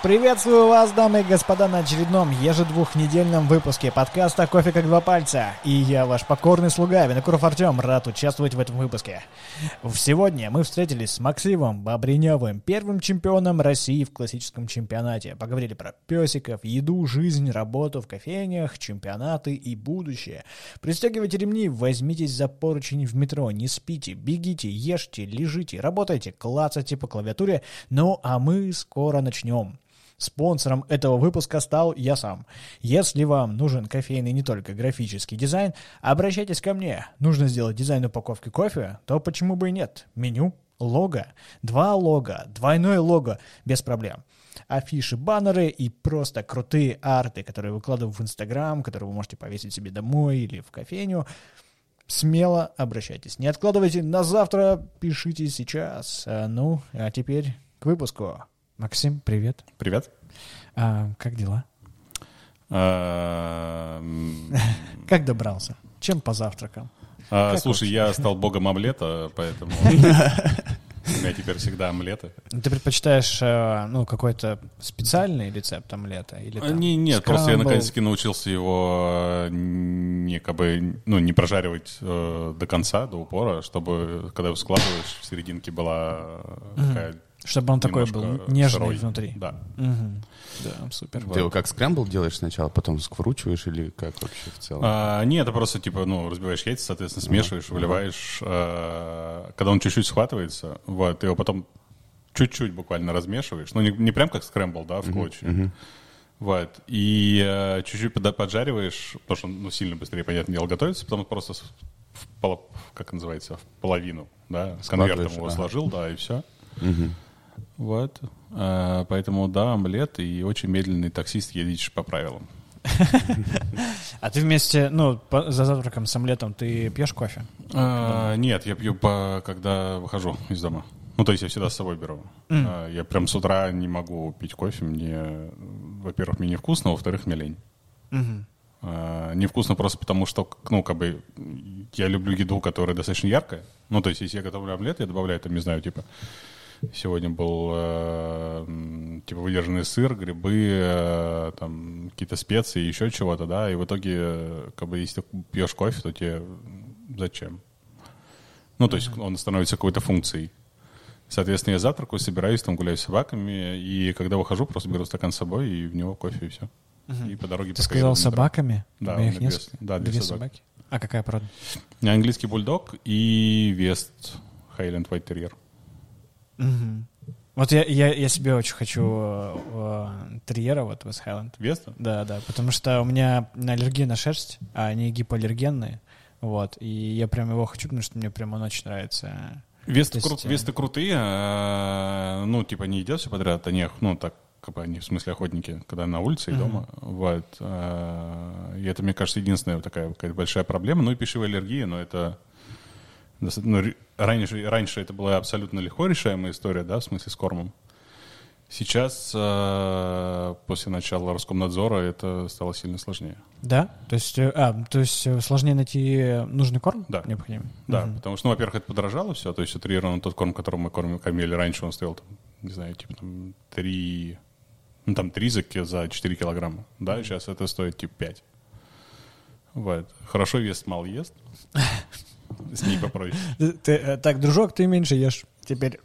Приветствую вас, дамы и господа, на очередном ежедвухнедельном выпуске подкаста «Кофе как два пальца». И я, ваш покорный слуга, Винокуров Артем, рад участвовать в этом выпуске. Сегодня мы встретились с Максимом Бобриневым, первым чемпионом России в классическом чемпионате. Поговорили про песиков, еду, жизнь, работу в кофейнях, чемпионаты и будущее. Пристегивайте ремни, возьмитесь за поручень в метро, не спите, бегите, ешьте, лежите, работайте, клацайте по клавиатуре. Ну а мы скоро начнем. Спонсором этого выпуска стал я сам. Если вам нужен кофейный не только графический дизайн, обращайтесь ко мне. Нужно сделать дизайн упаковки кофе, то почему бы и нет? Меню, лого, два лого, двойное лого, без проблем. Афиши, баннеры и просто крутые арты, которые выкладываю в Инстаграм, которые вы можете повесить себе домой или в кофейню. Смело обращайтесь. Не откладывайте на завтра, пишите сейчас. А, ну, а теперь к выпуску. Максим, привет. Привет. А, как дела? А, Как добрался? Чем позавтракал? а, Слушай, я стал богом омлета, поэтому у меня теперь всегда омлеты. Ты предпочитаешь э, ну, какой-то специальный рецепт омлета? Или там не- Нет, просто я скрамбл? наконец-таки научился его э, не как бы, ну, не прожаривать э, до конца, до упора, чтобы, когда его складываешь, в серединке была э, такая Чтобы он такой был нежный сырой. внутри. Да. Мгм. Да, супер. Ты его как скрэмбл делаешь сначала, потом скручиваешь или как вообще в целом? А, нет, это просто типа, ну, разбиваешь яйца, соответственно, смешиваешь, выливаешь. э, когда он чуть-чуть схватывается, вот, ты его потом чуть-чуть буквально размешиваешь. Ну, не, не прям как скрэмбл, да, в клочья. Вот. И э, чуть-чуть пода- поджариваешь, потому что он ну, сильно быстрее, понятное дело, готовится, потом просто в в- как называется, в половину, да, с конвертом его ага. сложил, да, и все. Вот. Э, поэтому, да, омлет и очень медленный таксист едешь по правилам. А ты вместе, ну, за завтраком с омлетом ты пьешь кофе? А, нет, я пью, по, когда выхожу из дома. Ну, то есть я всегда с собой беру. А, я прям с утра не могу пить кофе. Мне, во-первых, мне невкусно, во-вторых, мне лень. А, невкусно просто потому, что, ну, как бы, я люблю еду, которая достаточно яркая. Ну, то есть, если я готовлю омлет, я добавляю, там, не знаю, типа, сегодня был, э, типа, выдержанный сыр, грибы, э, там, какие-то специи, еще чего-то, да, и в итоге, э, как бы, если ты пьешь кофе, то тебе зачем? Ну, то есть, он становится какой-то функцией. Соответственно, я завтракаю, собираюсь, там гуляю с собаками, и когда выхожу, просто беру стакан с собой, и в него кофе, и все. И по дороге... Ты сказал собаками? Да, У меня их две да, две Две собаки. собаки. А какая порода? Английский бульдог и вест Хайленд White Terrier. Вот я, я, я себе очень хочу э, э, терьера, вот Вест Хайленд. Веста? Да, да, потому что у меня аллергия на шерсть, а они гипоаллергенные. Вот, и я прям его хочу, потому что мне прям он очень нравится. Весты, кру- есть, э, весты крутые, а, ну, типа, не едят все подряд, они, ну, так, как бы они, в смысле, охотники, когда на улице и дома, вот. а, И это, мне кажется, единственная такая большая проблема. Ну, и пищевая аллергия, но это... доста- ну, раньше, раньше это была абсолютно легко решаемая история, да, в смысле с кормом. Сейчас, а, после начала Роскомнадзора, это стало сильно сложнее. Да? То есть, э, а, то есть э, сложнее найти нужный корм? Да. Необходимый? Да, Мгм. потому что, ну, во-первых, это подорожало все, то есть утрированно тот корм, которым мы кормим, кормили раньше, он стоил, там, не знаю, типа там 3, ну, там 3 за, за 4 килограмма, да, сейчас это стоит типа 5. Вот. Хорошо ест, мало ест. С ней попроще. Ты- ты, э, так, дружок, ты меньше ешь теперь.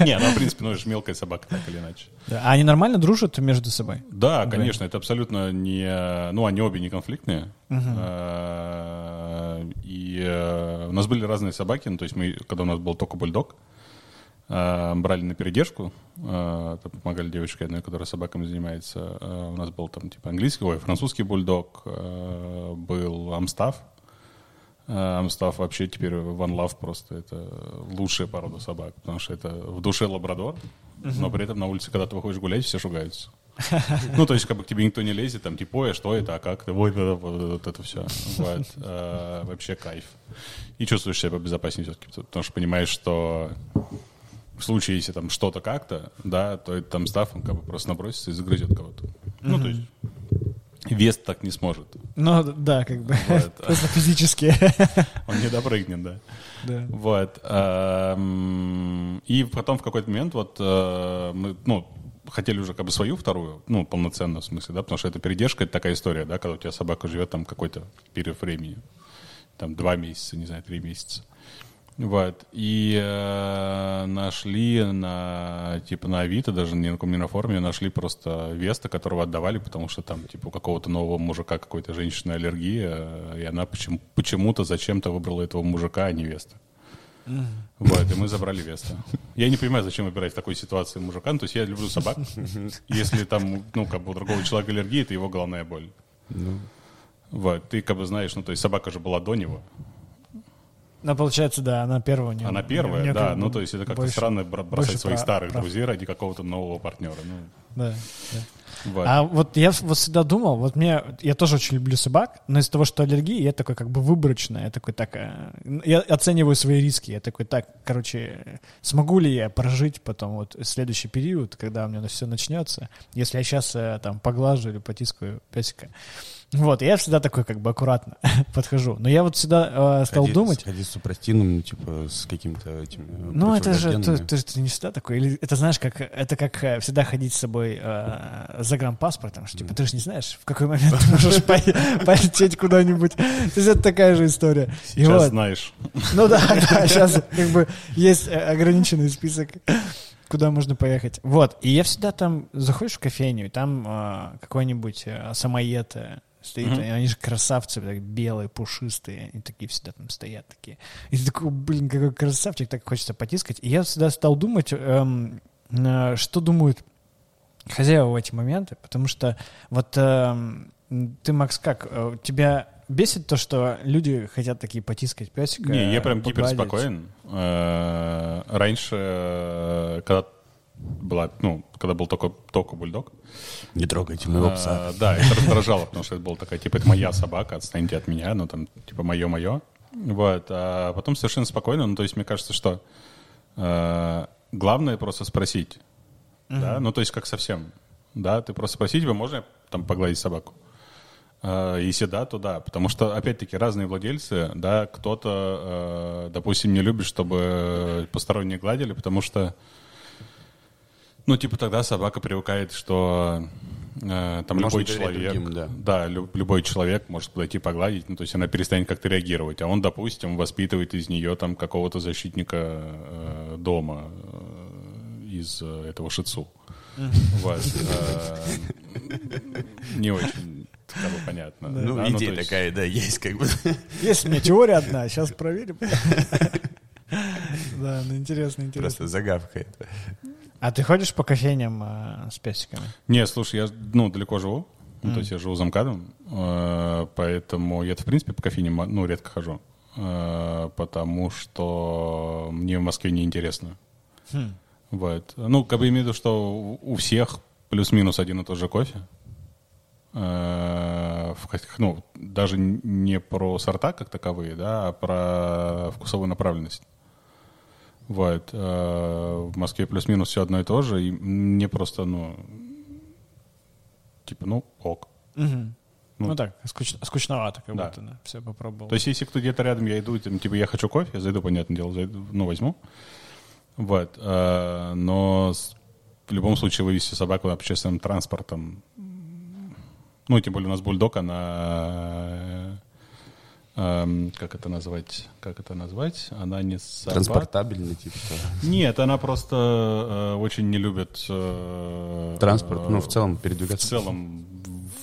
Не, ну, в принципе, ну, это же мелкая собака, так или иначе. Да. А они нормально дружат между собой? Да, конечно, это абсолютно не... Ну, они обе не конфликтные. А, И э, у нас были разные собаки. Ну, то есть мы, когда у нас был только бульдог, а, брали на передержку, а, помогали девочке одной, которая собаками занимается. У нас был там типа английский, ой, французский бульдог, был амстав. А, Амстав вообще теперь One Love просто это лучшая порода собак, потому что это в душе лабрадор, но при этом на улице, когда ты выходишь гулять, все шугаются. Ну, то есть, как бы к тебе никто не лезет, там, типа, ой, а что это, а как это, ой, да, вот, вот это все. Вот. А, Вообще кайф. И чувствуешь себя безопаснее все-таки, потому что понимаешь, что в случае, если там что-то как-то, да, то это там став, он как бы просто набросится и загрызет кого-то. Ну, то есть, вес так не сможет. Ну, да, как бы. Вот. Просто физически. Он не допрыгнет, да. Да. Вот. эм, И потом в какой-то момент вот э, мы, ну, хотели уже как бы свою вторую, ну, полноценную в смысле, да, потому что это передержка, это такая история, да, когда у тебя собака живет там какой-то период времени, там два месяца, не знаю, три месяца. Вот. И э, нашли на, типа, на Авито, даже не на на форуме, нашли просто Веста, которого отдавали, потому что там, типа, у какого-то нового мужика какой-то женщины аллергия, э, и она почему- почему-то зачем-то выбрала этого мужика, а не Веста. Вот, и мы забрали Веста. Я не понимаю, зачем выбирать в такой ситуации мужика. Ну, то есть я люблю собак. Если там, ну, как бы у другого человека аллергия, это его головная боль. Вот, ты как бы знаешь, ну, то есть собака же была до него. Ну, получается, да, она первая. у неё- Она первая, неё да. Ну, то есть это как-то странно бросать своих прав- старых прав. друзей ради какого-то нового партнера. Ну, Да, да. вот. А вот я вот всегда думал, вот мне, я тоже очень люблю собак, но из-за того, что аллергия, я такой как бы выборочно, я такой так, э, я оцениваю свои риски, я такой так, короче, смогу ли я прожить потом вот следующий период, когда у меня все начнется, если я сейчас там поглажу или потискаю песика. Вот, я всегда такой как бы аккуратно подхожу. Но я вот всегда э, стал Ходи- думать, Ходи с супрастином, ну, типа, с какими-то этими ну, это же, ты, ты же ты не всегда такой. Или это знаешь, как это как э, всегда ходить с собой э, загранпаспортом, что типа ты же не знаешь, в какой момент ты можешь полететь куда-нибудь. То есть это такая же история. Сейчас знаешь. ну да, да, сейчас как бы есть э, ограниченный список, куда можно поехать. Вот, и я всегда там, заходишь в кофейню, и там э, какой-нибудь э, самоед э, стоит, и они же красавцы, так белые, пушистые, и такие всегда там стоят такие. И ты такой, блин, какой красавчик, так хочется потискать. И я всегда стал думать, эм, э, что думают хозяева в эти моменты, потому что вот эм, ты, Макс, как, э, тебя бесит то, что люди хотят такие потискать песика? Не, я прям погладить? гипер спокоен. Э, Раньше, э, когда была, ну, когда был только, только бульдог, Не трогайте моего А, пса. Да, это раздражало, потому что это была такая, типа, это моя собака, отстаньте от меня, ну, там, типа, мое-мое. Вот, а потом совершенно спокойно, ну, то есть, мне кажется, что э, главное просто спросить, да, ну, то есть, как совсем, да, ты просто спроси, тебе можно там погладить собаку? Э, Если да, то да, потому что, опять-таки, разные владельцы, да, кто-то, э, допустим, не любит, чтобы посторонние гладили, потому что ну, типа тогда собака привыкает, что э, там Можно любой человек, другим, да. лю- любой человек может подойти погладить, ну, то есть она перестанет как-то реагировать, а он, допустим, воспитывает из нее там какого-то защитника э, дома э, из э, этого шицу. Вот. э, Не очень как бы понятно. Ну, да, идея есть- такая, да, есть как бы. Есть у меня теория одна, сейчас проверим. Да, ну интересно, интересно. Просто загавка это. А ты ходишь по кофейням э, с песиками? Не, слушай, я ну, далеко живу. Ну, то есть я живу за МКАДом, э, поэтому я, в принципе, по кофейням ну, редко хожу. э, потому что мне в Москве неинтересно. Хм. Вот. Ну, как бы имею в виду, что у всех плюс-минус один и тот же кофе. Э, в ну, даже не про сорта как таковые, да, а про вкусовую направленность. Вот. э, В Москве плюс-минус все одно и то же, и мне просто, ну, типа, ну, ок. Мгм. Ну, Ну так, скуч- скучновато как Да. будто, да. Все попробовал. То есть, если кто где-то рядом, я иду, там, типа, я хочу кофе, я зайду, понятное дело, зайду, ну, возьму. Вот. э, Но в любом случае вывести собаку общественным транспортом, ну, тем более у нас бульдог, она... э, эм, как это назвать? Как это назвать? Она не собака. Транспортабельный, типа. Нет, она просто э, очень не любит... э, Транспорт, ну, в э, целом в передвигаться. целом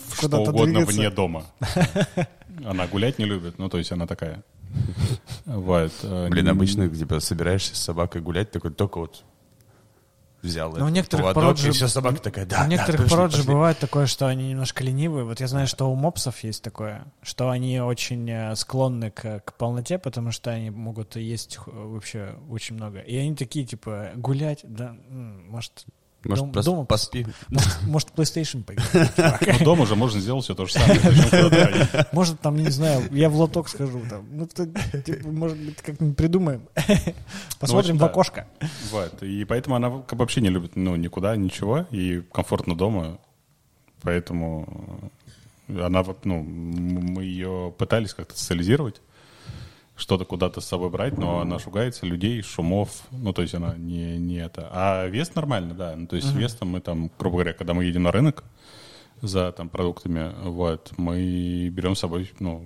в что угодно двигаться. вне дома. Она гулять не любит, ну, то есть она такая. Вот. э, Блин, обычно, типа, собираешься с собакой гулять, такой только вот взял Но у этот некоторых поводок, пород и же- все, собака такая, да, у некоторых да, пошли, пород же пошли. бывает такое, что они немножко ленивые. Вот я знаю, что у мопсов есть такое, что они очень э, склонны к, к полноте, потому что они могут есть вообще очень много. И они такие, типа, гулять, да, может, Может, дом- просто дома поспи. может, может, PlayStation поиграть. Ну, дома же можно сделать все то же самое. Может, там, не знаю, я в лоток схожу. Там. Ну, то, типа, может быть, как-нибудь придумаем. Посмотрим общем, в да. окошко. Вот. И поэтому она вообще не любит, ну, никуда, ничего, и комфортно дома. Поэтому она, вот, ну, мы ее пытались как-то социализировать. Что-то куда-то с собой брать, но она шугается людей, шумов, ну, то есть она не, не это. А вес нормально, да. Ну, то есть вес там мы там, грубо говоря, когда мы едем на рынок за там продуктами, вот, мы берем с собой, ну,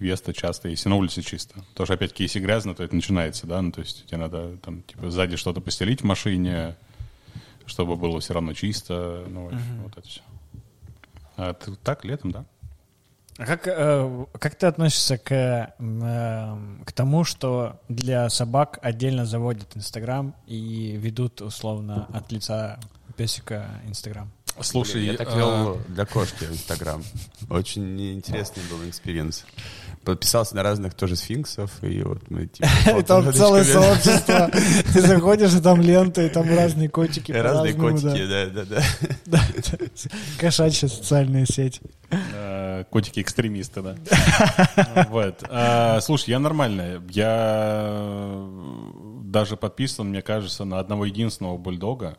веста часто, если на улице чисто. Потому что, опять-таки, если грязно, то это начинается, да, ну, то есть тебе надо там, типа, сзади что-то постелить в машине, чтобы было все равно чисто, ну, общем, вот это все. А ты- так, летом, да. А как, э, как ты относишься к, э, к тому, что для собак отдельно заводят Инстаграм и ведут условно от лица песика Инстаграм? Слушай, я так а, вел для кошки в Инстаграм. Очень интересный был experience. Подписался на разных тоже сфинксов, и вот мы типа... И там целое сообщество. Ты заходишь, и там ленты, и там разные котики. Разные да. котики, да-да-да. Да, да. Кошачья социальная сеть. Э, Котики-экстремисты, да. Вот. А, Слушай, я нормально. Я даже подписан, мне кажется, на одного единственного бульдога.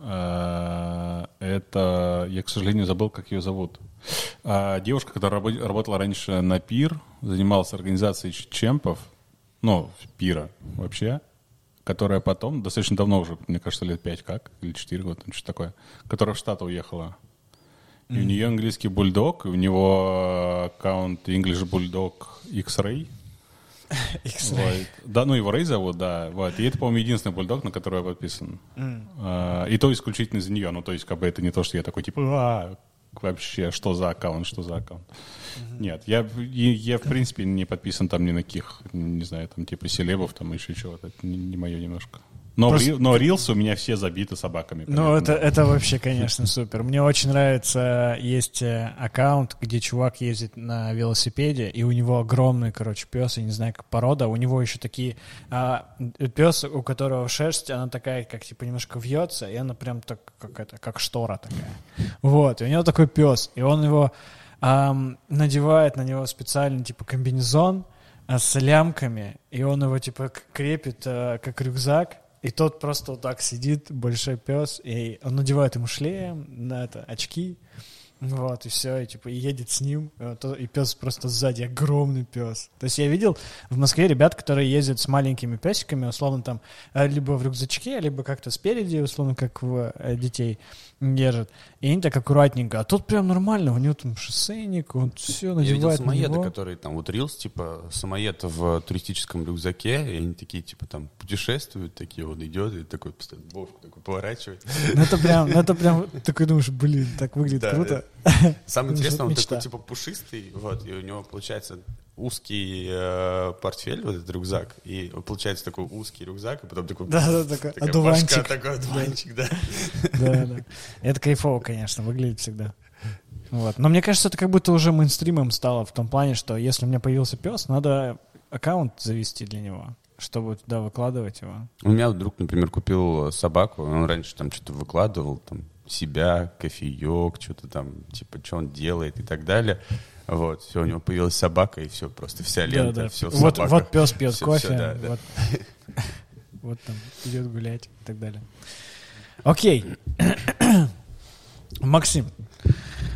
А, Это, я, к сожалению, забыл, как ее зовут. А, Девушка, которая рабо- работала раньше на ПИР, занималась организацией чемпов, ну, пира вообще, которая потом, достаточно давно уже, мне кажется, лет пять как, или четыре года, там что-то такое, которая в Штаты уехала. И у нее английский бульдог, и у него аккаунт English Bulldog X-Ray. Вот. Да, ну его Рэй зовут, да. Вот. И это, по-моему, единственный бульдог, на который я подписан. А, и то исключительно из нее. Ну, то есть, как бы это не то, что я такой, типа, «А, вообще, что за аккаунт, что за аккаунт. Нет, я, и- я, в принципе, не подписан там ни на каких, не знаю, там, типа, селебов, там, еще чего-то. Это не, не мое немножко. Но, Просто- но рилсы у меня все забиты собаками. Ну, это, это вообще, конечно, супер. Мне очень нравится, есть э, аккаунт, где чувак ездит на велосипеде, и у него огромный, короче, пес, я не знаю, как порода. У него еще такие... пес, у которого шерсть, она такая, как, типа, немножко вьется, и она прям так, как это, как штора такая. Вот, и у него такой пес, и он его ам, надевает на него специальный, типа, комбинезон, а, с лямками, и он его, типа, крепит, э, как рюкзак, и тот просто вот так сидит, большой пес, и он надевает ему шлем, на это, очки, вот, и все, и типа и едет с ним, и, пес просто сзади, огромный пес. То есть я видел в Москве ребят, которые ездят с маленькими песиками, условно там, э, либо в рюкзачке, либо как-то спереди, условно, как в э, детей держат. И они так аккуратненько. А тут прям нормально, у него там шоссейник, он все Я видел надевает на него. которые там вот рилс, типа самоед в туристическом рюкзаке, и они такие, типа, там путешествуют, такие, он идет, и такой постоянно Вовку такой поворачивает. Ну это прям, ну это прям, такой думаешь, блин, так выглядит круто. Самое интересное, он такой, типа, пушистый, вот, и у него, получается, узкий э, портфель, вот этот рюкзак, и получается такой узкий рюкзак, и потом такой... Да, да, такой такая одуванчик. башка, такой одуванчик, да. Да, да. Это кайфово, конечно, выглядит всегда. Вот. Но мне кажется, это как будто уже мейнстримом стало в том плане, что если у меня появился пес, надо аккаунт завести для него, чтобы туда выкладывать его. У меня друг, например, купил собаку, он раньше там что-то выкладывал, там, себя, кофеек, что-то там, типа, что он делает и так далее. Вот, все, у него появилась собака, и все, просто вся лента, Да, да. все Вот, вот пес пьет Всё, кофе, всё, да, да. вот, вот там идет гулять и так далее. Окей. Максим,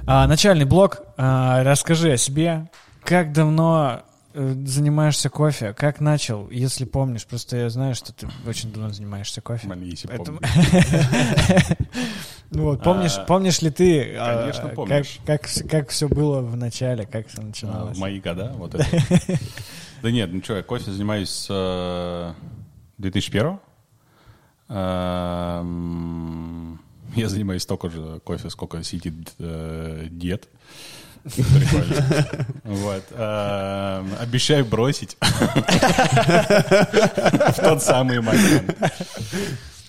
а, начальный блок. А, расскажи о себе. Как давно э, занимаешься кофе? Как начал, если помнишь? Просто я знаю, что ты очень давно занимаешься кофе. Нормально, если Поэтому-. Ну вот, помнишь, А, помнишь ли ты, а, конечно, как, помнишь. как, вс- как все было в начале, как все А, начиналось? В мои года, вот это. Да нет, ну что, я кофе занимаюсь с э, 2001 Эм, Я занимаюсь столько же кофе, сколько сидит э, дед. Прикольно. Вот. Эм, Обещаю бросить в тот самый момент.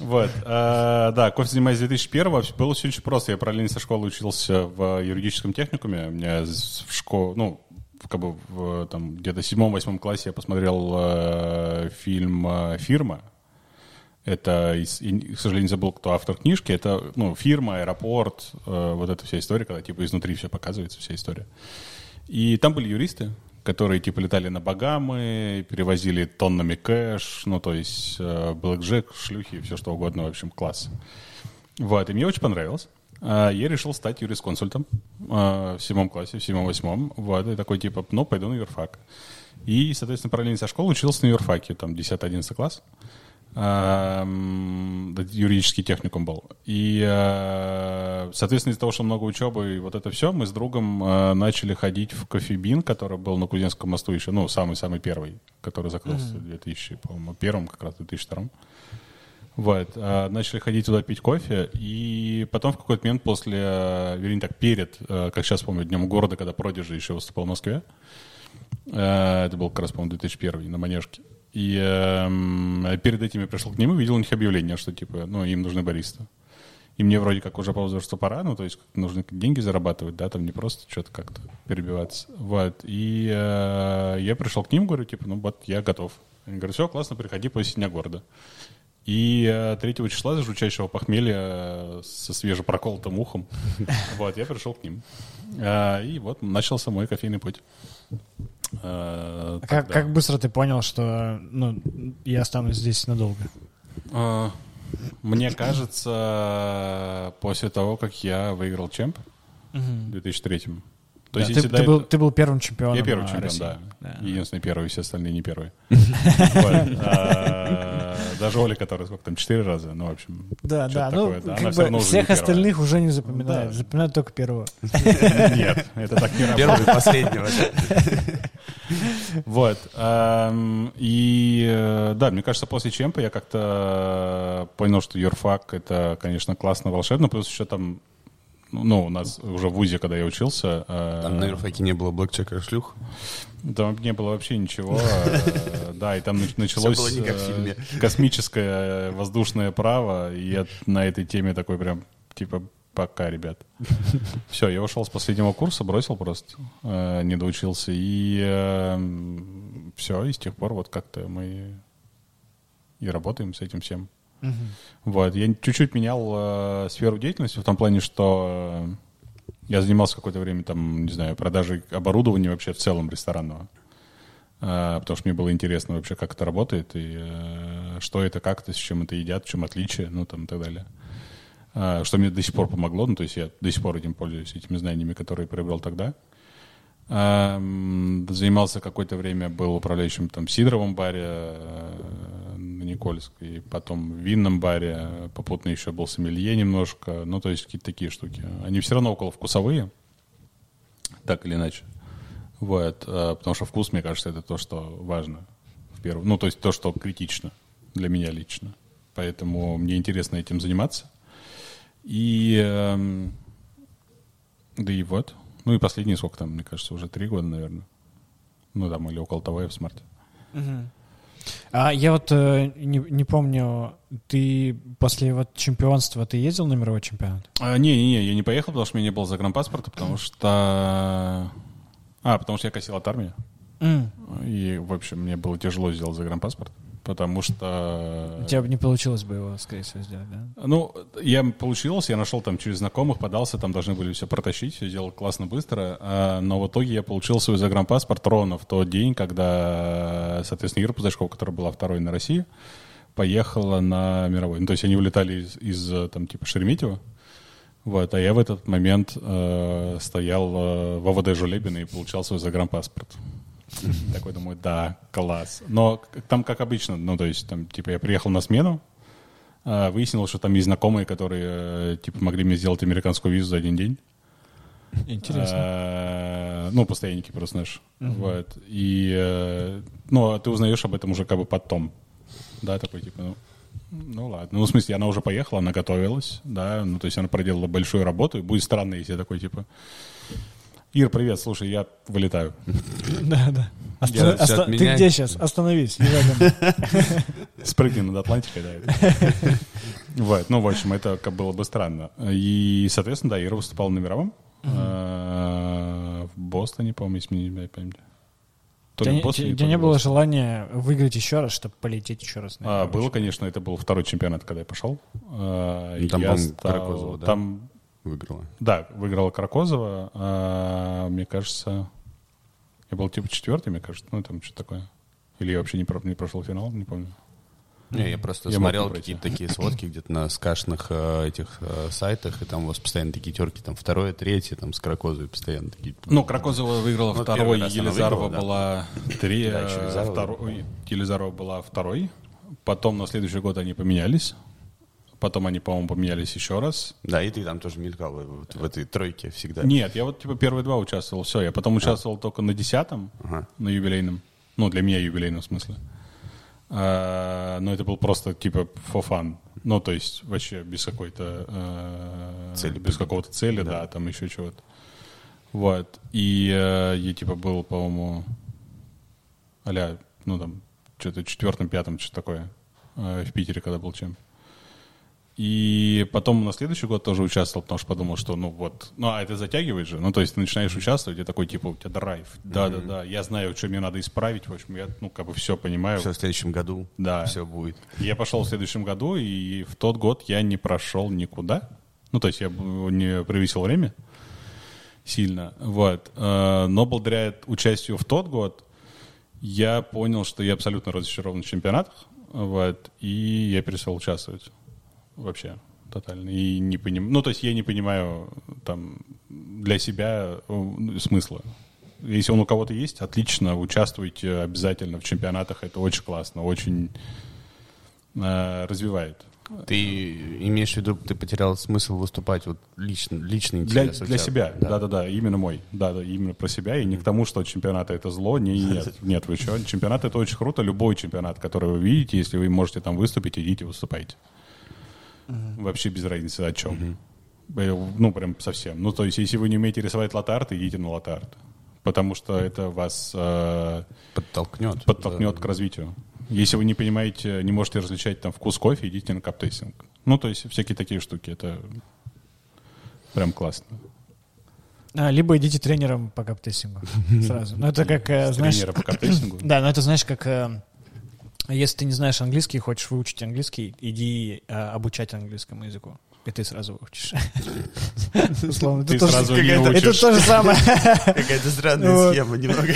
Вот. э, Да, кофе занимаюсь с 2001 Вообще Было все очень просто. Я параллельно со школы учился в юридическом техникуме. У меня в школе, ну, как бы в, там, где-то седьмом-восьмом классе я посмотрел э, фильм э, «Фирма». Это, к сожалению, забыл, кто автор книжки. Это, ну, фирма, аэропорт, э, вот эта вся история, когда, типа, изнутри все показывается, вся история. И там были юристы, которые, типа, летали на Багамы, перевозили тоннами кэш, ну, то есть э, блэкджек, шлюхи, все что угодно, в общем, класс. Вот, и мне очень понравилось. А, Я решил стать юрисконсультом а, в седьмом классе, в седьмом-восьмом. Вот, и такой типа, ну, пойду на юрфак. И, соответственно, параллельно со школой учился на юрфаке, там, 10-11 класс. Юридический техникум был. И, а, соответственно, из-за того, что много учебы и вот это все, мы с другом а, начали ходить в кофебин, который был на Кузнецком мосту еще, ну, самый-самый первый, который закрылся в 2000, по-моему, первом, как раз в 2002 вот. а, Начали ходить туда пить кофе, и потом в какой-то момент после, э, вернее так, перед, э, как сейчас помню, Днем города, когда Продижи еще выступал в Москве, э, это был как раз, по-моему, 2001 на Манежке, и эм, перед этим я пришел к ним и увидел у них объявление, что, типа, ну, им нужны бариста. И мне вроде как уже по возрасту пора, ну, то есть нужно деньги зарабатывать, да, там не просто что-то как-то перебиваться. Вот. И э, я пришел к ним, говорю, типа, ну, вот я готов. Они говорят, все, классно, приходи после Дня города. И э, 3 числа за жутчайшего похмелья э, со свежепроколотым ухом, вот, я пришел к ним. Э, И вот начался мой кофейный путь. Э, А Как, тогда. как быстро ты понял, что ну, я останусь здесь надолго? А, Мне кажется, после того, как я выиграл чемп в 2003 То Да, есть, ты, ты до был, ты был первым чемпионом Я первый а, чемпион, России. да. Единственный первый, все остальные не первые. А, Даже Оля, которая сколько там, четыре раза, ну, в общем. Да, да, ну, да, всех остальных уже не запоминают, Да. запоминают только первого. Нет, это так не работает. Первый, последнего. Вот. эм, И э, да, мне кажется, после чемпа я как-то понял, что юрфак — это, конечно, классно, волшебно. Плюс еще там, ну, у нас уже в ВУЗе, когда я учился... э, Там на юрфаке не было блэкчека и шлюх. Там не было вообще ничего. э, Да, и там нач- началось э, космическое воздушное право, и я на этой теме такой прям, типа, пока, ребят. Все, я ушел с последнего курса, бросил просто, э, не доучился, и все, и с тех пор вот как-то мы и работаем с этим всем. Вот, я чуть-чуть менял э, сферу деятельности в том плане, что э, я занимался какое-то время там, не знаю, продажей оборудования вообще в целом ресторанного. Потому что мне было интересно вообще, как это работает, и э, что это, как это, с чем это едят, в чем отличие, ну там и так далее. А, что мне до сих пор помогло, ну то есть я до сих пор этим пользуюсь, этими знаниями, которые приобрел тогда. А, занимался какое-то время, был управляющим там в Сидоровом баре э, на Никольской, потом в винном баре, попутно еще был сомелье немножко, ну то есть какие-то такие штуки. Они все равно около вкусовые, так или иначе. Вот, э, потому что вкус, мне кажется, это то, что важно в первую, ну то есть то, что критично для меня лично. Поэтому мне интересно этим заниматься. И эм, да и вот. Ну и последние сколько там, мне кажется, уже три года, наверное. Ну там или около того я в смарте. А я вот э, не, не помню, ты после вот чемпионства ты ездил на мировой чемпионат? А, Не-не-не, я не поехал, потому что у меня не было загранпаспорта, потому что... А, потому что я косил от армии. И, в общем, мне было тяжело сделать загранпаспорт, потому что... У тебя бы не получилось бы его, скорее всего, сделать, да? Ну, я получилось, я нашел там через знакомых, подался, там должны были все протащить, все сделал классно, быстро, а, но в итоге я получил свой загранпаспорт ровно в тот день, когда, соответственно, Ира Пузачкова, которая была второй на России, поехала на мировой. Ну, то есть они улетали из, из, там, типа, Шереметьево, вот, а я в этот момент э, стоял э, в ОВД Жулебина и получал свой загранпаспорт. Такой думаю, да, класс. Но там, как обычно, ну, то есть, там, типа, я приехал на смену, а, выяснилось, что там есть знакомые, которые, э, типа, могли мне сделать американскую визу за один день. Интересно. А, Ну, постоянники просто наш. Вот. И, э, ну, а ты узнаешь об этом уже как бы потом. Да, такой, типа, ну, ну ладно. Ну, в смысле, она уже поехала, она готовилась, да, ну, то есть она проделала большую работу, и будет странно, если я такой, типа, Ир, привет, слушай, я вылетаю. Да, да. Оста- оста- Ты где сейчас? Остановись. Спрыгни над Атлантикой, да. Вот, ну, в общем, это как было бы странно. И, соответственно, да, Ира выступала на мировом. э, В Бостоне, по-моему, если не память. У тебя не- было желания выиграть еще раз, чтобы полететь еще раз? А, было, конечно, это был второй чемпионат, когда я пошел. А, Ну, там, я по-моему, стал- Каракозова, да? Там, Выиграла. да, выиграла Каракозова. а, мне кажется, я был типа четвертый, мне кажется. Ну, там что-то такое. Или я вообще не, про- не прошел финал, не помню. Не, я просто Я смотрел какие-то такие сводки где-то на скашных э, этих э, сайтах, и там у вас постоянно такие терки, там второе, третье, там с Кракозовой постоянно такие. Ну, Кракозова выиграла Ну, второй, Елизарова выиграла, да. была три, Да, э, Елизарова. второй, Елизарова была второй. Потом на следующий год они поменялись. Потом они, по-моему, поменялись еще раз. Да, и ты там тоже мелькал вот в этой тройке всегда. Нет, я вот типа первые два участвовал, все. Я потом участвовал только на десятом, Ага. на юбилейном. Ну, для меня юбилейном в смысле. А, но это был просто типа for fun. Ну, то есть вообще без какой-то... э, Цели без какого-то цели, да. там еще чего-то. Вот. И э, я типа был, по-моему, а ну там, что-то четвертым, пятым, что-то такое э, в Питере, когда был чем. И потом на следующий год тоже участвовал, потому что подумал, что ну вот, ну а это затягивает же, ну то есть ты начинаешь участвовать, и такой типа у тебя драйв, да-да-да, я знаю, что мне надо исправить, в общем, я ну как бы все понимаю. Все в следующем году Да. все будет. Я пошел в следующем году, и в тот год я не прошел никуда. Ну, то есть я не превысил время сильно. Вот. Э, Но благодаря участию в тот год я понял, что я абсолютно разочарован в чемпионатах. Вот. И я перестал участвовать. Вообще. Тотально. И не поним... Ну, то есть я не понимаю там для себя э, смысла. Если он у кого-то есть, отлично, участвуйте обязательно в чемпионатах. Это очень классно, очень э, развивает. Ты имеешь в виду, ты потерял смысл выступать вот лично, личный Для, интерес для тебя? себя, Да. да-да-да, именно мой, да-да, именно про себя, и не к тому, что чемпионаты это зло, не, нет, нет, вы что, чемпионат это очень круто, любой чемпионат, который вы видите, если вы можете там выступить, идите, выступайте. Вообще без разницы о чем. Э, Ну, прям совсем. Ну, то есть, если вы не умеете рисовать латарт, идите на латарт. Потому что это вас э, Подтолкнет. подтолкнет к развитию. Если вы не понимаете, не можете различать там вкус кофе, идите на каптейстинг. Ну, то есть всякие такие штуки. Это прям классно. А, либо идите тренером по каптессингу сразу. Ну, это как, э, знаешь... Тренера по каптейстингу. Да, но это знаешь, как э, если ты не знаешь английский, хочешь выучить английский, иди э, обучать английскому языку. И ты сразу выучишь. Условно. Ты Это тоже сразу не Это то же самое. Какая-то странная схема немного.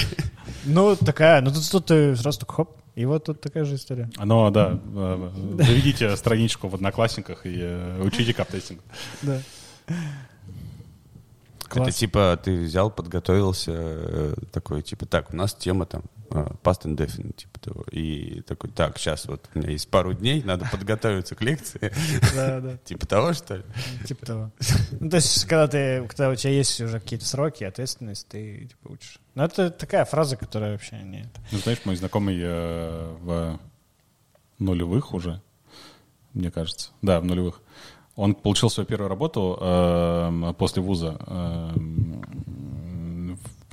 Ну, такая, ну тут, ты сразу так хоп, и вот тут такая же история. Оно, да. э, Заведите страничку в Одноклассниках и э, учите каптейстинг. Да. Это Класс. типа ты взял, подготовился, э, такой, типа, так, у нас тема там past indefinite, типа того. И такой, так, сейчас вот у меня есть пару дней, надо подготовиться к лекции. Да, да, Типа того, что ли? типа того. Ну, то есть, когда ты, когда у тебя есть уже какие-то сроки, ответственность, ты типа учишь. Ну, это такая фраза, которая вообще не... Ну, знаешь, мой знакомый э, в нулевых уже, мне кажется. Да, в нулевых. Он получил свою первую работу э, после вуза э,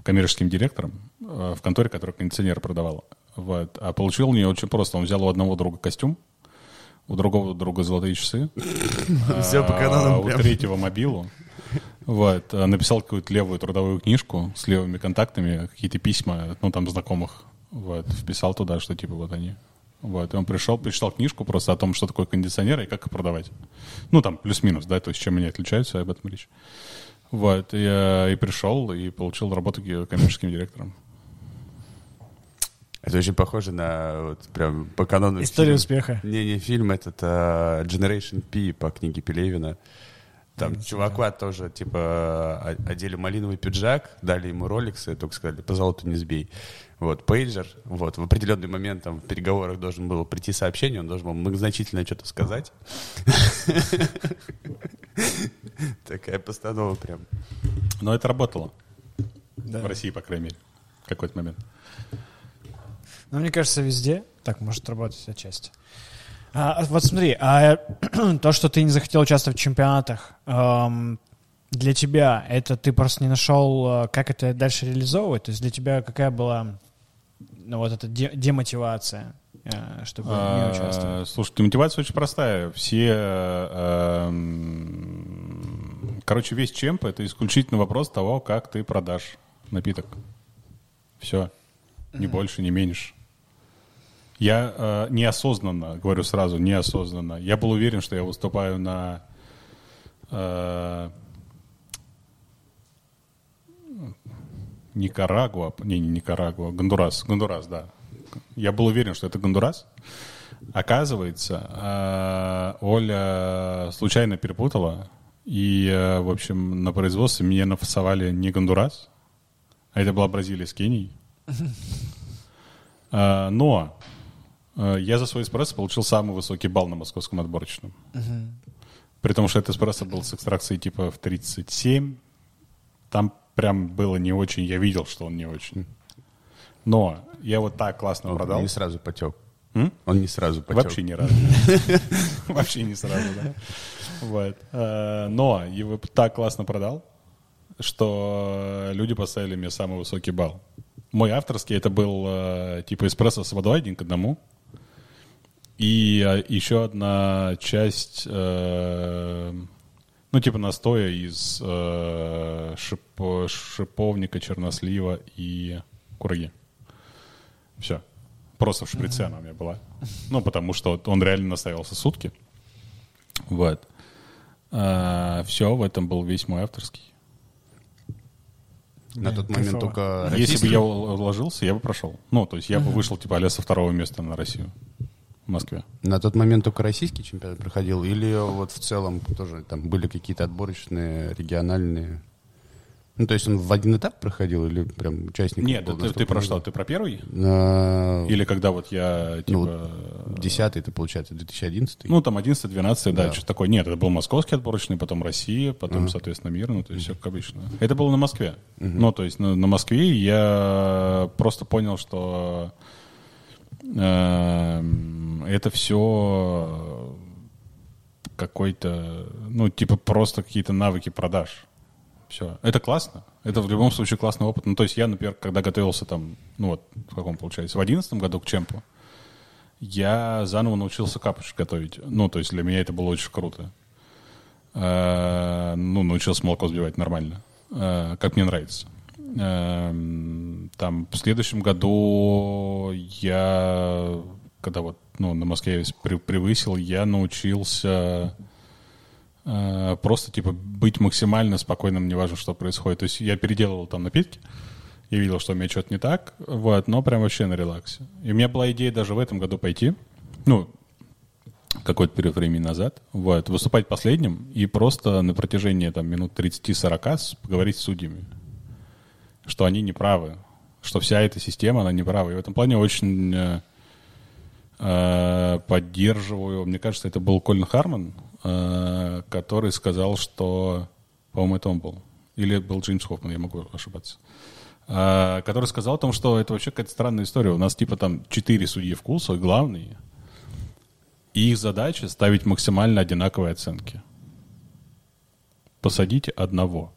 коммерческим директором э, в конторе, которая кондиционер продавала. Вот. А получил у нее очень просто. Он взял у одного друга костюм, у другого друга золотые часы, Всё по канонам у третьего мобилу. Вот, э, написал какую-то левую трудовую книжку с левыми контактами, какие-то письма, ну, там, знакомых, вот, вписал туда, что, типа, вот они. Вот, и он пришел, прочитал книжку просто о том, что такое кондиционер и как их продавать. Ну, там, плюс-минус, да, то есть, чем они отличаются, об этом речь. Вот, э, и пришел, и получил работу ки- коммерческим директором. Это очень похоже на вот прям по канону. История фильм. успеха. Не-не, фильм этот а, Generation P по книге Пелевина. Там чувака тоже, типа, о- одели малиновый пиджак, дали ему роликсы, только сказали, по золоту не сбей. Вот, пейджер, вот, в определенный момент там в переговорах должен был прийти сообщение, он должен был многозначительно что-то сказать. Такая постанова прям. Но это работало. В России, по крайней мере, в какой-то момент. Ну, мне кажется, везде так может работать отчасти. А, вот смотри, а то, что ты не захотел участвовать в чемпионатах, эм, для тебя это ты просто не нашел, э, как это дальше реализовывать? То есть для тебя какая была ну, вот эта де- демотивация, э, чтобы не А, участвовать? Слушайте, мотивация очень простая. Все, э, короче, весь чемп это исключительно вопрос того, как ты продашь напиток. Все, ни больше, ни меньше. Я э, неосознанно, говорю сразу, неосознанно. Я был уверен, что я выступаю на э, Никарагуа, не, не Никарагуа, Гондурас, Гондурас, да. Я был уверен, что это Гондурас. Оказывается, э, Оля случайно перепутала, и, э, в общем, на производстве мне нафасовали не Гондурас, а это была Бразилия с Кенией. Э, Но я за свой эспрессо получил самый высокий балл на московском отборочном. При том, что этот эспрессо был с экстракцией типа в 37. Там прям было не очень, я видел, что он не очень. Но я вот так классно Он продал. не сразу потек. М? Он не сразу потек. Вообще ни разу. Вообще не сразу, да. Вот. Э, Но его так классно продал, что люди поставили мне самый высокий балл. Мой авторский это был э, типа эспрессо с водой один к одному. И э, еще одна часть, э, ну, типа настоя из э, шипо- шиповника, чернослива и кураги. Все. Просто в шприце она у меня была. Ну, потому что он реально настоялся сутки. Вот. все, в этом был весь мой авторский. На Блин, тот момент кайфово. только Если бы российский. я у- вложился, я бы прошел. Ну, то есть я бы вышел, типа, а со второго места на Россию. В Москве. На тот момент только российский чемпионат проходил? Или вот в целом тоже там были какие-то отборочные, региональные? Ну, то есть он в один этап проходил или прям участник? Нет, был ты, ты про что? Ты про первый? На- Или когда вот я, Ну, типа... Десятый, это получается 2011 Ну, там 11 12 да, Да. что-то такое. Нет, это был московский отборочный, потом Россия, потом, соответственно, мир, ну, то есть все как обычно. Это было на Москве. Ну, то есть на, на Москве я просто понял, что это все какой-то, ну, типа просто какие-то навыки продаж. Все. Это классно. Это в любом случае классный опыт. Ну, то есть я, например, когда готовился там, ну вот, в каком получается, в одиннадцатом году к чемпу, я заново научился капуч готовить. Ну, то есть для меня это было очень круто. Э, Ну, научился молоко взбивать нормально, э, как мне нравится. Эм, Там в следующем году я, когда вот ну, на Москве при- превысил, я научился э, просто типа быть максимально спокойным, неважно, что происходит. То есть я переделывал там напитки, я видел, что у меня что-то не так, вот, но прям вообще на релаксе. И у меня была идея даже в этом году пойти, ну, какой-то период времени назад, вот, выступать последним и просто на протяжении там минут 30-40 с- поговорить с судьями, что они не правы, что вся эта система, она не права. И в этом плане очень э, э, поддерживаю. Мне кажется, это был Колин Харман, э, который сказал, что, по-моему, это он был, или был Джеймс Хоффман, я могу ошибаться, э, который сказал о том, что это вообще какая-то странная история. У нас типа там четыре судьи вкуса, главные, и их задача ставить максимально одинаковые оценки. Посадите одного.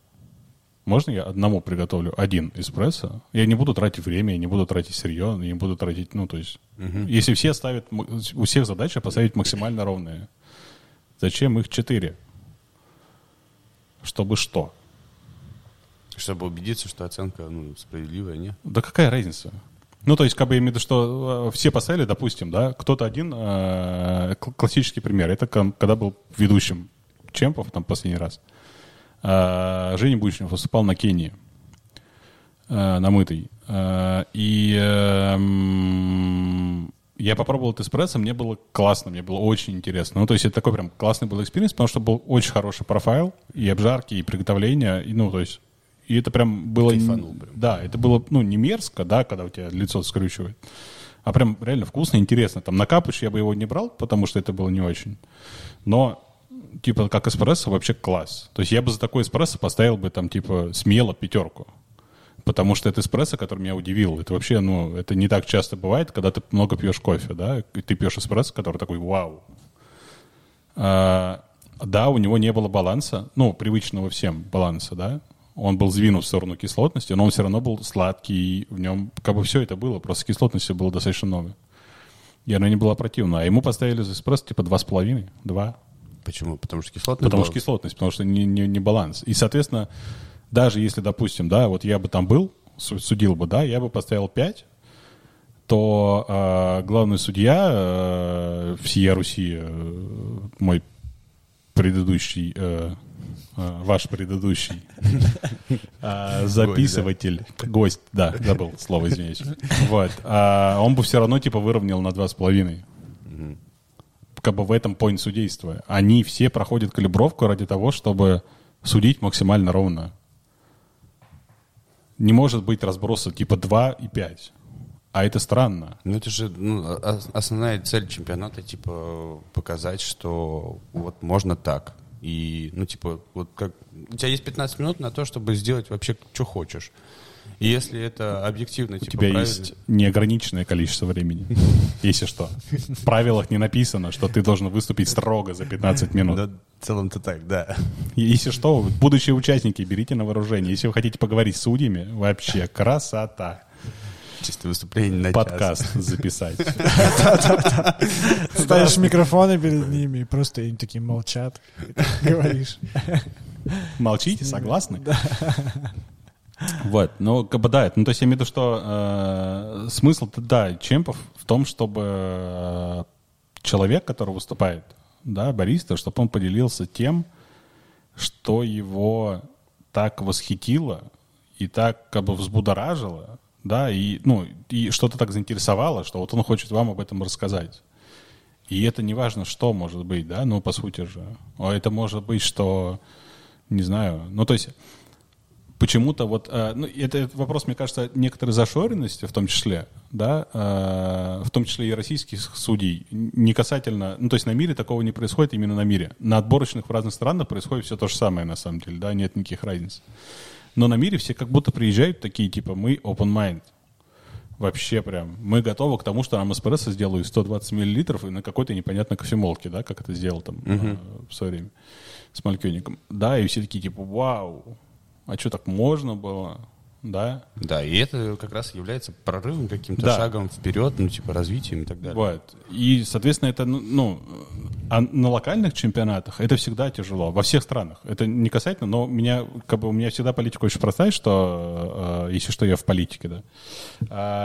Можно я одному приготовлю один эспрессо? Я не буду тратить время, я не буду тратить сырье, я не буду тратить, ну, то есть, если все ставят, у всех задача поставить максимально ровные. Зачем их четыре? Чтобы что? Чтобы убедиться, что оценка ну, справедливая, не? Да какая разница? Ну, то есть, как бы я имею в виду, что э, все поставили, допустим, да, кто-то один, э, кл- классический пример, это когда был ведущим чемпов, там, последний раз, э, Женя Бучнев выступал на Кении, э, на мытой, Э, и э, м, я попробовал этот эспрессо, мне было классно, мне было очень интересно. Ну, то есть, это такой прям классный был experience, потому что был очень хороший profile, и обжарки, и приготовление, и, ну, то есть, и это прям было... Кайфанул прям. Да, это было, ну, не мерзко, да, когда у тебя лицо скрючивает, а прям реально вкусно интересно. Там на капуч я бы его не брал, потому что это было не очень. Но, типа, как эспрессо вообще класс. То есть я бы за такой эспрессо поставил бы там, типа, смело пятерку. Потому что это эспрессо, который меня удивил. Это вообще, ну, это не так часто бывает, когда ты много пьешь кофе, да, и ты пьешь эспрессо, который такой, вау. А, да, у него не было баланса, ну, привычного всем баланса, да. Он был сдвинут в сторону кислотности, но он все равно был сладкий, в нем как бы все это было, просто кислотности было достаточно много. И она не была противна. А ему поставили за эспрессо типа два с половиной, два. Почему? Потому что кислотный Потому был? что кислотность, потому что не, не, не баланс. И, соответственно, даже если, допустим, да, вот я бы там был, су- судил бы, да, я бы поставил 5, то э, главный судья э, всея Руси, э, мой предыдущий, э, э, ваш предыдущий э, записыватель, гость, да, забыл слово, извиняюсь. Вот. А он бы все равно типа выровнял на два с половиной. Как бы в этом point судейства. Они все проходят калибровку ради того, чтобы судить максимально ровно. Не может быть разброса типа 2 и 5. А это странно. Ну, это же ну, о- основная цель чемпионата, типа, показать, что вот можно так. И, ну, типа, вот как... У тебя есть 15 минут на то, чтобы сделать вообще, что хочешь. И если это объективно, У типа, тебя правильно- есть неограниченное количество времени. Если что. В правилах не написано, что ты должен выступить строго за 15 минут. Да, в целом-то так, да. Если что, будущие участники, берите на вооружение. Если вы хотите поговорить с судьями, вообще красота. Чисто выступление на час. Подкаст записать. Ставишь микрофоны перед ними, и просто они такие молчат. Говоришь. Молчите, согласны? Вот, ну, как бы да, ну, то есть я имею в виду, что э, смысл-то, да, чемпов в том, чтобы э, человек, который выступает, да, бариста, чтобы он поделился тем, что его так восхитило и так как бы взбудоражило, да, и, ну, и что-то так заинтересовало, что вот он хочет вам об этом рассказать. И это не важно, что может быть, да, ну, по сути же. А это может быть, что, не знаю, ну, то есть почему-то вот, э, ну, это, это вопрос, мне кажется, некоторой зашоренности в том числе, да, э, в том числе и российских судей, не касательно, ну, то есть на мире такого не происходит, именно на мире. На отборочных в разных странах происходит все то же самое, на самом деле, да, нет никаких разниц. Но на мире все как будто приезжают такие, типа, мы open mind. Вообще прям. Мы готовы к тому, что нам эспрессо сделают 120 миллилитров и на какой-то непонятной кофемолке, да, как это сделал там э, в свое время с Малькёником. Да, и все такие, типа, вау, а что, так можно было? Да, Да, и это как раз является прорывом, каким-то Да. шагом вперед, ну, типа, развитием и так далее. Вот. И, соответственно, это, ну, ну, а на локальных чемпионатах это всегда тяжело. Во всех странах. Это не касательно, но меня, как бы, у меня всегда политика очень простая, что, э, если что, я в политике, да.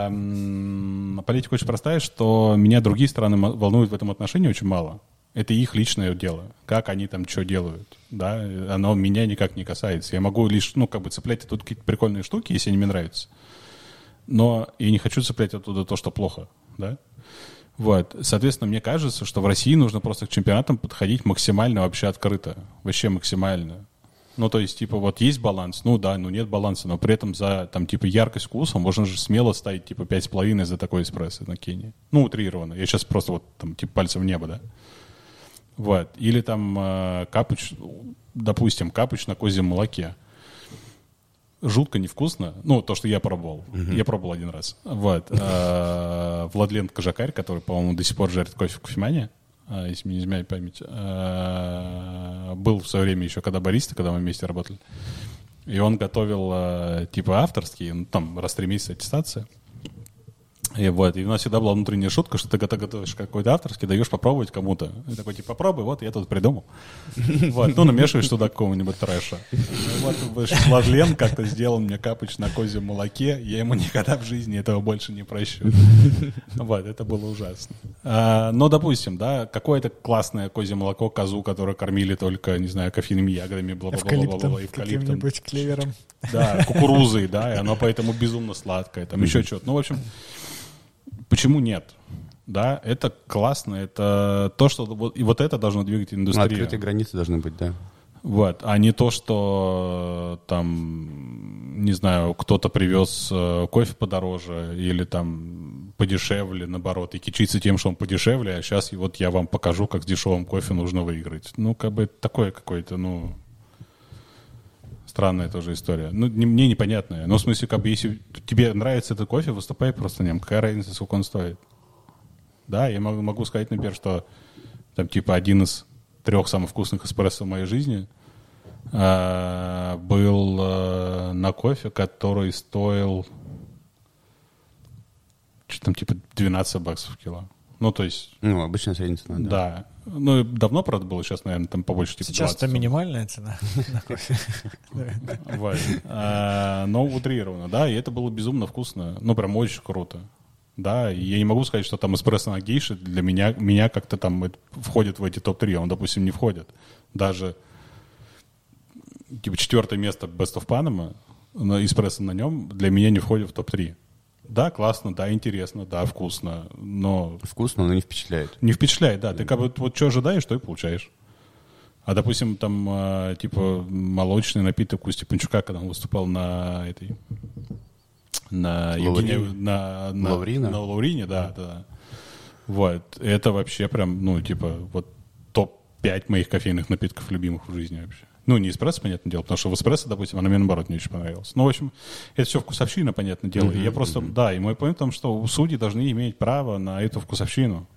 М, политика очень простая, что меня другие страны волнуют в этом отношении очень мало. Это их личное дело. Как они там что делают, да. Оно меня никак не касается. Я могу лишь, ну, как бы цеплять тут какие-то прикольные штуки, если они мне нравятся но я не хочу цеплять оттуда то, что плохо, да? Вот, соответственно, мне кажется, что в России нужно просто к чемпионатам подходить максимально вообще открыто, вообще максимально. Ну, то есть, типа, вот есть баланс, ну да, ну нет баланса, но при этом за, там, типа, яркость вкуса можно же смело ставить, типа, 5,5 за такой эспрессо на Кении. Ну, утрированно. Я сейчас просто вот, там, типа, пальцем в небо, да? Вот. Или там э, капуч, допустим, капуч на козьем молоке жутко невкусно. Ну, то, что я пробовал. Я пробовал один раз. Вот. Э, Владлен Кожакарь, который, по-моему, до сих пор жарит кофе в кофемане, э, если мне не изменяет память, э, был в свое время еще, когда бариста, когда мы вместе работали. И он готовил, э, типа, авторские, ну, там, раз в три месяца аттестация. И вот, и у нас всегда была внутренняя шутка, что ты когда готовишь какой-то авторский, даешь попробовать кому-то. И такой, типа, попробуй, вот, я тут придумал. Вот, ну, намешиваешь туда какого-нибудь трэша. Вот, вышел Владлен как-то сделал мне капыч на козьем молоке, я ему никогда в жизни этого больше не прощу. Вот, это было ужасно. А, Но, допустим, да, какое-то классное козье молоко, козу, которое кормили только, не знаю, кофейными ягодами, бла-бла-бла-бла-бла, Эвкалиптом, эвкалиптом. каким-нибудь клевером. Да, кукурузой, да, и оно поэтому безумно сладкое, там еще что-то. Ну, в общем, почему нет? Да, это классно, это то, что вот, и вот это должно двигать Ну, индустрию. открытые границы должны быть, да. Вот, а не то, что там, не знаю, кто-то привез э, кофе подороже или там подешевле, наоборот, и кичится тем, что он подешевле, а сейчас вот я вам покажу, как с дешевым кофе нужно выиграть. Ну, как бы такое какое-то, ну, странная тоже история. Ну, не- мне непонятная. Ну, в смысле, как бы, если тебе нравится этот кофе, выступай просто нем. Какая разница, сколько он стоит? Да, я могу, могу сказать, например, что там типа один из трех самых вкусных эспрессо в моей жизни а, был а, на кофе, который стоил что там типа 12 баксов в кило. Ну, то есть, Ну, обычная средняя цена, да. да. Ну, давно, правда, было, сейчас, наверное, там побольше, типа Сейчас это 20. минимальная цена на кофе. А, Но утрированно, да, и это было безумно вкусно. Ну, прям очень круто. Да, я не могу сказать, что там эспрессо на гейше для меня, меня как-то там это входит в эти топ-3, он, допустим, не входит. Даже типа четвертое место Best of Panama, но эспрессо на нем для меня не входит в топ-3. Да, классно, да, интересно, да, вкусно, но Вкусно, но не впечатляет. не впечатляет, да. Ты как бы вот что ожидаешь, то и получаешь. А, допустим, там, а, типа, молочный напиток у Степанчука, когда он выступал на этой... На Лаурине? Евгении... На, на, Лаурино? на Лаурине, да, да. Вот. Это вообще прям, ну, типа, вот топ-5 моих кофейных напитков любимых в жизни вообще. Ну, не эспрессо, понятное дело, потому что в эспрессо, допустим, она мне, наоборот, не очень понравилась. Ну, в общем, это все вкусовщина, понятное дело. И я просто, да, и мой point в том, что у судей должны иметь право на эту вкусовщину.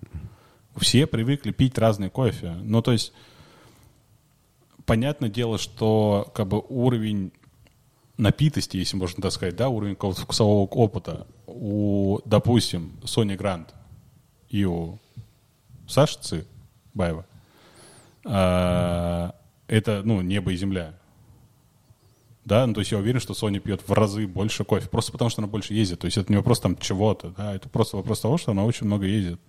Все привыкли пить разный кофе. Ну, то есть, понятное дело, что как бы уровень напитости, если можно так сказать, да, уровень какого-то вкусового опыта у, допустим, Сони Грант и у Саши Ци Баева, а, это, ну, небо и земля. Да, ну, то есть я уверен, что Соня пьет в разы больше кофе, просто потому что она больше ездит. То есть это не вопрос там чего-то, да, это просто вопрос того, что она очень много ездит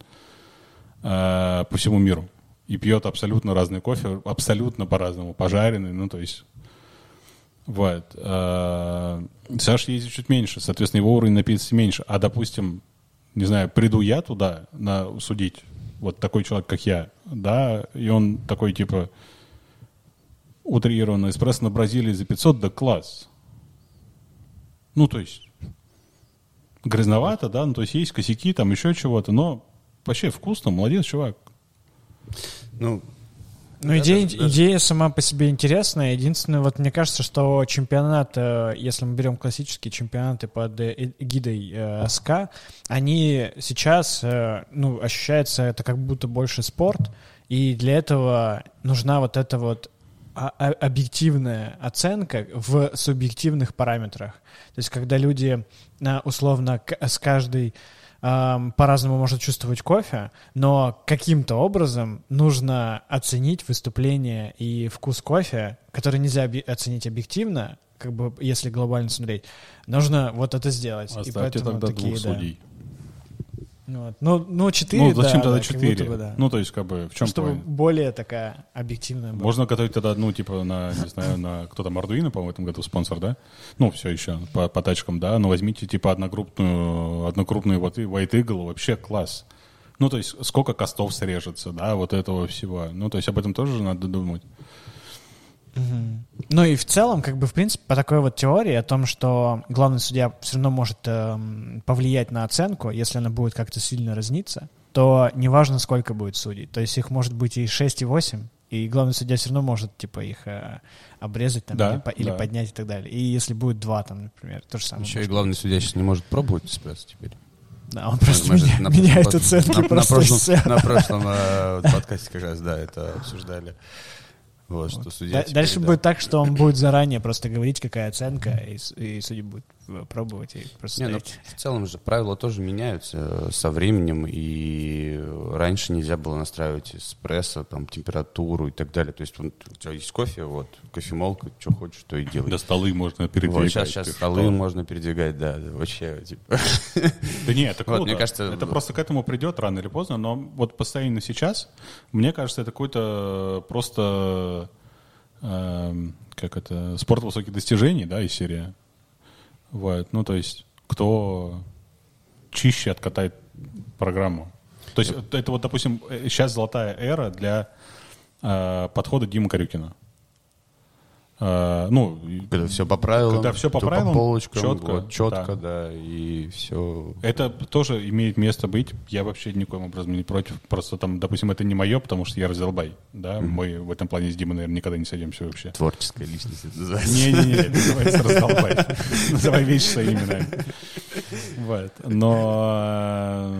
а, по всему миру и пьет абсолютно разный кофе, абсолютно по-разному, пожаренный, ну, то есть вот. А, Саша ездит чуть меньше, соответственно, его уровень напитости меньше. А, допустим, не знаю, приду я туда на судить, вот такой человек, как я, да, и он такой, типа, утрированно, эспрессо на Бразилии за 500, да класс. Ну, то есть, грязновато, да, ну, то есть есть косяки, там еще чего-то, но вообще вкусно, молодец, чувак. Ну, Ну, идея, идея сама по себе интересная. Единственное, вот мне кажется, что чемпионат, э, если мы берем классические чемпионаты под э, эгидой э, СК, они сейчас, э, ну, ощущается это как будто больше спорт, и для этого нужна вот эта вот объективная оценка в субъективных параметрах. То есть, когда люди а, условно с каждой ам, по-разному может чувствовать кофе, но каким-то образом нужно оценить выступление и вкус кофе, который нельзя оценить объективно, как бы если глобально смотреть. Нужно вот это сделать. И Оставьте поэтому тогда такие, двух да. судей. Вот. Ну, ну, четыре, Ну, зачем да, тогда да, как будто четыре? бы, да. Ну, то есть, как бы, в чем Чтобы point? более такая объективная была. Можно готовить тогда, ну, типа, на, не знаю, на кто там, Arduino, по-моему, в этом году спонсор, да? Ну, все еще по, по тачкам, да? Но возьмите, типа, однокрупную, однокрупную вот, White Eagle, вообще класс. Ну, то есть, сколько костов срежется, да, вот этого всего. Ну, то есть, об этом тоже надо думать. Ну и в целом, как бы, в принципе, по такой вот теории о том, что главный судья все равно может эм, повлиять на оценку, если она будет как-то сильно разниться, то неважно, сколько будет судей. То есть их может быть и 6, и 8, и главный судья все равно может, типа, их э, обрезать там, Да, или, по- или да. поднять и так далее. И если будет 2, там, например, то же самое. еще и главный судья сейчас не может пробовать эспрессо теперь. Да, он просто Мы меня- на- меняет на- оценки на- на просто и прошлом-. На прошлом э, подкасте как раз, да, это обсуждали. Вот, что судья Дальше да. будет так, что он будет заранее просто говорить, какая оценка, и, и судья будет пробовать и просто Не, ну, в целом же правила тоже меняются э, со временем, и раньше нельзя было настраивать эспрессо, там, температуру и так далее. То есть вот, у тебя есть кофе, вот, кофемолка, что хочешь, то и делай. Да столы можно Вот передвигать. сейчас, сейчас ты столы что? можно передвигать, да, да, вообще, типа. Да нет, это Вот, круто. мне кажется, это просто к этому придет рано или поздно, но вот постоянно сейчас, мне кажется, это какой-то просто, эм, как это, спорт высоких достижений, да, из серии. Вот, ну, то есть, кто чище откатает программу. То есть, это вот, допустим, сейчас золотая эра для э, подхода Димы Корюкина. Э, ну, Когда все по правилам. Когда всё по правилам, полочкам, чётко, вот, четко, да. да, и все. Это тоже имеет место быть. Я вообще никоим образом не против. Просто там, допустим, это не мое, потому что я раздолбай. Да, мы в этом плане с Димой, наверное, никогда не сойдемся вообще. Творческая личность это называется. Не-не-не, называется раздолбай. Называй вещи своими именами. Вот. Но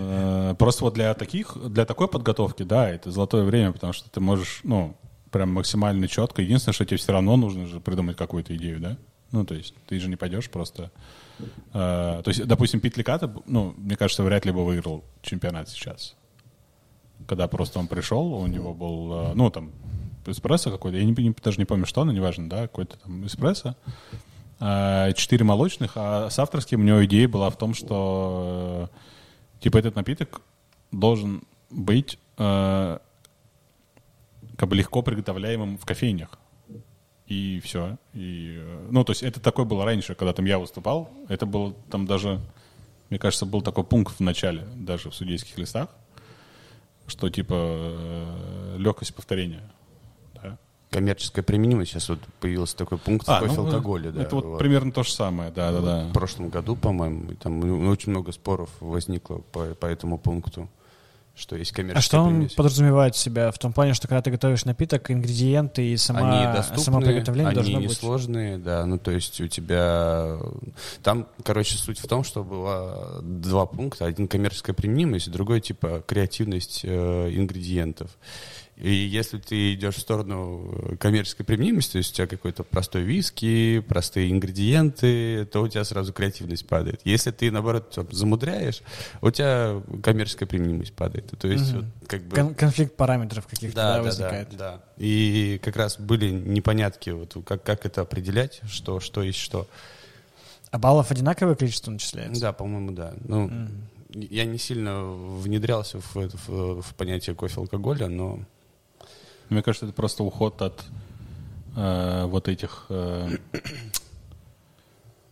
э, просто вот для таких, для такой подготовки, да, это золотое время, потому что ты можешь, ну, прям максимально четко. Единственное, что тебе все равно нужно же придумать какую-то идею, да? Ну, то есть ты же не пойдешь просто... э, то есть, допустим, Пит Леката, ну, мне кажется, вряд ли бы выиграл чемпионат сейчас. Когда просто он пришел, у него был, э, ну, там, эспрессо какой-то, я не, не- даже не помню, что, но неважно, да, какой-то там эспрессо. А, Четыре молочных, а с авторским у него идея была в том, что э, типа этот напиток должен быть э, как бы легко приготовляемым в кофейнях. И все. И, э, ну, то есть это такое было раньше, когда там я выступал. Это было там даже Мне кажется, был такой пункт в начале, даже в судейских листах, что типа э, легкость повторения. Да. Коммерческая применимость. Сейчас вот появился такой пункт А, в кофе ну, алкоголе. Да, это вот, вот. примерно то же самое, да, да, да. В прошлом году, по-моему, там очень много споров возникло по, по этому пункту, что есть коммерческая А что он примесь. подразумевает себя в том плане, что когда ты готовишь напиток, ингредиенты и сама, они само доступны, приготовление они должно быть... несложные, да, ну то есть у тебя... Там, короче, суть в том, что было два пункта. Один коммерческая применимость, другой типа креативность э, ингредиентов. И если ты идешь в сторону коммерческой применимости, то есть у тебя какой-то простой виски, простые ингредиенты, то у тебя сразу креативность падает. Если ты, наоборот, там, замудряешь, у тебя коммерческая применимость падает. То есть Мгм. вот, как бы... Кон- конфликт параметров каких-то да, возникает. Да, да. И как раз были непонятки, вот, как, как это определять, что, что есть что. А баллов одинаковое количество начисляется? Да, по-моему, да. Ну, Мгм. я не сильно внедрялся в, в, в понятие кофе-алкоголя, но Мне кажется, это просто уход от э, вот этих э,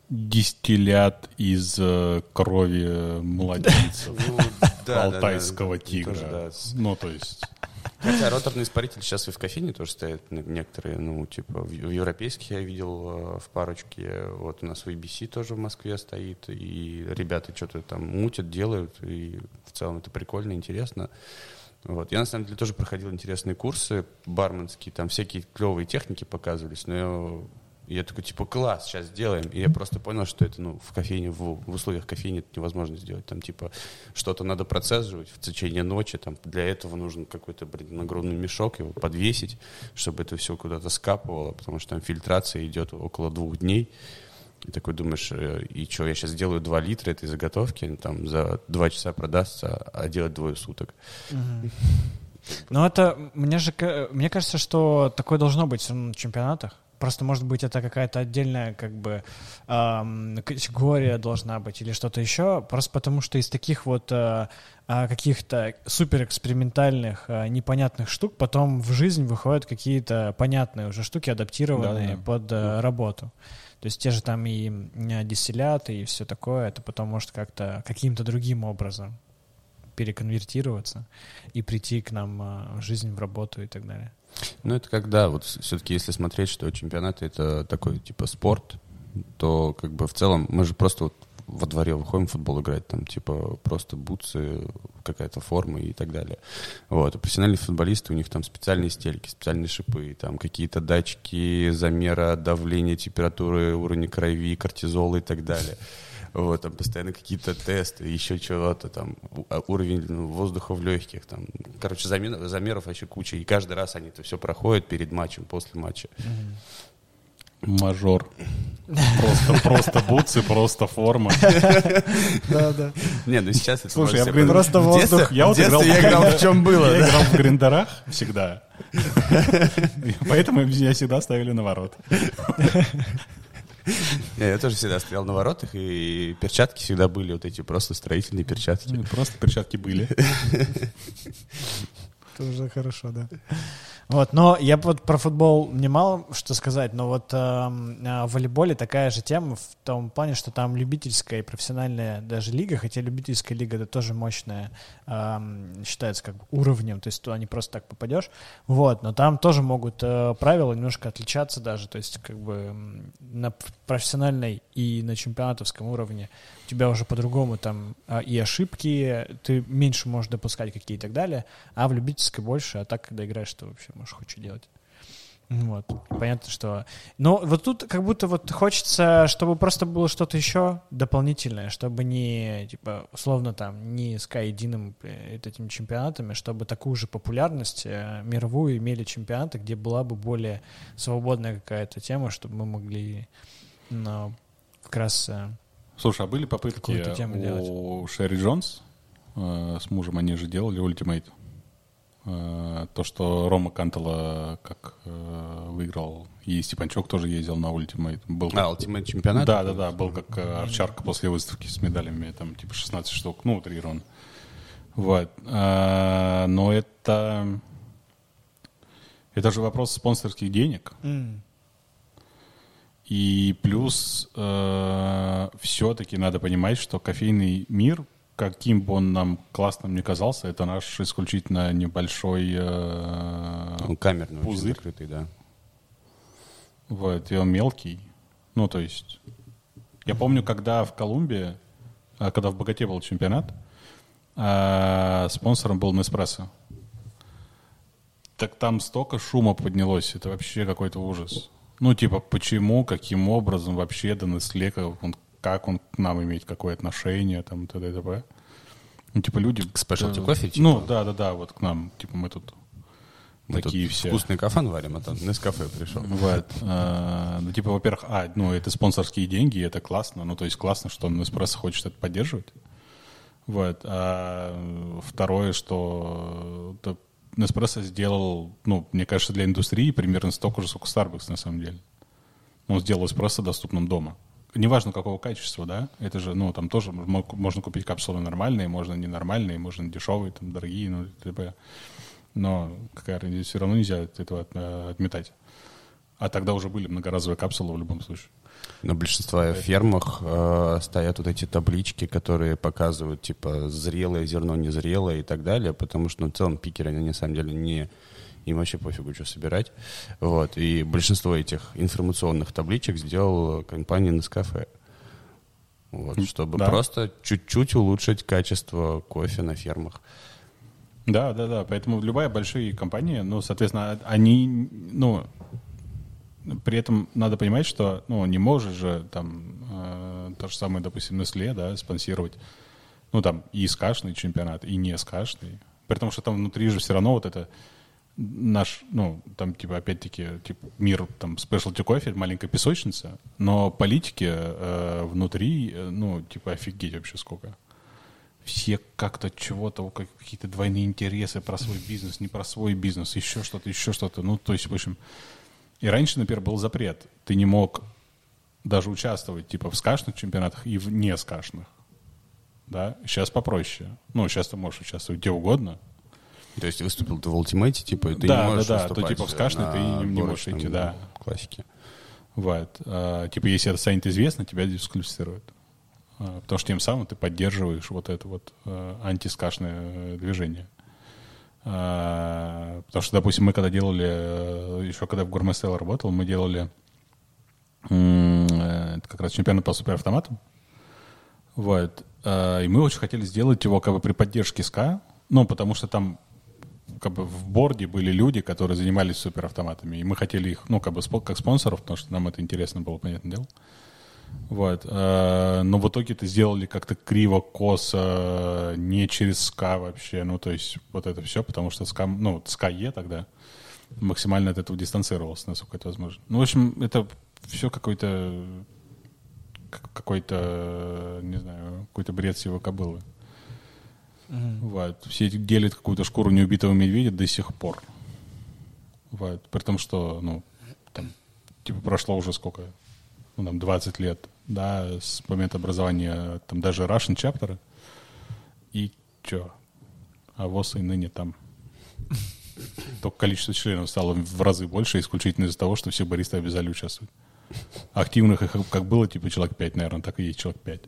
дистиллят из э, крови младенцев ну, да, алтайского да, тигра. Ну, то есть... Хотя роторный испаритель сейчас и в кофейне тоже стоят некоторые, ну, типа, в, в европейских я видел э, в парочке, вот у нас в ABC тоже в Москве стоит, и ребята что-то там мутят, делают, и в целом это прикольно, интересно. Вот. Я, на самом деле, тоже проходил интересные курсы барменские, там всякие клевые техники показывались, но я, я такой, типа, класс, сейчас сделаем. И я просто понял, что это, ну, в кофейне, в, в условиях кофейни это невозможно сделать. Там, типа, что-то надо процессировать в течение ночи, там, для этого нужен какой-то, блин, нагрудный мешок, его подвесить, чтобы это все куда-то скапывало, потому что там фильтрация идет около двух дней. И такой думаешь, э, и что, я сейчас сделаю 2 литра этой заготовки, там за 2 часа продастся, а делать двое суток. Ну, это, мне же, мне кажется, что такое должно быть на чемпионатах. Просто, может быть, это какая-то отдельная, как бы, ам, категория должна быть или что-то еще. Просто потому, что из таких вот а, а, каких-то суперэкспериментальных, а, непонятных штук потом в жизнь выходят какие-то понятные уже штуки, адаптированные Да-да. под а, работу. То есть те же там и а, дистилляты и все такое, это потом может как-то каким-то другим образом переконвертироваться и прийти к нам а, в жизнь, в работу и так далее. Ну, это когда, вот все-таки, если смотреть, что чемпионаты это такой, типа, спорт, то, как бы, в целом, мы же просто вот во дворе выходим в футбол играть, там, типа, просто бутсы, какая-то форма и так далее. Вот. А профессиональные футболисты, у них там специальные стельки, специальные шипы, там, какие-то датчики замера давления, температуры, уровня крови, кортизола и так далее. Вот, там постоянно какие-то тесты, еще чего-то, там, а, уровень ну, воздуха в легких, там, короче, замен- замеров вообще куча, и каждый раз они это все проходят перед матчем, после матча. Мажор. Просто, просто бутсы, просто форма. Да, да. Не, ну сейчас это... Слушай, я в Просто воздух. Я вот играл я в играл Грин- в чем было, Я играл в гриндерах всегда. Поэтому меня всегда ставили на ворот. Я тоже всегда стоял на воротах, и перчатки всегда были вот эти просто строительные перчатки. Просто перчатки были. Это уже хорошо, да. Вот, но я вот про футбол не мало что сказать, но вот эм, а, в волейболе такая же тема в том плане, что там любительская и профессиональная даже лига, хотя любительская лига это тоже мощная, эм, считается как бы уровнем, то есть туда не просто так попадешь, вот, но там тоже могут э, правила немножко отличаться даже, то есть как бы м, на профессиональной и на чемпионатовском уровне у тебя уже по-другому там а, и ошибки, ты меньше можешь допускать какие и так далее, а в любительской больше, а так, когда играешь, ты вообще можешь что делать. Вот. Понятно, что... Но вот тут как будто вот хочется, чтобы просто было что-то еще дополнительное, чтобы не, типа, условно там, не с единым этими чемпионатами, чтобы такую же популярность э, мировую имели чемпионаты, где была бы более свободная какая-то тема, чтобы мы могли, ну, как раз... э, Слушай, а были попытки тему делать. у Шерри Джонс э, с мужем, они же делали ультимейт. Э, то, что Рома Кантела как э, выиграл, и Степанчук тоже ездил на ультимейт. Был А, ультимейт чемпионат? Да, да, да, был как э, овчарка после выставки с медалями, там типа 16 штук, ну, утрирован. Вот. А, но это... Это же вопрос спонсорских денег. м, И плюс э, все-таки надо понимать, что кофейный мир, каким бы он нам классным не казался, это наш исключительно небольшой э, Он камерный, пузырь. закрытый, да. Вот, и он мелкий. Ну, то есть... Я помню, когда в Колумбии, а, когда в Богате был чемпионат, а, спонсором был Неспрессо. Так там столько шума поднялось, это вообще какой-то ужас. Ну, типа, почему, каким образом вообще до как он, как он к нам имеет какое отношение, там, т.д. и т.п. Ну, типа, люди... К э, кофе, типа? Ну, да-да-да, вот к нам, типа, мы тут Мы такие все. вкусный кафан варим, а там Нескафе пришел. Вот. А, Ну, типа, во-первых, а, ну, это спонсорские деньги, и это классно. Ну, то есть классно, что Неспрессо хочет это поддерживать. Вот. А второе, что это Неспрессо сделал, ну, мне кажется, для индустрии примерно столько же, сколько Starbucks на самом деле. Он сделал эспрессо доступным дома. Неважно, какого качества, да, это же, ну, там тоже мо- можно купить капсулы нормальные, можно ненормальные, можно дешевые, там, дорогие, ну, т.п. Но какая разница, все равно нельзя этого э, отметать. А тогда уже были многоразовые капсулы в любом случае. На большинстве фермах э, стоят вот эти таблички, которые показывают, типа, зрелое зерно, незрелое и так далее, потому что, ну, в целом, пикеры, они, на самом деле, не... Им вообще пофигу, что собирать. Вот. И большинство этих информационных табличек сделала компания Nescafe. Вот, чтобы да. просто чуть-чуть улучшить качество кофе на фермах. Да, да, да. Поэтому любая большая компания, ну, соответственно, они, ну, при этом надо понимать, что, ну, не можешь же там э, то же самое, допустим, Nestle, да, спонсировать, ну, там, и скашный чемпионат, и не скашный. При том, что там внутри же все равно вот это наш, ну, там, типа, опять-таки, типа, мир, там, specialty кофе, маленькая песочница, но политики э, внутри, э, ну, типа, офигеть вообще сколько все как-то чего-то, какие-то двойные интересы про свой бизнес, не про свой бизнес, еще что-то, еще что-то. Ну, то есть, в общем, и раньше, например, был запрет. Ты не мог даже участвовать, типа, в скашных чемпионатах и в не скашных. Да? Сейчас попроще. Ну, сейчас ты можешь участвовать где угодно. То есть выступил ты в ультимейте, типа, ты Да, не можешь да, да, то выступать типа в скашной на ты не- можешь идти, да. Классике. Вот. А, типа, если это станет известно, тебя дисквалифицируют. А, потому что тем самым ты поддерживаешь вот это вот э, антискашное э, движение. А, потому что, допустим, мы когда делали, э, еще когда в Гурместел работал, мы делали э, это как раз чемпионат по суперавтоматам. Вот. А, И мы очень хотели сделать его как бы при поддержке SCA, ну, потому что там как бы в борде были люди, которые занимались суперавтоматами, и мы хотели их, ну, как бы как спонсоров, потому что нам это интересно было, понятное дело. Вот. э, Но в итоге это сделали как-то криво, косо, не через SCA вообще. Ну, то есть вот это все, потому что SCA, ну, SCAE тогда максимально от этого дистанцировался, насколько это возможно. Ну, в общем, это все какой-то как- какой-то, не знаю, какой-то бред с его кобылы. Вот. Все делят какую-то шкуру неубитого медведя до сих пор. Вот. При том, что, ну, там, типа, прошло уже сколько? Ну, там, 20 лет, да, с момента образования, там, даже Russian chapter. И чё? А ВОЗ и ныне там. Только количество членов стало в разы больше, исключительно из-за того, что все баристы обязали участвовать. Активных их как было, типа, человек 5, наверное, так и есть человек 5.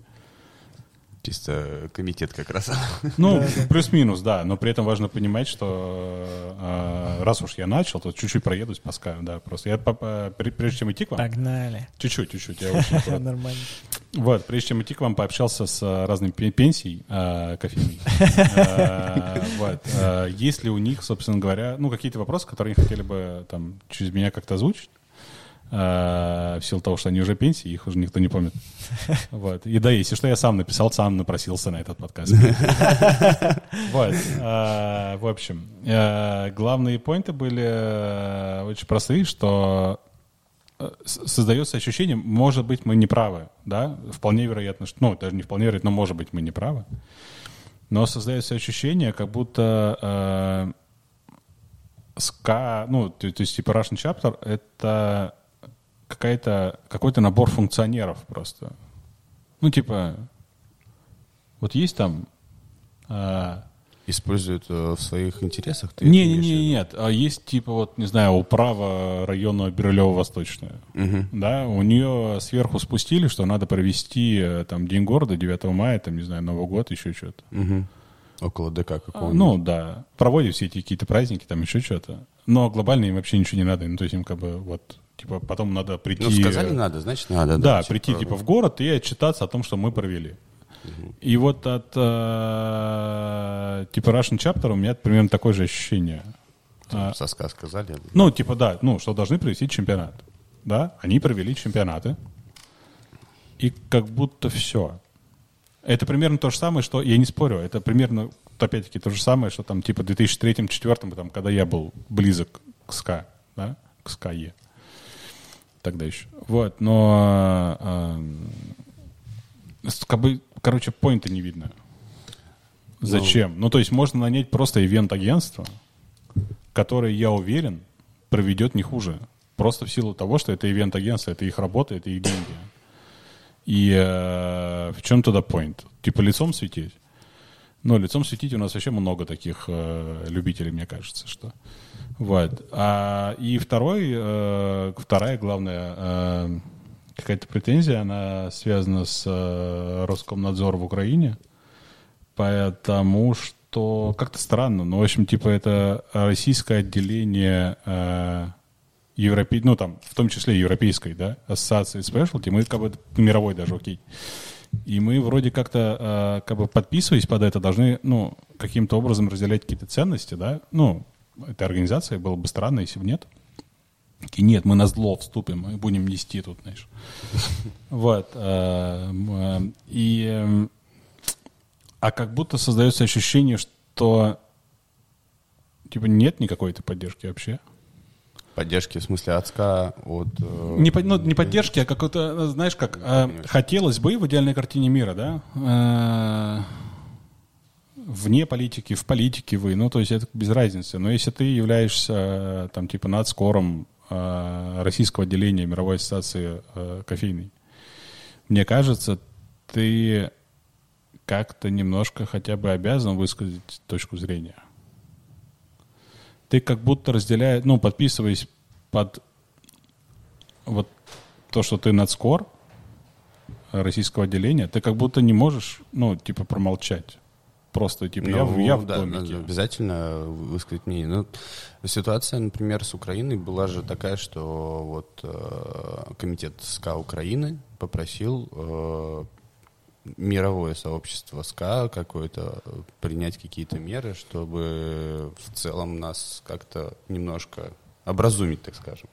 Чисто комитет как раз. Ну, плюс-минус, да. Но при этом важно понимать, что э, раз уж я начал, то чуть-чуть проедусь по Sky, да, просто. Я, пре- прежде чем идти к вам... Погнали. Чуть-чуть, чуть-чуть. Я очень. Нормально. Вот, прежде чем идти к вам, пообщался с э, разными пе- пенсий э, кофейной. Э, Вот. Э, Есть ли у них, собственно говоря, ну, какие-то вопросы, которые они хотели бы там через меня как-то озвучить? Э, В силу того, что они уже пенсии, их уже никто не помнит. Вот. И да, если что, я сам написал, сам напросился на этот подкаст. Вот. Э, В общем, э, главные поинты были очень простые, что создается ощущение, может быть, мы не правы, да, вполне вероятно, что, ну, даже не вполне вероятно, но, может быть, мы не правы, но создается ощущение, как будто э, СКА, ну, то, то есть, типа, Russian Chapter — это какая-то, какой-то набор функционеров просто. Ну, типа, вот есть там э, используют э, в своих интересах? Ты Не, не, не, нет. А есть типа вот, не знаю, управа района Бирюлево-Восточная. Мгм. Да, у нее сверху спустили, что надо провести э, там День города 9 мая, там, не знаю, Новый год, еще что-то. Мгм. Около ДК какого-нибудь. Ну, да. Проводят все эти какие-то праздники, там еще что-то. Но глобально им вообще ничего не надо. Ну, то есть им как бы вот, типа, потом надо прийти... Ну, сказали надо, значит надо. Да, типа, прийти типа в город и отчитаться о том, что мы провели. И вот от э, типа Russian Chapter у меня примерно такое же ощущение. там А, Соска сказали. ну, типа, да, ну, что должны провести чемпионат. Да, они провели чемпионаты. И как будто все. Это примерно то же самое, что, я не спорю, это примерно, опять-таки, то же самое, что там, типа, в 2003-2004, там, когда я был близок к СКА, да, к СКАЕ. Тогда еще. Вот, но, э, с- как бы, короче, поинта не видно. Зачем? Ну, то есть можно нанять просто ивент-агентство, которое, я уверен, проведет не хуже. Просто в силу того, что это ивент-агентство, это их работа, это их деньги. И э, в чем туда point? Типа лицом светить? Ну, лицом светить у нас вообще много таких э, любителей, мне кажется, что. Вот. А, и второй, э, вторая главная э, какая-то претензия, она связана с э, Роскомнадзором в Украине, потому что как-то странно, но, в общем, типа это российское отделение э, европе... ну, там, в том числе европейской, да, ассоциации specialty, мы как бы мировой даже, окей. И мы вроде как-то, э, как бы подписываясь под это, должны, ну, каким-то образом разделять какие-то ценности, да, ну, этой организации, было бы странно, если бы нет. И нет, мы на зло вступим, мы будем нести тут, знаешь. Вот. э, э, И... А как будто создается ощущение, что типа нет никакой этой поддержки вообще. Поддержки, в смысле, от СКА, от... э, Не, ну, не поддержки, а какой-то, знаешь, как э, хотелось бы в идеальной картине мира, да, э, вне политики, в политике вы, ну, то есть это без разницы. Но если ты являешься, э, там, типа, надскором э, российского отделения Мировой ассоциации э, кофейной, мне кажется, ты как-то немножко хотя бы обязан высказать точку зрения. Ты как будто разделяешь, ну, подписываясь под вот то, что ты надскор российского отделения, ты как будто не можешь, ну, типа, промолчать. Просто, типа, я, в- Ну, я в да, домике. надо обязательно высказать мнение. Ну, ситуация, например, с Украиной была же такая, что вот э, комитет СКА Украины попросил э, мировое сообщество СКА какое-то э, принять какие-то меры, чтобы в целом нас как-то немножко образумить, так скажем.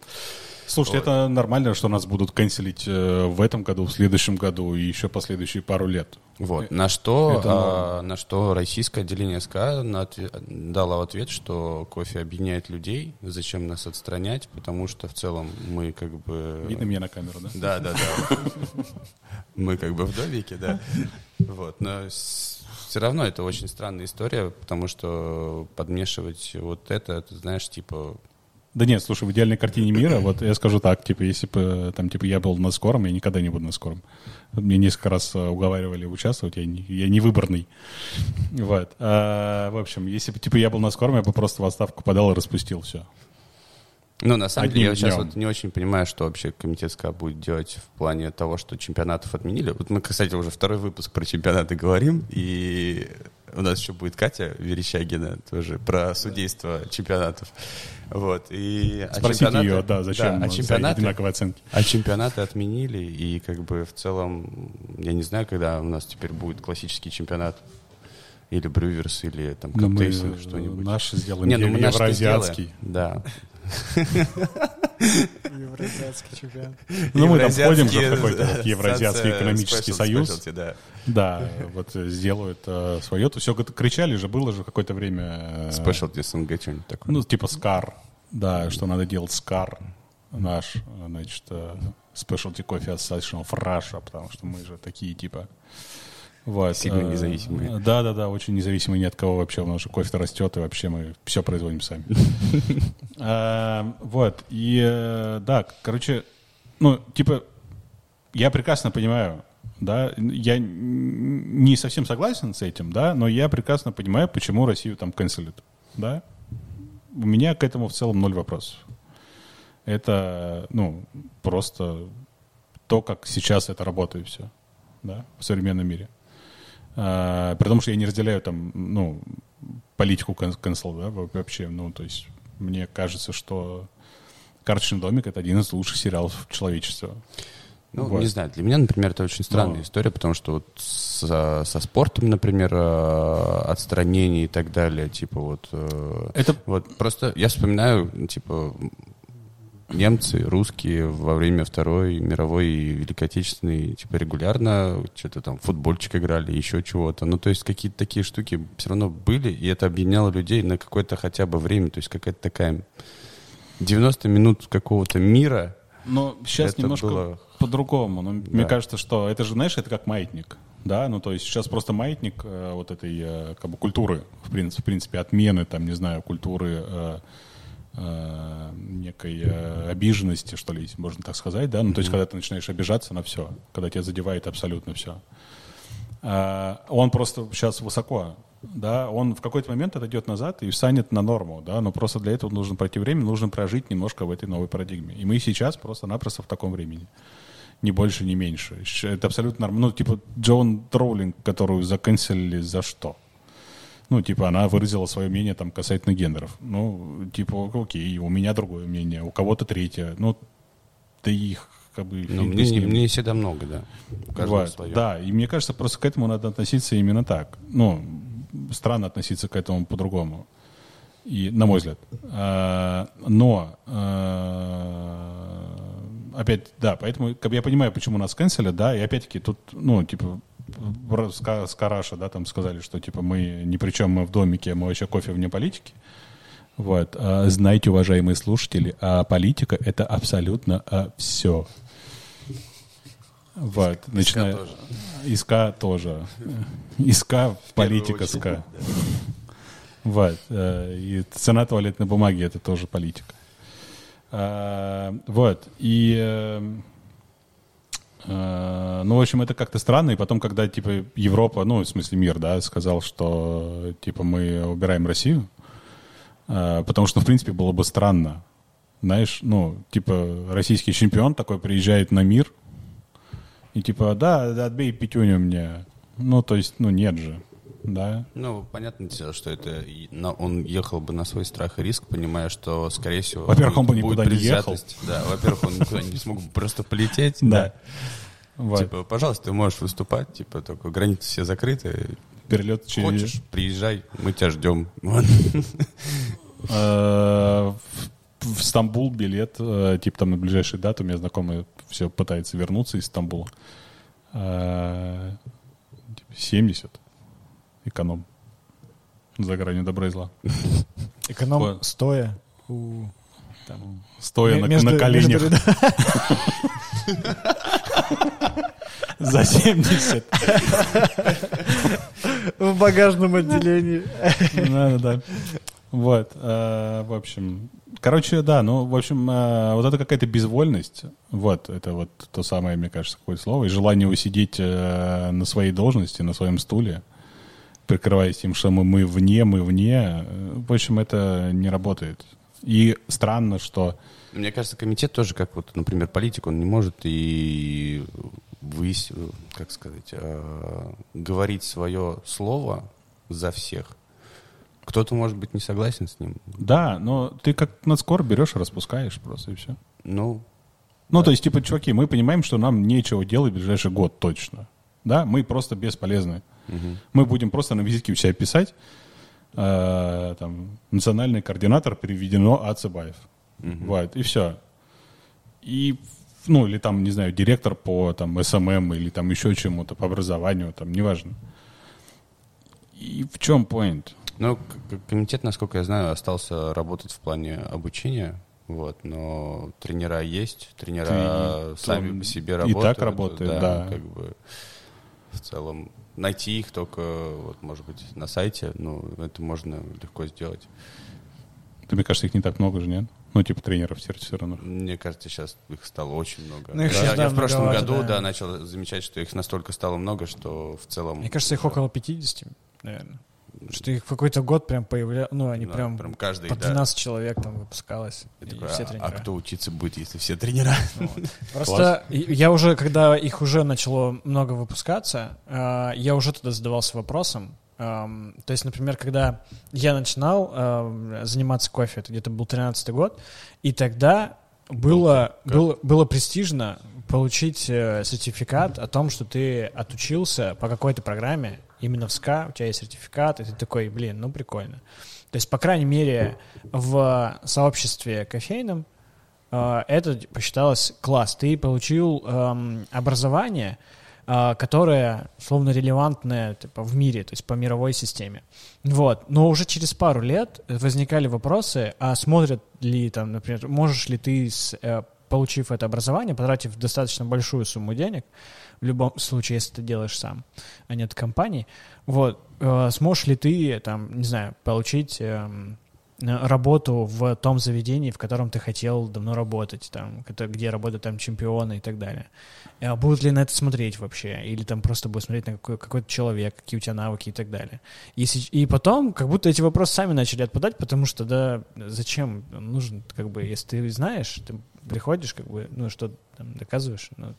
Слушайте, это нормально, что нас будут канцелить э, в этом году, в следующем году и еще последующие пару лет. Вот. На что, это а, на что российское отделение СКА на отве- дало ответ, что кофе объединяет людей, зачем нас отстранять, потому что в целом мы как бы... Видно меня на камеру, да? Да, да, да. Мы как бы в домике, да. Вот. Но все равно это очень странная история, потому что подмешивать вот это, ты знаешь, типа... Да нет, слушай, в идеальной картине мира, вот я скажу так, типа, если бы там, типа, я был на скором, я никогда не буду на скором. Мне несколько раз э, уговаривали участвовать, я не, я не выборный. Вот. А, в общем, если бы, типа, я был на скором, я бы просто в отставку подал и распустил все. Ну, на самом деле, я Одним сейчас вот не очень понимаю, что вообще комитет SCA будет делать в плане того, что чемпионатов отменили. Вот мы, кстати, уже второй выпуск про чемпионаты говорим, и у нас еще будет Катя Верещагина тоже про судейство чемпионатов. Вот. И, а Спросите чемпионаты- ее, да, зачем а за чемпионаты, одинаковые оценки. а чемпионаты отменили, и как бы в целом, я не знаю, когда у нас теперь будет классический чемпионат, или Brewers, или там Ну, мы Cup Tasting, что-нибудь. наш сделаем Не, ну мы наш евроазиатский. Да. Евроазиатский чемпионат. Ну, мы там входим же в какой-то вот э, Евроазиатский ассоциация экономический союз. да. Да, вот э, сделают э, свое. То все кричали же, было же какое-то время... э, Specialty СНГ, что-нибудь такое. Ну, типа Скар. Да, что надо делать Скар. Наш, э, значит, э, Specialty Coffee Association of Russia, потому что мы же такие, типа... Вот. Сильно э, независимые. Да, да, да, очень независимые ни от кого вообще. У нас же кофе растет, и вообще мы все производим сами. А, Вот. И э, да, короче, ну, типа, я прекрасно понимаю, да, я не совсем согласен с этим, да, но я прекрасно понимаю, почему Россию там канцелят, да. У меня к этому в целом ноль вопросов. Это, ну, просто то, как сейчас это работает все, да, в современном мире. А, при том, что я не разделяю там, ну, политику cancel, да, во- вообще, ну, то есть мне кажется, что «Карточный домик» — это один из лучших сериалов человечества. Ну, Вот. не знаю, для меня, например, это очень странная Но- история, потому что вот со, со спортом, например, э, отстранение и так далее, типа вот... э, Это Вот просто я вспоминаю, типа, немцы, русские во время Второй мировой и Великой Отечественной, типа, регулярно что-то там, футбольчик играли, еще чего-то. Ну, то есть какие-то такие штуки все равно были, и это объединяло людей на какое-то хотя бы время, то есть какая-то такая 90 минут какого-то мира. Но сейчас немножко было- по-другому. Но Мне Да. кажется, что это же, знаешь, это как маятник. Да, ну то есть сейчас просто маятник э, вот этой э, как бы культуры, в принципе, в принципе, отмены, там, не знаю, культуры э, э, некой э, обиженности, что ли, можно так сказать, да, ну то есть когда ты начинаешь обижаться на все, когда тебя задевает абсолютно все. А, он просто сейчас высоко, да, он в какой-то момент отойдет назад и встанет на норму, да, но просто для этого нужно пройти время, нужно прожить немножко в этой новой парадигме. И мы сейчас просто-напросто в таком времени. Ни больше, ни меньше. Это абсолютно нормально. Ну, типа, Джон Троулинг, которую заканцелили за что? Ну, типа, она выразила свое мнение там касательно гендеров. Ну, типа, окей, у меня другое мнение, у кого-то третье. Ну, да их как бы... Ну, мне, ним. мне всегда много, да. Своё. Да, и мне кажется, просто к этому надо относиться именно так. Ну, странно относиться к этому по-другому. И, на мой взгляд. А, но, а, опять, да, поэтому как бы я понимаю, почему нас канцелят, да, и опять-таки тут, ну, типа, с Караша, да, там сказали, что, типа, мы ни при чем, мы в домике, мы вообще кофе вне политики. Вот. А, знаете, уважаемые слушатели, а политика — это абсолютно все. Вот, начиная... тоже. Иска тоже. Иска, политика ска. Вот. э, И цена туалетной бумаги — это тоже политика. А, Вот. И... э, Ну, в общем, это как-то странно. И потом, когда, типа, Европа, ну, в смысле мир, да, сказал, что, типа, мы убираем Россию, э, потому что, в принципе, было бы странно. Знаешь, ну, типа, российский чемпион такой приезжает на мир, и типа, да, отбей пятюню мне. Ну, то есть, ну, нет же, да. Ну, понятное дело, что это на- он ехал бы на свой страх и риск, понимая, что, скорее всего... Во-первых, он бы никуда не ехал. Да, во-первых, он никуда не смог бы просто полететь. Да. Вот. Типа, пожалуйста, ты можешь выступать, типа, только границы все закрыты. Перелет через... Хочешь, приезжай, мы тебя ждем. Э, В Стамбул билет, э, типа там на ближайшую дату, у меня знакомый все пытается вернуться из Стамбула. Э, типа 70. Эконом. За гранью добра и зла. Эконом стоя. У, Там, стоя на, между- на коленях между за 70. В багажном отделении. Да, да, да. Вот, э, в общем, короче, да, ну, в общем, э, вот это какая-то безвольность, вот, это вот то самое, мне кажется, какое-то слово, и желание усидеть э, на своей должности, на своем стуле, прикрываясь тем, что мы, мы вне, мы вне, э, в общем, это не работает. И странно, что... Мне кажется, комитет тоже, как вот, например, политик, он не может и выяс... как сказать, э, говорить свое слово за всех. Кто-то, может быть, не согласен с ним. Да, но ты как нацкор берешь и распускаешь просто, и все. Ну, Ну, то есть, типа, чуваки, мы понимаем, что нам нечего делать в ближайший год точно. Да, мы просто бесполезны. Мы будем просто на визитке у себя писать, э, там, национальный координатор переведено Ацебаев. Вот, и все. И, ну, или там, не знаю, директор по там SMM или там еще чему-то, по образованию, там, неважно. И в чем point? Ну, комитет, насколько я знаю, остался работать в плане обучения, вот, но тренера есть, тренера Ты- сами по себе и работают. так работает, да. Как бы в целом найти их только, вот, может быть, на сайте, ну, это можно легко сделать. Ты, мне кажется, их не так много же, нет? Ну, типа тренеров сертифицированных. Мне кажется, сейчас их стало очень много. Ну, их да, я в прошлом году, да. да. начал замечать, что их настолько стало много, что в целом... Мне кажется, их около 50, наверное. Что их в какой-то год прям появлялось, ну, они Да, прям, прям каждый, по да. 12 человек там выпускалось. Я и такой, все а, тренера. а кто учиться будет, если все тренера? Просто и- я уже, когда их уже начало много выпускаться, э, я уже тогда задавался вопросом. эм, То есть, например, когда я начинал э, заниматься кофе, это где-то был 13 год, и тогда было, Как? было, было престижно получить э, сертификат о том, что ты отучился по какой-то программе, именно в СКА, у тебя есть сертификат, и ты такой, блин, ну прикольно. То есть, по крайней мере, в сообществе кофейном э, это посчиталось класс. Ты получил эм, образование, э, которое, словно, релевантное типа, в мире, то есть по мировой системе. Вот. Но уже через пару лет возникали вопросы, а смотрят ли там, например, можешь ли ты, с, э, получив это образование, потратив достаточно большую сумму денег, в любом случае, если ты делаешь сам, а не от компании, вот, э, сможешь ли ты, там, не знаю, получить эм, э, работу в том заведении, в котором ты хотел давно работать, там, где работают там чемпионы и так далее. А будут ли на это смотреть вообще? Или там просто будут смотреть на какой, какой-то человек, какие у тебя навыки и так далее. И, и потом, как будто эти вопросы сами начали отпадать, потому что, да, зачем нужен, как бы, если ты знаешь, ты приходишь, как бы, ну, что там доказываешь, ну,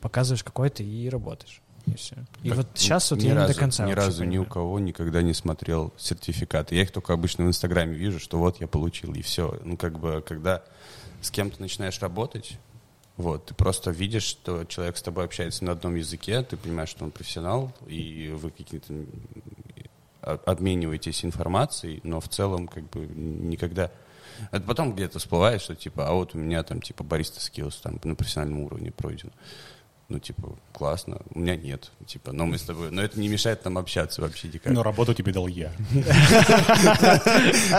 показываешь какой ты и работаешь. И все. И Так, вот сейчас вот я разу, не до конца Ни разу ни у понимаю. кого никогда не смотрел сертификаты. Я их только обычно в Инстаграме вижу, что вот я получил, и все. Ну, как бы, когда с кем-то начинаешь работать, вот, ты просто видишь, что человек с тобой общается на одном языке, ты понимаешь, что он профессионал, и вы какие-то обмениваетесь информацией, но в целом, как бы, никогда... Это потом где-то всплывает, что типа, а вот у меня там типа бариста скиллс там на профессиональном уровне пройден. Ну, типа, классно. У меня нет. Типа, но мы с тобой... Но это не мешает нам общаться вообще никак. Но работу тебе дал я.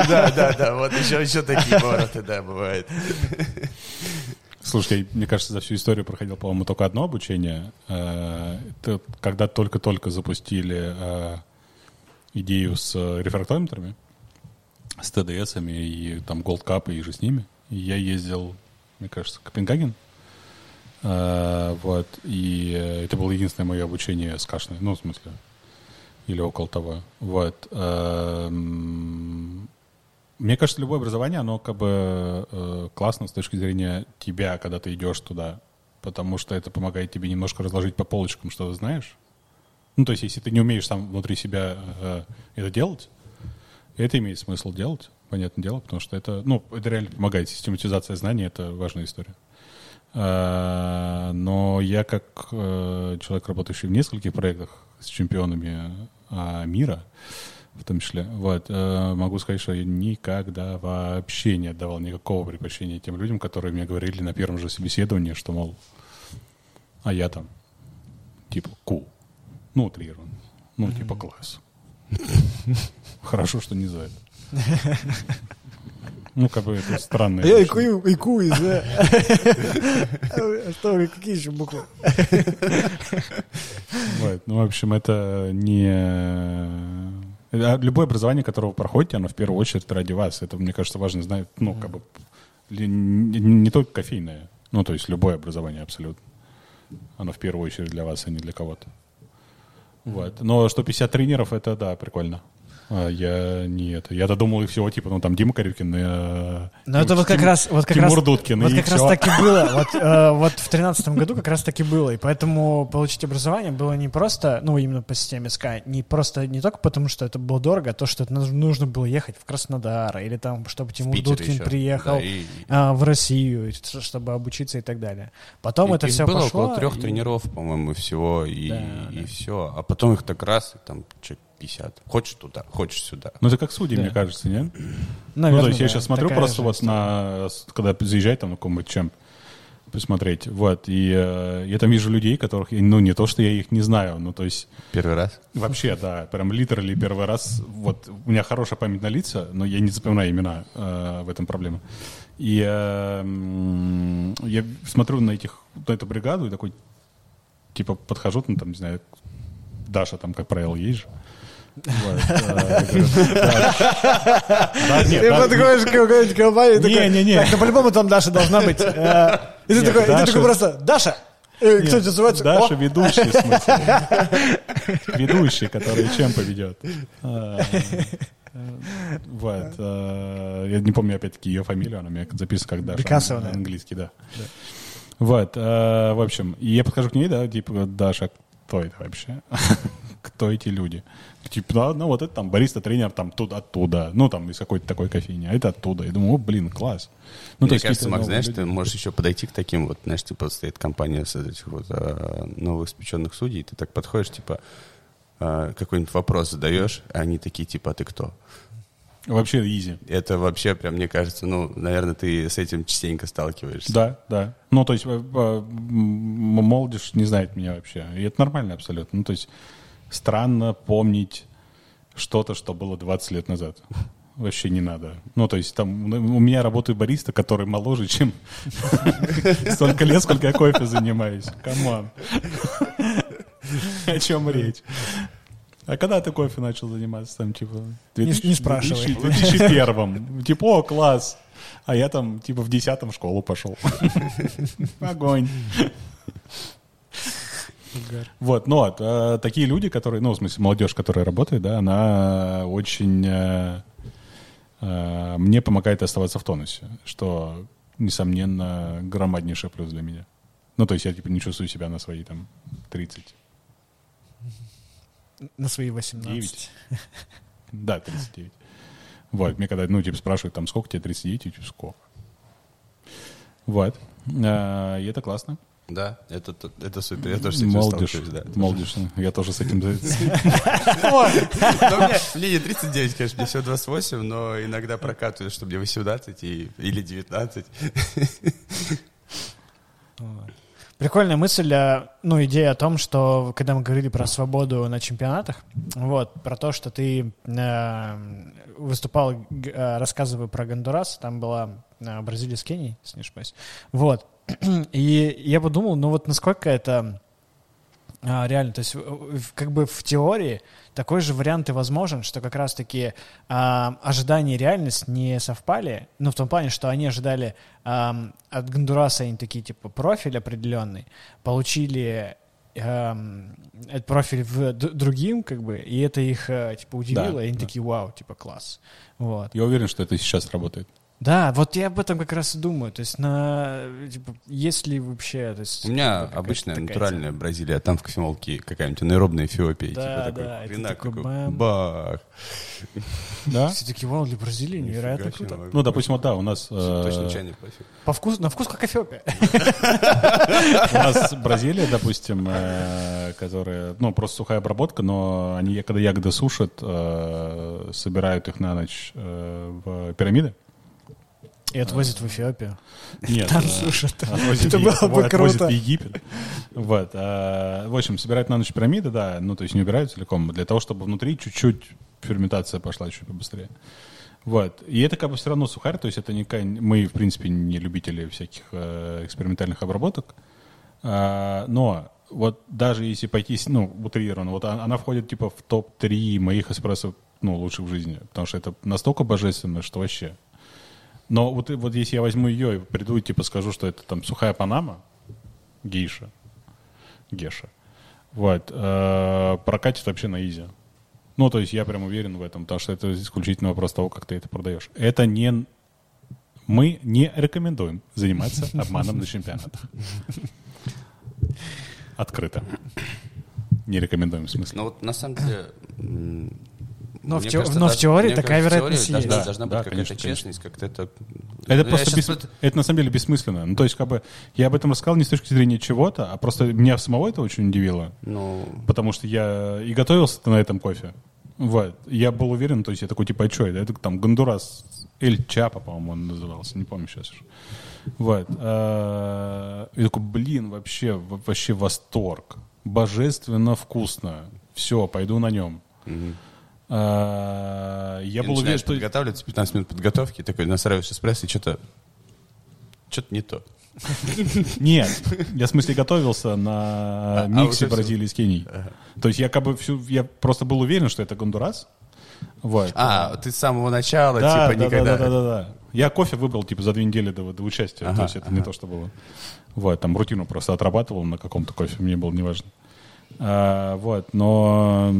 Да, да, да. Вот еще, еще такие повороты, да, бывает. Слушай, мне кажется, за всю историю проходил, по-моему, только одно обучение. Это когда только-только запустили э, идею с э, рефрактометрами, с ТДСами и там Gold Cup и же с ними. И я ездил, мне кажется, в Копенгаген. Э, Вот. И э, это было единственное мое обучение скашное. Ну, в смысле, или около того. Вот. Эм, Мне кажется, любое образование, оно как бы э, классно с точки зрения тебя, когда ты идешь туда, потому что это помогает тебе немножко разложить по полочкам, что ты знаешь. Ну, то есть, если ты не умеешь сам внутри себя это делать, это имеет смысл делать, понятное дело, потому что это, ну, это реально помогает. Систематизация знаний — это важная история. Э, Но я как э, человек, работающий в нескольких проектах с чемпионами э, мира, в том числе, вот, э, могу сказать, что я никогда вообще не отдавал никакого предпочтения тем людям, которые мне говорили на первом же собеседовании, что, мол, а я там, типа, ку, ну, утрированно, ну, типа, класс. Хорошо, что не за это. Ну, как бы это странно. Я икую, икую, да. Что, какие еще буквы? Ну, в общем, это не... А Любое образование, которое вы проходите, оно в первую очередь ради вас. Это, мне кажется, важно знать, ну, как бы, не, только кофейное, ну, то есть любое образование абсолютно. Оно в первую очередь для вас, а не для кого-то. Вот. Но что 50 тренеров, это, да, прикольно. А я не это. Я-то думал их всего типа, ну там Дима Корюкин и... э, Ну это вот как Тим- раз, вот как Тимур раз, Дудкин, вот и как раз всё. так и было. Вот, э, вот в тринадцатом году как раз таки было, и поэтому получить образование было не просто, ну именно по системе SCA, не просто не только потому, что это было дорого, а то, что это нужно- было ехать в Краснодар или там, чтобы Тимур Дудкин еще. приехал Да, и- а, в Россию, чтобы обучиться и так далее. Потом И- это все было пошло. около трех и- тренеров, по-моему, всего, и, Да, и да. все. А потом их так раз, и там человек 50. Хочешь туда, хочешь сюда. Ну это как судьи, Да. мне кажется, нет? Наверное, ну, то есть я да, сейчас смотрю такая просто вот история. на... Когда заезжать там на каком-нибудь чемп, посмотреть, вот, и э, я там вижу людей, которых, я- ну, не то, что я их не знаю, ну, то есть Первый раз? вообще, да, прям литерали первый раз, вот, у меня хорошая память на лица, но я не запоминаю имена, э, в этом проблема. И э, я смотрю на этих, на эту бригаду и такой, типа, подхожу, ну, там, не знаю, Даша там, как правило, есть же, Ты да, подходишь к какой-нибудь компании, такой, Не-не-не. Так, ну по-любому там Даша должна быть. Э, И ты такой, ты такой просто, Даша, Э, кто называется? Даша ведущий, в смысле. Ведущий, который чем поведет. Э, Вот. э, Я не помню, опять-таки, ее фамилию, она у меня записана как Даша. Бекасова, Английский, да. Вот. э, В общем, я подхожу к ней, да, типа, Даша, кто это вообще? Кто эти люди? Типа, да, ну вот это там бариста, тренер, там тут оттуда, ну там из какой-то такой кофейни, а это оттуда. Я думаю, о, блин, класс. Ну, Мне есть кажется, Макс, знаешь, люди. ты можешь еще подойти к таким вот, знаешь, типа стоит компания с этих вот э, новых испеченных судей, ты так подходишь, типа, э, какой-нибудь вопрос задаешь, а они такие, типа, а ты кто? Вообще easy. Это вообще прям, мне кажется, ну, наверное, ты с этим частенько сталкиваешься. Да, да. Ну, то есть э, молодежь не знает меня вообще. И это нормально абсолютно. Ну, то есть странно помнить что-то, что было 20 лет назад. Вообще не надо. Ну, то есть там у меня работает бариста, который моложе, чем столько лет, сколько я кофе занимаюсь. Come on. О чем речь? А когда ты кофе начал заниматься? Там, типа, Не- не 2000 спрашивай. В 2001. Типа, о, класс. А я там, типа, в 10 в школу пошел. Огонь. Вот, ну вот, э, такие люди, которые, ну, в смысле, молодежь, которая работает, да, она очень э, э, мне помогает оставаться в тонусе, что, несомненно, громаднейший плюс для меня. Ну, то есть я, типа, не чувствую себя на свои, там, 30. На свои 18. Девять. Да, 39. Вот, мне когда, ну, типа, спрашивают, там, сколько тебе 39, я типа, сколько? Вот. И это классно. Да, это, это супер, я тоже с этим Молодежь. сталкиваюсь, да. Молодежь. Я тоже с этим... Ну, мне, не 39, конечно, мне всего 28, но иногда прокатываю, что мне 18 и, или 19. Прикольная мысль, а, ну, идея о том, что когда мы говорили про свободу на чемпионатах, вот, про то, что ты э, выступал, э, рассказывая про Гондурас, там была э, Бразилия с Кенией, если вот, и я подумал, ну вот насколько это а, реально, то есть как бы в теории такой же вариант и возможен, что как раз-таки а, ожидания и реальность не совпали, ну в том плане, что они ожидали ам, от Гондураса они такие типа профиль определенный, получили этот профиль в другим, как бы, и это их э, типа удивило, Да, и они да. такие, вау, типа класс, вот. Я уверен, что это сейчас работает. Да, вот я об этом как раз и думаю, то есть на, типа, есть ли вообще, то есть... У меня обычная такая натуральная Бразилия, а там в кофемолке какая-нибудь анаэробная Эфиопия. Да, типа да, такой, хренак такой такой, бах. Да? Все такие, вау, для Бразилии невероятно круто. Ну, допустим, вот да, у нас... э, Точно пофиг. По вкусу, на вкус как Эфиопия. У нас Бразилия, допустим, э, которая, ну, просто сухая обработка, но они, когда ягоды сушат, э, собирают их на ночь в пирамиды. И отвозят в Эфиопию. Нет. Там э, сушат. Это было бы круто. в Египет. Вот. а, В общем, собирают на ночь пирамиды, да, ну, то есть не убирают целиком, для того, чтобы внутри чуть-чуть ферментация пошла чуть побыстрее. Вот. И это как бы все равно сухарь, то есть это не мы, в принципе, не любители всяких э, экспериментальных обработок. А, но вот даже если пойти, ну, утрированно, вот она входит типа в топ-3 моих эспрессо, ну, лучших в жизни, потому что это настолько божественно, что вообще. Но вот, вот если я возьму ее и приду и типа скажу, что это там сухая панама, гейша, геша, вот, э, прокатит вообще на изи. Ну, то есть я прям уверен в этом, потому что это исключительно вопрос того, как ты это продаешь. Это не... Мы не рекомендуем заниматься обманом на чемпионатах. Открыто. Не рекомендуем, в смысле. Ну вот на самом деле... м, Но в те- кажется, но в даже- теории мне такая кажется, в вероятность теории должна, есть. должна быть Да, какая-то конечно, конечно. честность, как-то это... Это Ну, просто бес- вот- это на самом деле бессмысленно. Ну, то есть, как бы, я об этом рассказал не с точки зрения чего-то, а просто меня самого это очень удивило. Ну, Потому что я и готовился на этом кофе. Вот. Я был уверен, то есть я такой, типа, а что это? Это там Гондурас, Эль Чапа, по-моему, он назывался, не помню сейчас уже. Вот. А, И такой, блин, вообще, во- вообще восторг. Божественно вкусно. Все, пойду на нем. А, Я и был уверен, что... подготавливаться, 15 минут подготовки, такой настраиваешь эспрессо, и что-то... Что-то не то. Нет, я в смысле готовился на а миксе уже всё. Бразилии с Кенией. То есть я как бы всю, я просто был уверен, что это Гондурас. Вот. А, ты с самого начала, да, типа, да, никогда... да, да, да, да. Я кофе выбрал типа за две недели до, до участия. Ага, то есть это не то, что было. Вот, там рутину просто отрабатывал на каком-то кофе, мне было неважно. А, вот, но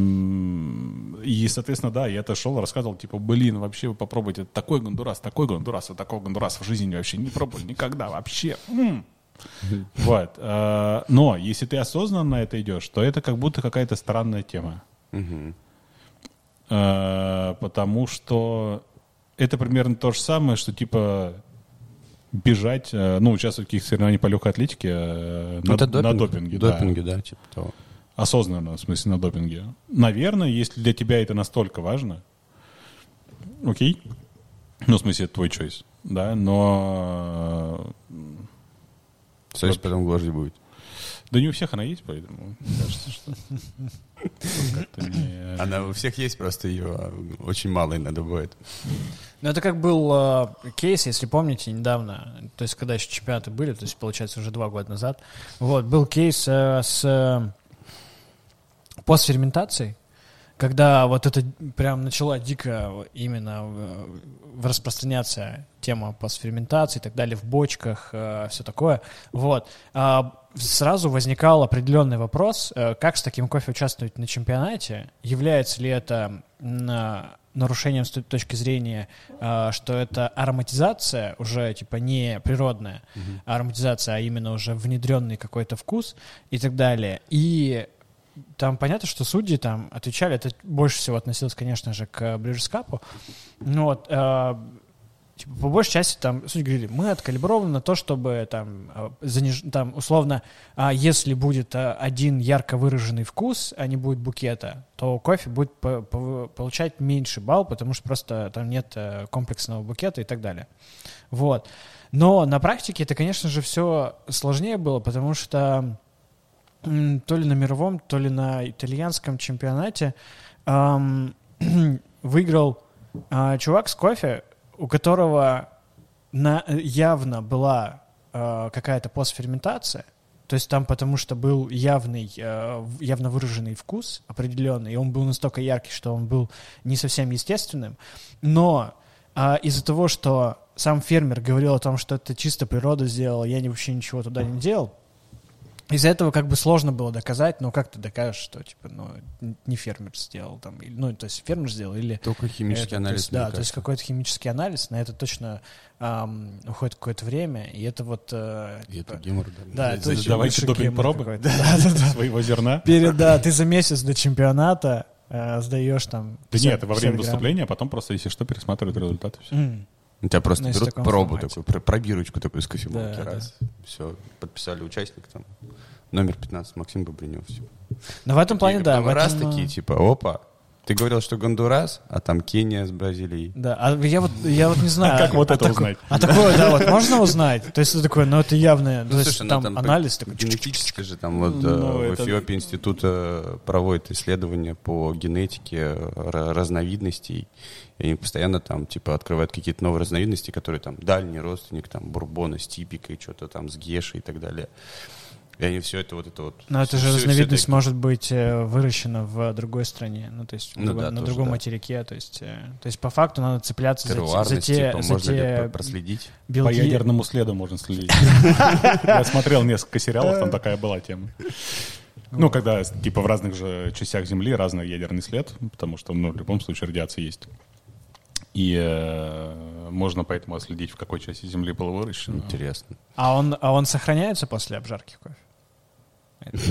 и, соответственно, да, я это шел, рассказывал, типа, блин, вообще вы попробуйте такой гондурас, такой гондурас, вот такого гондураса в жизни вообще не пробовали никогда, вообще. Вот. а, но если ты осознанно на это идешь, то это как будто какая-то странная тема. Потому что это примерно то же самое, что типа бежать, э, ну, участвовать в каких-то соревнованиях по легкой атлетике э, Ну, на, это на допинг. допинге. да. Допинге, да, типа того. Осознанно, в смысле, на допинге. Наверное, если для тебя это настолько важно, окей. Ну, в смысле, это твой choice, да, но э, Совесть потом гложить будет. да не у всех она есть, поэтому мне кажется, что не... Она у всех есть, просто ее очень мало и надо будет. Ну, это как был э, кейс, если помните, недавно, то есть, когда еще чемпионаты были, то есть, получается, уже два года назад, вот, был кейс э, с э, постферментацией, когда вот это прям начала дико именно в- в распространяться тема постферментации и так далее в бочках, все такое. Вот. А, Сразу возникал определенный вопрос, э, как с таким кофе участвовать на чемпионате, является ли это на- нарушением с точки зрения, э, что это ароматизация уже типа не природная ароматизация, а именно уже внедренный какой-то вкус и так далее. И там понятно, что судьи там отвечали, это больше всего относилось, конечно же, к Брижес Капу. Ну вот, э, типа, по большей части там судьи говорили, мы откалиброваны на то, чтобы там, э, заниж... там условно, а если будет э, один ярко выраженный вкус, а не будет букета, то кофе будет по- по- получать меньше балл, потому что просто там нет э, комплексного букета и так далее. Вот. Но на практике это, конечно же, все сложнее было, потому что то ли на мировом, то ли на итальянском чемпионате ам, выиграл а, чувак с кофе, у которого на, явно была а, какая-то постферментация, то есть там потому что был явный, э, явно выраженный вкус определенный, и он был настолько яркий, что он был не совсем естественным. Но а, из-за того, что сам фермер говорил о том, что это чисто природа сделала, я вообще ничего туда не делал, из-за этого как бы сложно было доказать, но как ты докажешь, что типа, ну, не фермер сделал там, или- ну, то есть фермер сделал или... Только химический это, то анализ. есть, мне да, то есть кажется. какой-то химический анализ, на это точно ам, уходит какое-то время, и это вот... э, И типа, это гемор, да, это За- очень Давайте допинг пробы. Да, да, да. своего зерна. Перед, да, ты за месяц до чемпионата э, сдаешь там... Да 50 нет, во время 50 грамм. выступления, а потом просто, если что, пересматривают результаты. Все. У тебя просто Ну, берут пробу формате. такую, про- пробирочку такую из кофемолки Да, раз. Все, подписали участник там. Номер 15, Максим Бобринев. Всё. Но в этом плане, да. в Там раз этом, э, такие, типа, опа, ты говорил, что Гондурас, а там Кения с Бразилией. Да, а я вот, я вот не знаю. как вот а это узнать? А такое, да, вот можно узнать? То есть это такое, ну это явно, Ну, то есть слушай, ну, там, анализ по- такой. Генетически же там вот Ну, э, в Эфиопии институт проводит исследования по генетике э, ра- разновидностей. И они постоянно там, типа, открывают какие-то новые разновидности, которые там дальний родственник, там, бурбона с типикой, что-то там с гешей и так далее. И они все это вот это вот... Но это же всё- всё разновидность это- может быть э, выращена в другой стране, ну то есть Ну другой- да, на тоже, другом да. материке, то есть, э, то есть по факту надо цепляться за за те, типа, за можно те про- проследить? По белки. ядерному следу можно следить. Я смотрел несколько сериалов, там такая была тема. Ну, когда, типа, в разных же частях Земли разный ядерный след, потому что, ну, в любом случае радиация есть. И э, можно поэтому отследить, в какой части Земли было выращено. Интересно. А он, а он сохраняется после обжарки кофе?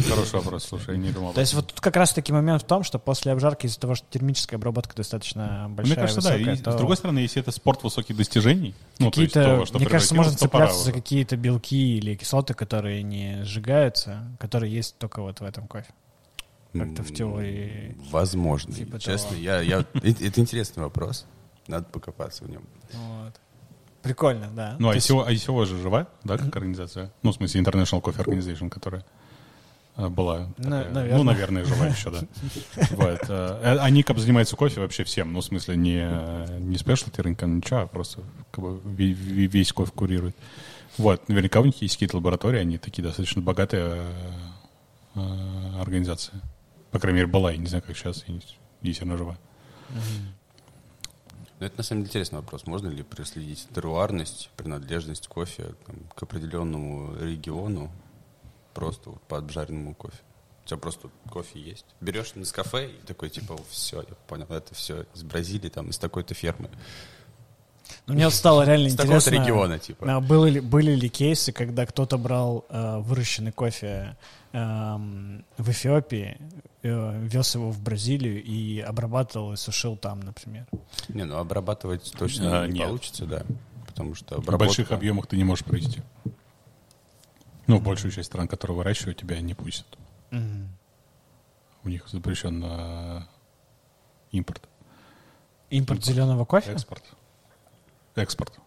Хороший вопрос, слушай, я не думал. То есть вот тут как раз-таки момент в том, что после обжарки из-за того, что термическая обработка достаточно большая, Мне кажется, да. высокая, И, то С другой стороны, если это спорт высоких достижений, ну, то есть какие-то, то, мне кажется, можно цепляться за какие-то белки или кислоты, которые не сжигаются, которые есть только вот в этом кофе. Как-то в теории. Возможно. Типа Честно, того. я, я, это это интересный вопрос. Надо покопаться в нем. Вот. Прикольно, да. Ну, а То есть- ICO, ICO же жива, да, как организация? Ну, в смысле, International Coffee Organization, которая была. На- такая. наверное. Ну, наверное, жива еще, да. Вот. э, Они как бы занимаются кофе вообще всем. Ну, в смысле, не, не спешлти рынка, ничего, а просто как бы ве- ве- весь кофе курирует. Вот, наверняка у них есть какие-то лаборатории, они такие достаточно богатые э, э, организации. По крайней мере, была, я не знаю, как сейчас, если она жива. Ну, это на самом деле интересный вопрос. Можно ли проследить теруарность, принадлежность кофе там, к определенному региону просто вот, по обжаренному кофе? У тебя просто кофе есть. Берешь на кафе и такой, типа, все, я понял, это все из Бразилии, там, из такой-то фермы. Ну, мне стало реально С интересно. такого региона, типа. а, Были ли, были ли кейсы, когда кто-то брал э, выращенный кофе эм, в Эфиопии, э, вез его в Бразилию и обрабатывал и сушил там, например? Не, ну обрабатывать точно А, не нет. получится, да. Потому что В обработка... больших объемах ты не можешь провести. Ну, большую часть стран, которые выращивают, тебя не пустят. У них запрещен э, импорт. Импорт зеленого кофе? Экспорт. Экспорт.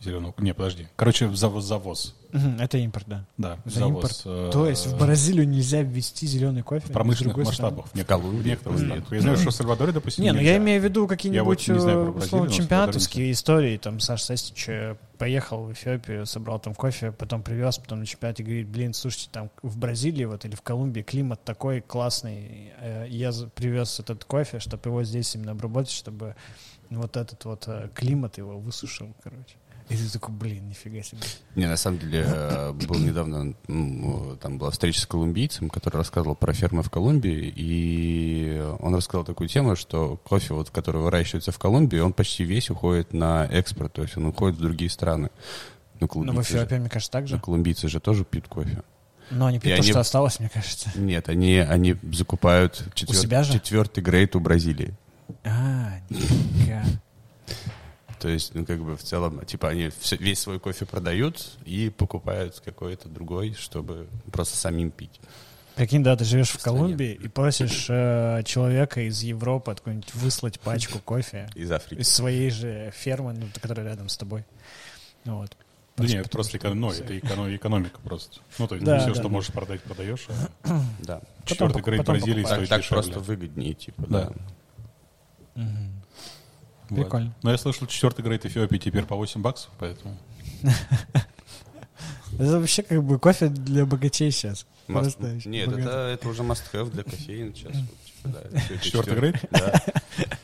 Зеленого. Не, подожди. Короче, завоз. завоз. Это импорт, да. Да, За завоз. импорт. э, То есть в Бразилию нельзя ввести зеленый кофе? в промышленных масштабах. В некоторых, в некоторых странах. Я знаю, что в Сальвадоре, допустим, Не, ну я имею в виду какие-нибудь э, условно но чемпионатовские истории. Там Саш Састич э, поехал в Эфиопию, собрал там кофе, потом привез, потом на чемпионате говорит, блин, слушайте, там в Бразилии вот или в Колумбии климат такой классный, я привез этот кофе, чтобы его здесь именно обработать, чтобы вот этот вот климат его высушил, короче. И ты такой, блин, нифига себе. Не, на самом деле, э, был недавно, там была встреча с колумбийцем, который рассказывал про фермы в Колумбии, и он рассказал такую тему, что кофе, вот, который выращивается в Колумбии, он почти весь уходит на экспорт, то есть он уходит в другие страны. Ну, Ну, в Эфиопии, мне кажется, так ну, же. колумбийцы же тоже пьют кофе. Но они пьют то, они- что осталось, мне кажется. Нет, они, они закупают четвер- себя же? четвертый грейд у Бразилии. А, нифига. То есть, ну, как бы в целом, типа, они всё- весь свой кофе продают и покупают какой-то другой, чтобы просто самим пить. Прикинь, да, ты живешь в В. Колумбии и просишь э, человека из Европы откуда-нибудь выслать пачку кофе Из Африки. из своей же фермы, ну, которая рядом с тобой. Ну Вот. Да нет, это просто что- эко- ну, это эко- экономика просто. Ну, то есть Да, все, да, что да. можешь продать, продаешь. а Да. Четвертый грейд потом Бразилии. Так, стоит так дешевле. просто выгоднее, типа, Да. да. Мгм. Вот. Прикольно. Но я слышал, четвертый грейд Эфиопии теперь по 8 баксов, поэтому... Это вообще как бы кофе для богачей сейчас. Must- Нет, это, это уже must-have для кофеина сейчас. типа, Четвертый четвер- грейд? Да.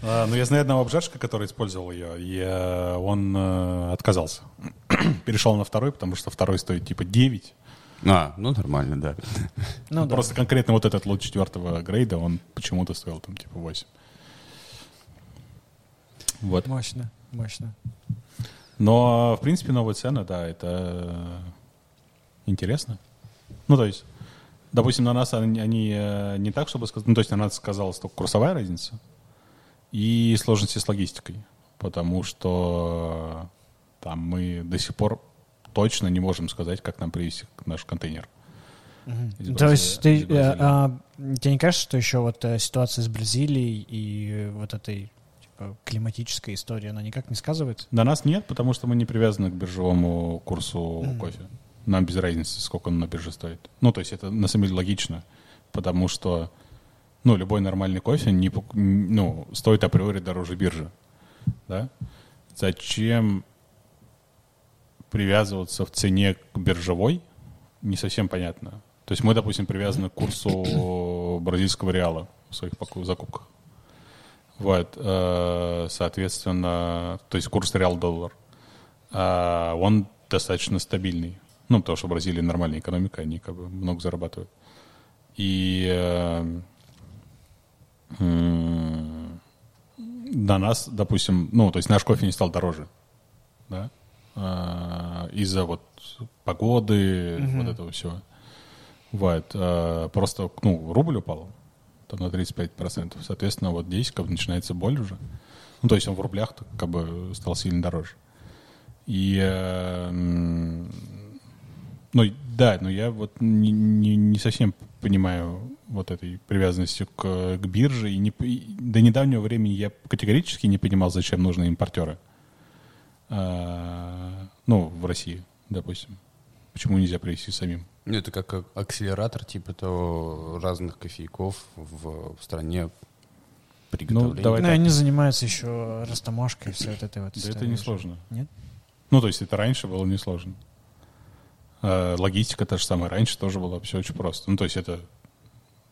А, ну, я знаю одного обжарщика, который использовал ее, и э, он э, отказался. Перешел на второй, потому что второй стоит типа 9. А, ну нормально, да. Ну да. Просто конкретно вот этот лот четвертого грейда, он почему-то стоил там типа 8. Вот. Мощно, мощно. Но, в принципе, новая цена, да, это интересно. Ну, то есть, допустим, на нас они, они, э, не так, чтобы сказать, ну, то есть на нас сказалась только курсовая разница и сложности с логистикой, потому что там мы до сих пор точно не можем сказать, как нам привезти наш контейнер. Из То есть ты, э, Бразилии. а, тебе не кажется, что еще вот э, ситуация с Бразилией и э, вот этой климатической историей, она никак не сказывается? На нас нет, потому что мы не привязаны к биржевому курсу Мгм. кофе. Нам без разницы, сколько он на бирже стоит. Ну, то есть это на самом деле логично, потому что ну, любой нормальный кофе не, ну, стоит априори дороже биржи. Да? Зачем привязываться в цене к биржевой, не совсем понятно. То есть мы, допустим, привязаны к курсу бразильского реала в своих закупках. Вот, э, соответственно, то есть курс реал-доллар. А он достаточно стабильный. Ну, потому что в Бразилии нормальная экономика, они как бы много зарабатывают. И э, на нас, допустим, ну, то есть наш кофе не стал дороже, да, из-за вот погоды, вот этого всего. Вот, просто, ну, рубль упал там на 35%, соответственно, вот здесь как бы начинается боль уже. Ну, то есть он в рублях как бы стал сильно дороже. И, э, ну, да, но я вот не, не, не совсем понимаю вот этой привязанности к, к бирже. И, не, и до недавнего времени я категорически не понимал, зачем нужны импортеры. А, ну, в России, допустим. Почему нельзя привезти самим? Ну, это как а- акселератор, типа, того разных кофейков в, в стране приготовления. давай Ну, так. они занимаются еще растаможкой и все вот этой вот Да это не сложно. Нет? Ну, то есть это раньше было несложно. Э, логистика та же самая. Раньше тоже было все очень просто. Ну, то есть это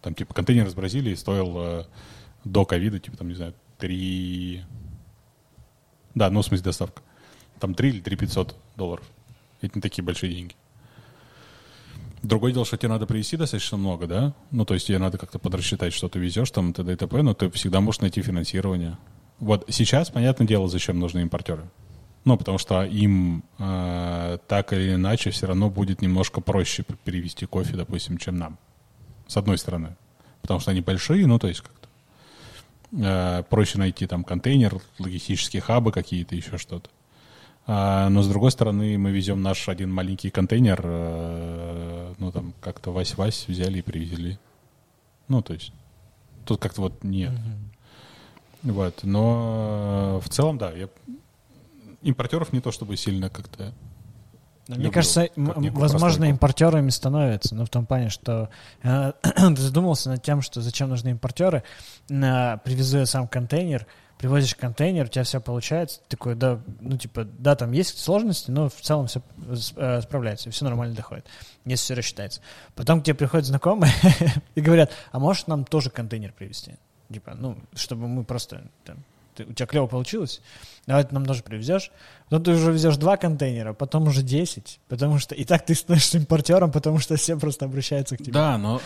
там типа контейнер из Бразилии стоил э, до ковида, типа там, не знаю, 3... Да, ну, в смысле доставка. Там 3 или 3 500 долларов. Это не такие большие деньги. Другое дело, что тебе надо привезти достаточно много, да? Ну, то есть тебе надо как-то подрасчитать, что ты везешь, там, т.д. и т.п., но ты всегда можешь найти финансирование. Вот сейчас, понятное дело, зачем нужны импортеры. Ну, потому что им э, так или иначе все равно будет немножко проще перевести кофе, допустим, чем нам. С одной стороны. Потому что они большие, ну, то есть как-то э, проще найти там контейнер, логистические хабы какие-то, еще что-то. А, но с другой стороны, мы везем наш один маленький контейнер, э, ну там как-то вась-вась взяли и привезли. Ну, то есть тут как-то вот нет. Mm-hmm. Вот, но в целом, да, я импортеров не то чтобы сильно как-то Люблю, Мне кажется, возможно, импортерами становятся, но в том плане, что э, ты задумался над тем, что зачем нужны импортеры, э, привезу сам контейнер, привозишь контейнер, у тебя все получается, ты такой, да, ну, типа, да, там есть сложности, но в целом все э, справляется, все нормально доходит, если все рассчитается. Потом к тебе приходят знакомые и говорят, а можешь нам тоже контейнер привезти? Типа, ну, чтобы мы просто, там, ты, у тебя клево получилось, давай ты нам тоже привезешь. Потом ты уже везешь два контейнера, потом уже 10, потому что и так ты становишься импортером, потому что все просто обращаются к тебе. Да, но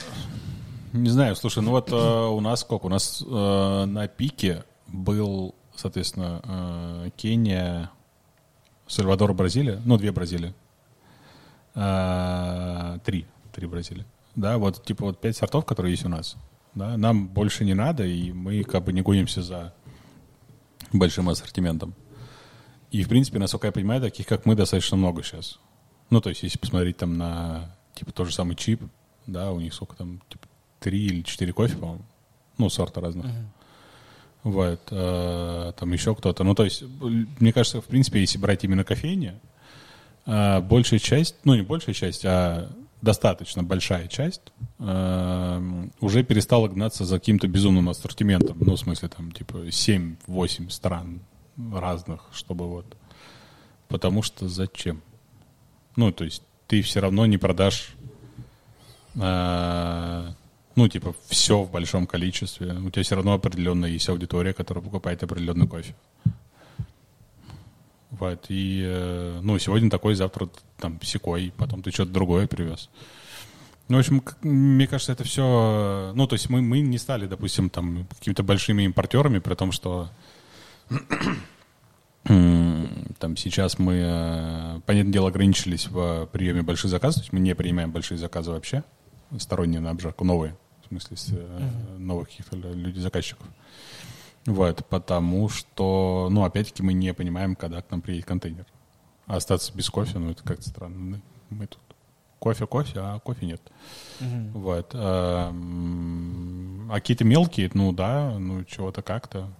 не знаю, слушай, ну вот э, у нас сколько? У нас э, на пике был, соответственно, э, Кения, Сальвадор, Бразилия, ну, две Бразилии. Э, три, три Бразилии. Да, вот типа вот пять сортов, которые есть у нас. Да, нам больше не надо, и мы как бы не гонимся за большим ассортиментом. И, в принципе, насколько я понимаю, таких, как мы, достаточно много сейчас. Ну, то есть, если посмотреть там на, типа, тот же самый чип, да, у них сколько там, типа, три или четыре кофе, по-моему, ну, сорта разных. Uh-huh. Вот, э, там еще кто-то. Ну, то есть, мне кажется, в принципе, если брать именно кофейни, э, большая часть, ну, не большая часть, а достаточно большая часть э, уже перестала гнаться за каким-то безумным ассортиментом. Ну, в смысле, там, типа, 7-8 стран разных, чтобы вот... Потому что зачем? Ну, то есть, ты все равно не продашь э, ну, типа, все в большом количестве. У тебя все равно определенно есть аудитория, которая покупает определенный кофе. Вот, и, э, ну, сегодня такой, завтра там секой, потом ты что-то другое привез. Ну, в общем, мне кажется, это все... Ну, то есть мы, мы не стали, допустим, там какими-то большими импортерами, при том, что там сейчас мы, э, понятное дело, ограничились в приеме больших заказов, то есть мы не принимаем большие заказы вообще, сторонние на обжарку, новые в смысле с, uh-huh. новых каких-то людей-заказчиков. Вот, потому что, ну, опять-таки, мы не понимаем, когда к нам приедет контейнер. А остаться без кофе, ну, это как-то странно. Мы тут кофе, кофе, а кофе нет. Uh-huh. Вот. А, а какие-то мелкие, ну, да, ну, чего-то как-то.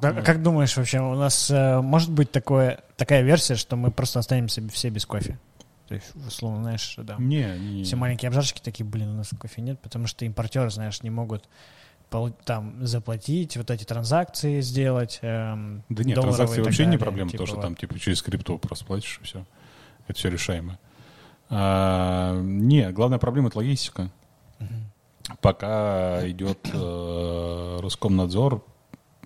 Как, как думаешь вообще, у нас э, может быть такое, такая версия, что мы просто останемся все без кофе? То есть, условно, знаешь, да. Не, не. Все маленькие обжарщики такие, блин, у нас кофе нет, потому что импортеры, знаешь, не могут там заплатить, вот эти транзакции сделать. Эм, да нет, транзакции вообще далее, не проблема, типа, то, что вот. там типа через крипту просто платишь, и все. Это все решаемо. А, нет, главная проблема — это логистика. Угу. Пока идет э, Роскомнадзор,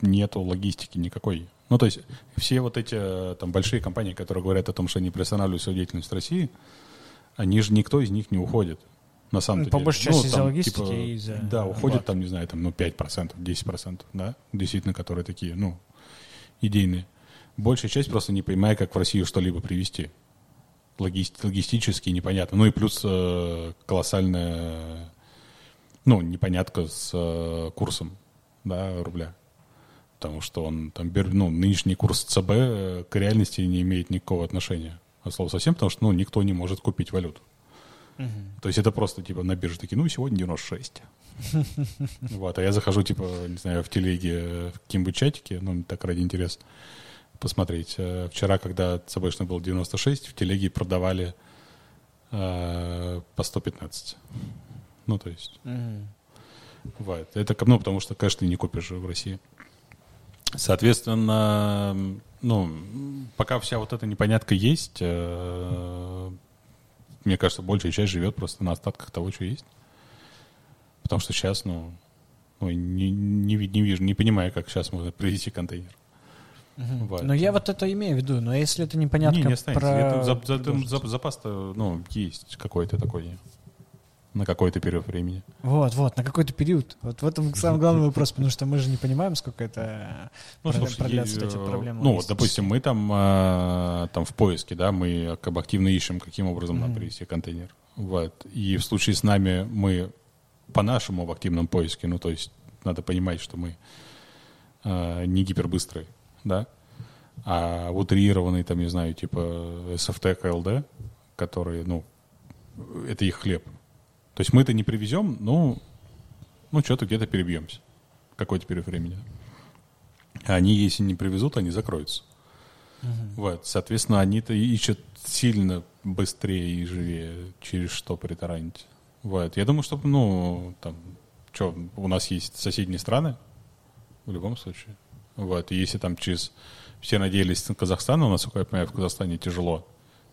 нету логистики никакой. Ну, то есть все вот эти э, там большие компании, которые говорят о том, что они приостанавливают свою деятельность в России, они же никто из них не уходит. На самом деле. По большей части ну, из-за логистики типа, и из-за... Да, уходит там, не знаю, там, ну, 5%, 10%, да, действительно, которые такие, ну, идейные. Большая часть просто не понимает, как в Россию что-либо привезти. Логисти- логистически непонятно. Ну и плюс э, колоссальная, ну, непонятка с э, курсом, да, рубля потому что он там, ну, нынешний курс ЦБ э, к реальности не имеет никакого отношения. От слова совсем, потому что, ну, никто не может купить валюту. Угу. То есть это просто, типа, на бирже такие, ну, сегодня 96. Вот, а я захожу, типа, не знаю, в телеге, в каким-нибудь чатике, ну, так ради интереса, посмотреть. Э, вчера, когда ЦБшный был 96, в телеге продавали э, по 115. Ну, то есть... Угу. Вот. Это, ну, потому что, конечно, ты не купишь в России. Соответственно, ну, пока вся вот эта непонятка есть, э, мне кажется, большая часть живет просто на остатках того, что есть. Потому что сейчас, ну, ну не, не, не вижу, не понимаю, как сейчас можно привезти контейнер. Вот. Но я вот это имею в виду, но если это непонятно Не, не останется. про... Это за- за- за- запас-то, ну, есть какой-то такой на какой-то период времени. Вот, вот, на какой-то период. Вот в этом самый главный вопрос, потому что мы же не понимаем, сколько это Ну, слушай, продлятся эти э, проблемы. Ну, вот, допустим, мы там, э, там в поиске, да, мы как бы активно ищем, каким образом нам привести контейнер. Вот. И в случае с нами мы по-нашему в активном поиске, ну, то есть надо понимать, что мы э, не гипербыстрые, да, а утрированный, там, не знаю, типа SFT, KLD, которые, ну, это их хлеб. То есть мы это не привезем, ну, ну, что-то где-то перебьемся. Какой-то период времени. А они, если не привезут, они закроются. Вот, соответственно, они-то ищут сильно быстрее и живее, через что притаранить. Вот. Я думаю, что, ну, там, что, у нас есть соседние страны, в любом случае. Вот. И если там через... Все надеялись на Казахстан, но, насколько я понимаю, в Казахстане тяжело,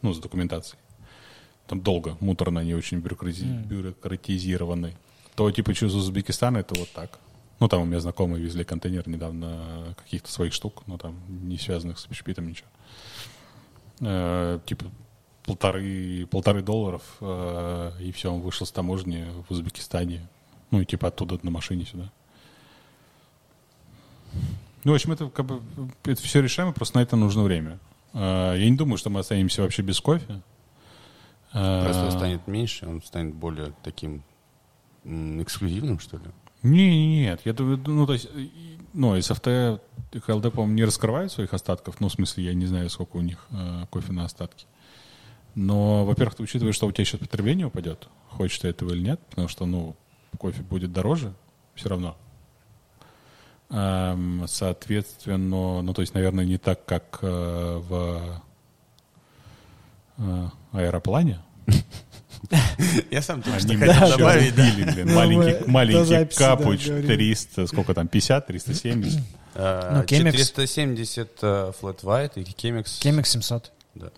ну, с документацией. Там долго, муторно, они очень бюрократи- бюрократизированы. То, типа, через Узбекистан это вот так. Ну, там у меня знакомые везли контейнер недавно каких-то своих штук, но там не связанных с общепитом ничего. Э, типа полторы, полторы долларов, э, и все, он вышел с таможни в Узбекистане. Ну, и типа оттуда на машине сюда. Ну, в общем, это как бы это все решаемо, просто на это нужно время. Э, я не думаю, что мы останемся вообще без кофе. Э, Просто станет меньше, он станет более таким эксклюзивным, что ли? Не, не, нет, я думаю, ну, то есть, ну, SFT и HLD, по-моему, не раскрывают своих остатков, ну, в смысле, я не знаю, сколько у них э, кофе на остатки. Но, во-первых, ты учитываешь, что у тебя сейчас потребление упадет, хочешь ты этого или нет, потому что, ну, кофе будет дороже все равно. Эм, соответственно, ну, то есть, наверное, не так, как э, в э, аэроплане, Я сам только они что хотел добавить, да. маленький, маленький записи, да, капуч, говорили. 300, сколько там, 50, 370. А, Ну, Chemex. 470 э, Flat White и Chemex. Кемик 700. Да.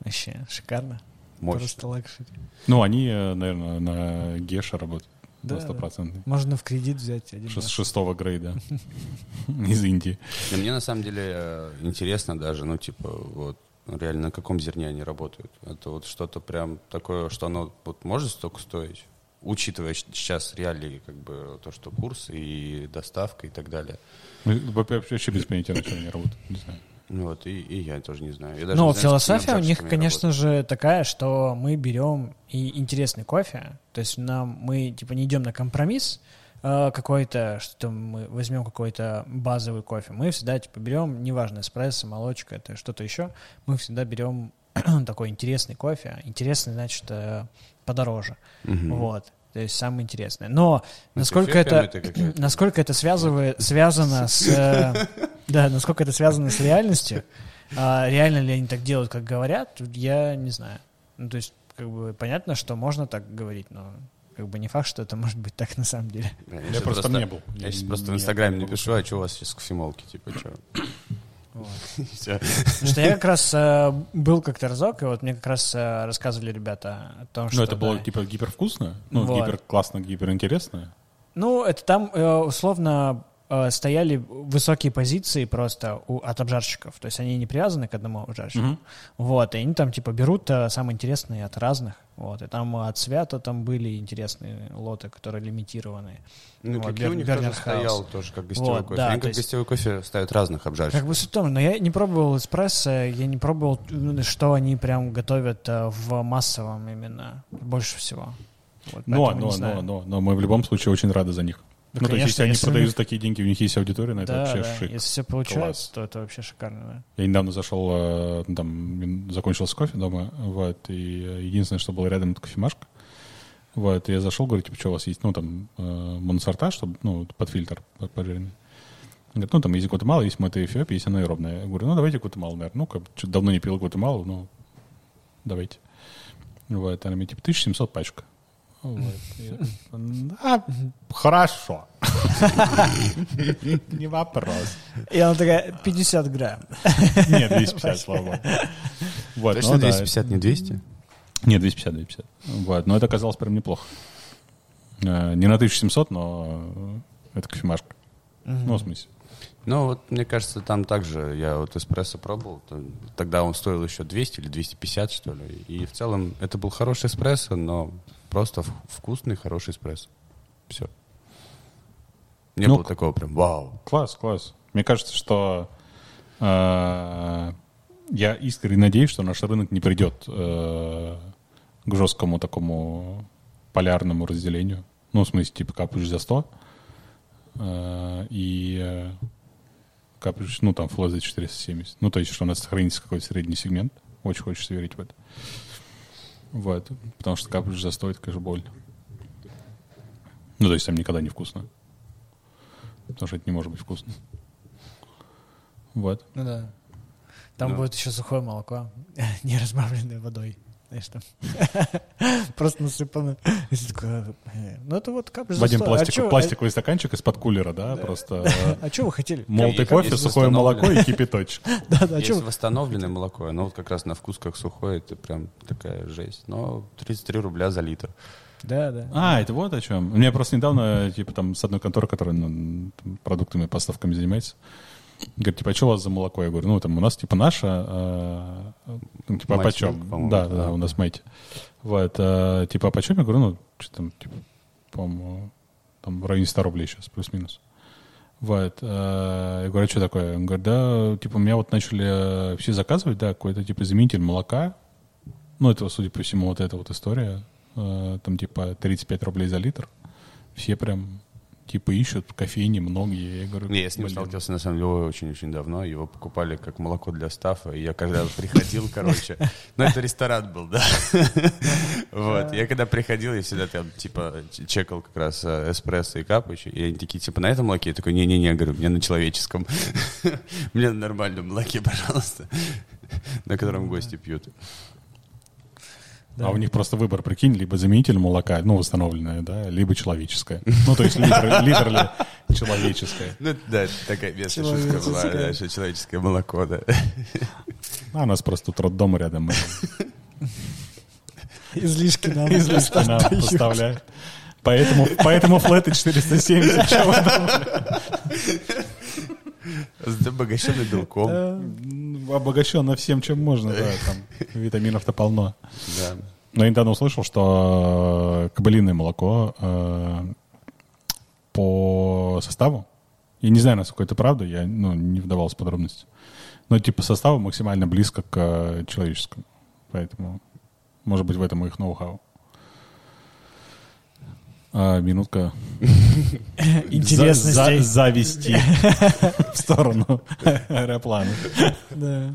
Вообще, шикарно. Мощно. Просто luxury. Ну, они, э, наверное, на Геша работают. Да, Да, стопроцентный. Можно в кредит взять один Шест-. Шестого грейда. Из Индии. Мне на самом деле э, интересно даже, ну, типа, вот, реально на каком зерне они работают. Это вот что-то прям такое, что оно вот может столько стоить, учитывая сейчас реалии, как бы, то, что курс и доставка и так далее. Ну, Вообще без понятия, на чем они работают. Не знаю. Ну вот, и, и я тоже не знаю. Я даже Ну, не знаю, философия у них, конечно же, такая, что мы берем и интересный кофе, то есть нам мы типа не идем на компромисс э, какой-то, что мы возьмем какой-то базовый кофе, мы всегда типа берем, неважно, эспрессо, молочка, это что-то еще, мы всегда берем такой интересный кофе, интересный, значит, э, подороже, Мгм. вот. То есть самое интересное. Но насколько эффектом это, это насколько это связывает, связано с, э, да, насколько это связано с реальностью, а реально ли они так делают, как говорят, я не знаю. Ну, то есть, как бы понятно, что можно так говорить, но как бы не факт, что это может быть так на самом деле. Да, Я просто там не был. Я сейчас Я просто в Инстаграме не напишу, а что у вас сейчас кофемолки, типа, что? Что я как раз э, был как-то разок, и вот мне как раз э, рассказывали ребята о том, что... Ну, это было типа гипервкусно, ну, гипер классно, гиперинтересно. Ну, это там э, условно стояли высокие позиции просто у, от обжарщиков. То есть они не привязаны к одному обжарщику. Мгм. Вот, и они там типа берут э, самые интересные от разных. Вот, и там от Свята там были интересные лоты, которые лимитированные. Ну, Вот, какие у Бер- них Бернер тоже Хаус. стоял, тоже как гостевой Вот, кофе. да, Они как есть- гостевой кофе ставят разных обжарщиков. Как бы суть в том, но я не пробовал эспрессо, я не пробовал, что они прям готовят э, в массовом именно больше всего. Вот, Но, но, но, но, но мы в любом случае очень рады за них. Да, ну, то есть, конечно, если они если продают них- такие деньги, у них есть аудитория, на это Да, вообще да, шик. если все получается, Класс. то это вообще шикарно, да. Я недавно зашел, э, там, м, закончился кофе дома, вот, и э, единственное, что было рядом, это кофемашка. Вот, и я зашел, говорю, типа, что у вас есть, ну, там, э, моносорта, чтобы, ну, под фильтр. Он Говорит, ну, там есть Гватемала, есть Мата Эфиопия, есть анаэробная. Я говорю, ну, давайте Гватемалу, наверное. Ну, как, что давно не пил Гватемалу, ну, давайте. Вот, она мне, типа, 1700 пачка. Хорошо. Не вопрос. И она такая, 50 грамм. Нет, 250, слава богу. Вот, Точно ну да, 250, не 200? Нет, 250, 250. Вот, но это оказалось прям неплохо. Э, Не на 1700, но это кофемашка. Ну, в смысле. Ну, вот мне кажется, там также я вот эспрессо пробовал. то- Тогда он стоил еще 200 или 250, что ли. И в целом это был хороший эспрессо, но просто вкусный, хороший эспрессо. Все. Не Ну, было такого прям вау. Класс, класс. Мне кажется, что э, я искренне надеюсь, что наш рынок не придет э, к жесткому такому полярному разделению. Ну, в смысле, типа капаешь за 100 э, и э, капаешь, ну, там, флот за 470. Ну, то есть, что у нас сохранится какой-то средний сегмент. Очень хочется верить в это. Вот. Потому что капаешь за 100, это, конечно, больно. Ну, то есть, там никогда не вкусно. Потому что это не может быть вкусно. Вот. Ну да. Там Ну. будет еще сухое молоко, не разбавленное водой. Знаешь, там просто насыпано. Э, Ну это вот капля пластик, чё- пластиковый стаканчик из-под кулера, да? Просто э, А что вы хотели? молотый Есть кофе, сухое молоко и кипяточек. Да, да, а Есть восстановленное молоко, оно вот как раз на вкус как сухое, это прям такая жесть. Но 33 рубля за литр. Да, да. А, это вот о чем. У меня просто недавно, типа, там, с одной конторы, которая ну, там, продуктами, поставками занимается, говорит, типа, а что у вас за молоко? Я говорю, ну, там, у нас, типа, наше, э, ну, типа, а почем? Да, да, да, у нас мейти. Вот, э, типа, а почем? Я говорю, ну, что там, типа, по-моему, там, в районе 100 рублей сейчас, плюс-минус. Вот, э, я говорю, а что такое? Он говорит, да, типа, у меня вот начали э, все заказывать, да, какой-то, типа, заменитель молока, ну, это, судя по всему, вот эта вот история. Э, Там, типа, 35 рублей за литр. Все прям, типа, ищут кофейни многие. Я говорю, Не, я с ним блин. сталкивался, на самом деле, очень-очень давно. Его покупали как молоко для стафа. И я когда приходил, короче... Ну, это ресторан был, да? Вот. Я когда приходил, я всегда там, типа, чекал как раз э, эспрессо и капучи. И они такие, типа, на этом молоке? Я такой, не-не-не, говорю, мне на человеческом. Мне на нормальном молоке, пожалуйста. На котором гости пьют. А у них просто выбор, прикинь, либо заменитель молока, ну, восстановленное, да, либо человеческое. Ну, то есть литр, литр ли человеческое. Ну, да, такая местная шутка была, да, что человеческое молоко, да. А у нас просто тут роддом рядом. Излишки нам. Излишки нам поставляют. Поэтому, поэтому флеты 470. Чего вы думали? Зато обогащенный белком. М, Обогащенно всем, чем можно, да, там витаминов-то полно. Да. Но я недавно услышал, что э, кобылиное молоко э, по составу, я не знаю, насколько это правда, я ну, не вдавался в подробности, но типа составу максимально близко к э, человеческому. Поэтому, может быть, в этом их ноу-хау. А, минутка за- завести в сторону аэроплана. Да.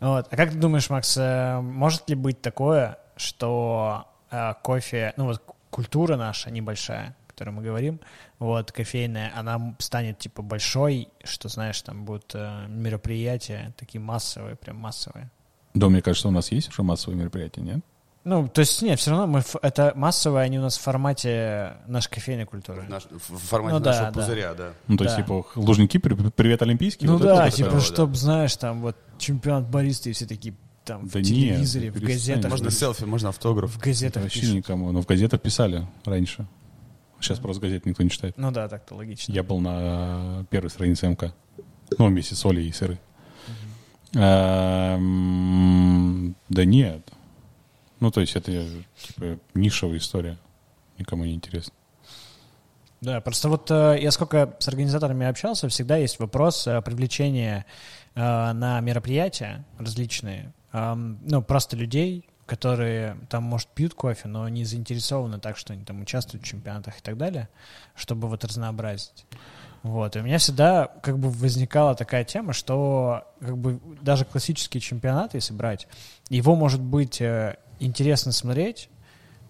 Вот. А как ты думаешь, Макс, э, может ли быть такое, что э, кофе, ну вот культура наша небольшая, о которой мы говорим, вот кофейная, она станет типа большой, что знаешь, там будут э, мероприятия такие массовые, прям массовые. Да, мне кажется, у нас есть уже массовые мероприятия, нет? Ну, то есть, нет, все равно мы, это массовые, они у нас в формате нашей кофейной культуры. Наш- в формате Ну да, нашего да. пузыря, да. Ну, то есть, Да. типа, Лужники, при- привет, Олимпийский. Ну вот это да, типа, такое, да. чтоб, знаешь, там вот чемпионат бариста и все такие там Да в нет, телевизоре, в перестань. газетах. Можно селфи, можно автограф. В газетах Вообще пишут. никому. Но в газетах писали раньше. Сейчас просто газет никто не читает. Ну да, так-то логично. Я был на первой странице МК. Ну, вместе с Олей и Сырой. Эм, Да нет. Ну, то есть это типа нишевая история. Никому не интересно. Да, просто вот э, я сколько с организаторами общался, всегда есть вопрос э, привлечения э, на мероприятия различные, ну, просто людей, которые там, может, пьют кофе, но не заинтересованы так, что они там участвуют в чемпионатах и так далее, чтобы вот разнообразить. Вот, и у меня всегда как бы возникала такая тема, что как бы даже классический чемпионат, если брать, его может быть интересно смотреть,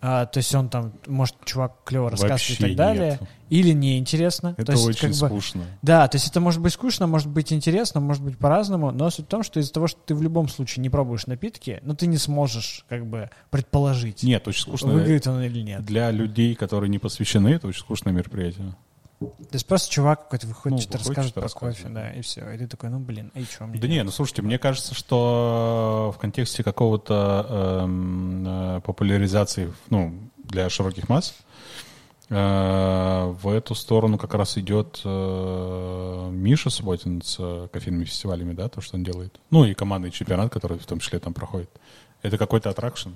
а, то есть он там, может, чувак клево рассказывает и так далее, нет. или неинтересно. Это то есть, очень как бы, скучно. да, то есть это может быть скучно, может быть интересно, может быть по-разному, но суть в том, что из-за того, что ты в любом случае не пробуешь напитки, ну ты не сможешь как бы предположить, Нет, очень скучно. выиграет он или нет. Для людей, которые не посвящены, это очень скучное мероприятие. То есть просто чувак какой-то выходит, Ну, что-то расскажет что-то про кофе, да, и все. И ты такой, ну, блин, и что мне? Да не, ну слушайте, мне кажется, что в контексте какого-то эм, э, популяризации, ну, для широких масс, э, в эту сторону как раз идет э, Миша Субботин с э, кофейными фестивалями, да, то, что он делает. Ну, и командный чемпионат, который в том числе там проходит. Это какой-то аттракшн.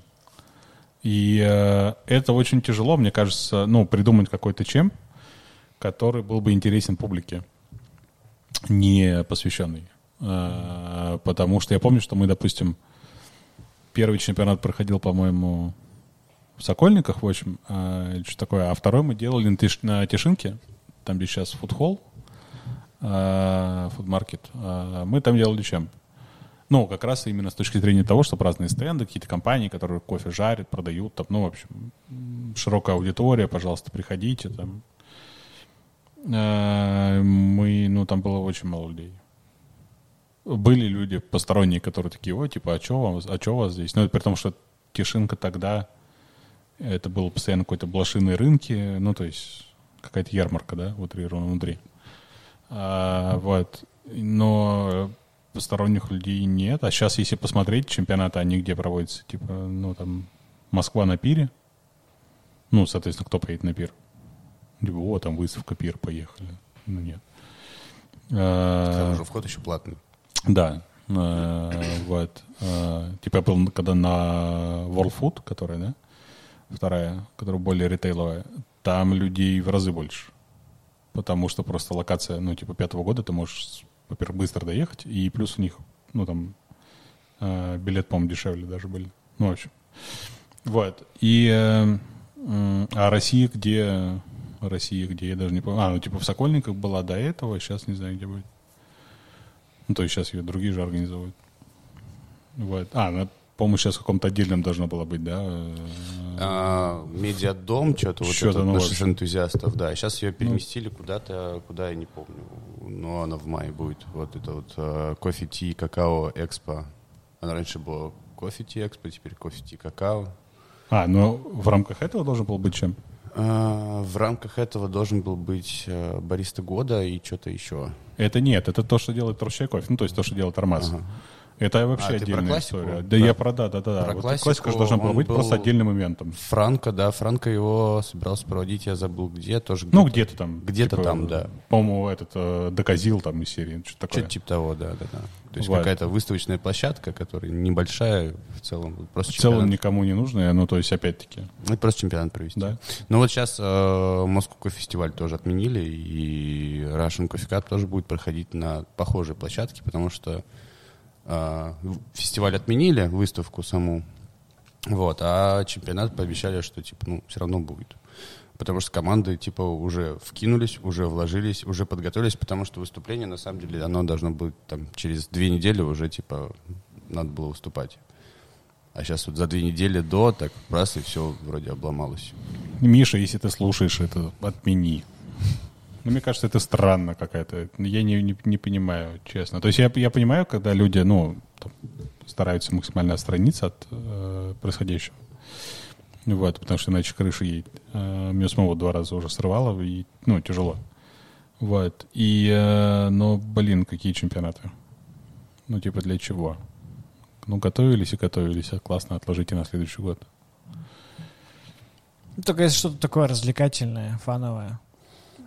И э, это очень тяжело, мне кажется, ну, придумать какой-то чем, который был бы интересен публике, не посвященный. Э, потому что я помню, что мы, допустим, первый чемпионат проходил, по-моему, в Сокольниках, в общем, э, что такое, а второй мы делали на, Тиш- на Тишинке, там, где сейчас фудхолл, э, фудмаркет. Мы там делали чем? Ну, как раз именно с точки зрения того, что разные стенды, какие-то компании, которые кофе жарят, продают, там, ну, в общем, широкая аудитория, пожалуйста, приходите, там. Э, Мы, ну, там было очень мало людей. Были люди посторонние, которые такие, ой, типа, а что вам, а чё у вас здесь? Ну, это при том, что Тишинка тогда, это было постоянно какой-то блошиные рынки, ну, то есть какая-то ярмарка, да, вот внутри. А, вот. Но посторонних людей нет. А сейчас, если посмотреть, чемпионаты, они где проводятся? Типа, ну, там, Москва на пире. Ну, соответственно, кто поедет на пир? Типа, о, там выставка пир, поехали. Ну, нет. А, Там уже вход еще платный. да. Э, Вот. Э, Типа я был когда на World Food, которая, да? Вторая, которая более ритейловая. Там людей в разы больше. Потому что просто локация, ну, типа, пятого года ты можешь, во-первых, быстро доехать, и плюс у них, ну, там, билет, по-моему, дешевле даже были. Ну, в общем. Вот. И... э, А Россия где... Россия где, я даже не помню. А, ну, типа, в Сокольниках была до этого, сейчас не знаю, где будет. Ну, то есть сейчас ее другие же организовывают. Вот. А, она, по-моему, сейчас в каком-то отдельном должна была быть, да? А, медиадом, что-то вот Что-то это, новое. наших энтузиастов, да. Сейчас ее переместили куда-то, куда я не помню. Но она в мае будет. Вот это вот кофе, ти, какао, экспо. Она раньше была кофе, ти, экспо, теперь кофе, ти, какао. А, ну в рамках этого должен был быть чем? А, в рамках этого должен был быть э, бариста года и что-то еще. Это нет, это то, что делает кофе, ну, то есть то, что делает Армаз. Это вообще А, отдельная история. Да, Про- я про да, да, да. да. про Вот классику классика же должна была быть был- просто отдельным ивентом. Франко, да, Франко его собирался проводить, я забыл где, тоже Ну, где-то. где-то там. Где-то типа, там, да. По-моему, этот э, доказил там из серии, что такое. Что-то типа того, да, да, да. То есть Вот. какая-то выставочная площадка, которая небольшая в целом. Просто В целом чемпионат. никому не нужная, ну, то есть, опять-таки, Ну, просто чемпионат провести. да. Ну вот сейчас э, Moscow Coffee фестиваль тоже отменили, и Russian Coffee Cup тоже будет проходить на похожей площадке, потому что фестиваль отменили, выставку саму, вот, а чемпионат пообещали, что типа, ну, все равно будет. Потому что команды, типа, уже вкинулись, уже вложились, уже подготовились, потому что выступление, на самом деле, оно должно быть там через две недели уже, типа, надо было выступать. А сейчас вот за две недели до, так раз, и все вроде обломалось. Миша, если ты слушаешь это, отмени. Ну, мне кажется, это странно какая-то. Я не, не, не понимаю, честно. То есть я, я понимаю, когда люди, ну, там, стараются максимально отстраниться от э, происходящего. Вот, потому что иначе крыша едет. Э, меня самого два раза уже срывало, и, ну, тяжело. Вот. И, э, но, блин, какие чемпионаты? Ну, типа, для чего? Ну, готовились и готовились, а классно отложите на следующий год. Только если что-то такое развлекательное, фановое,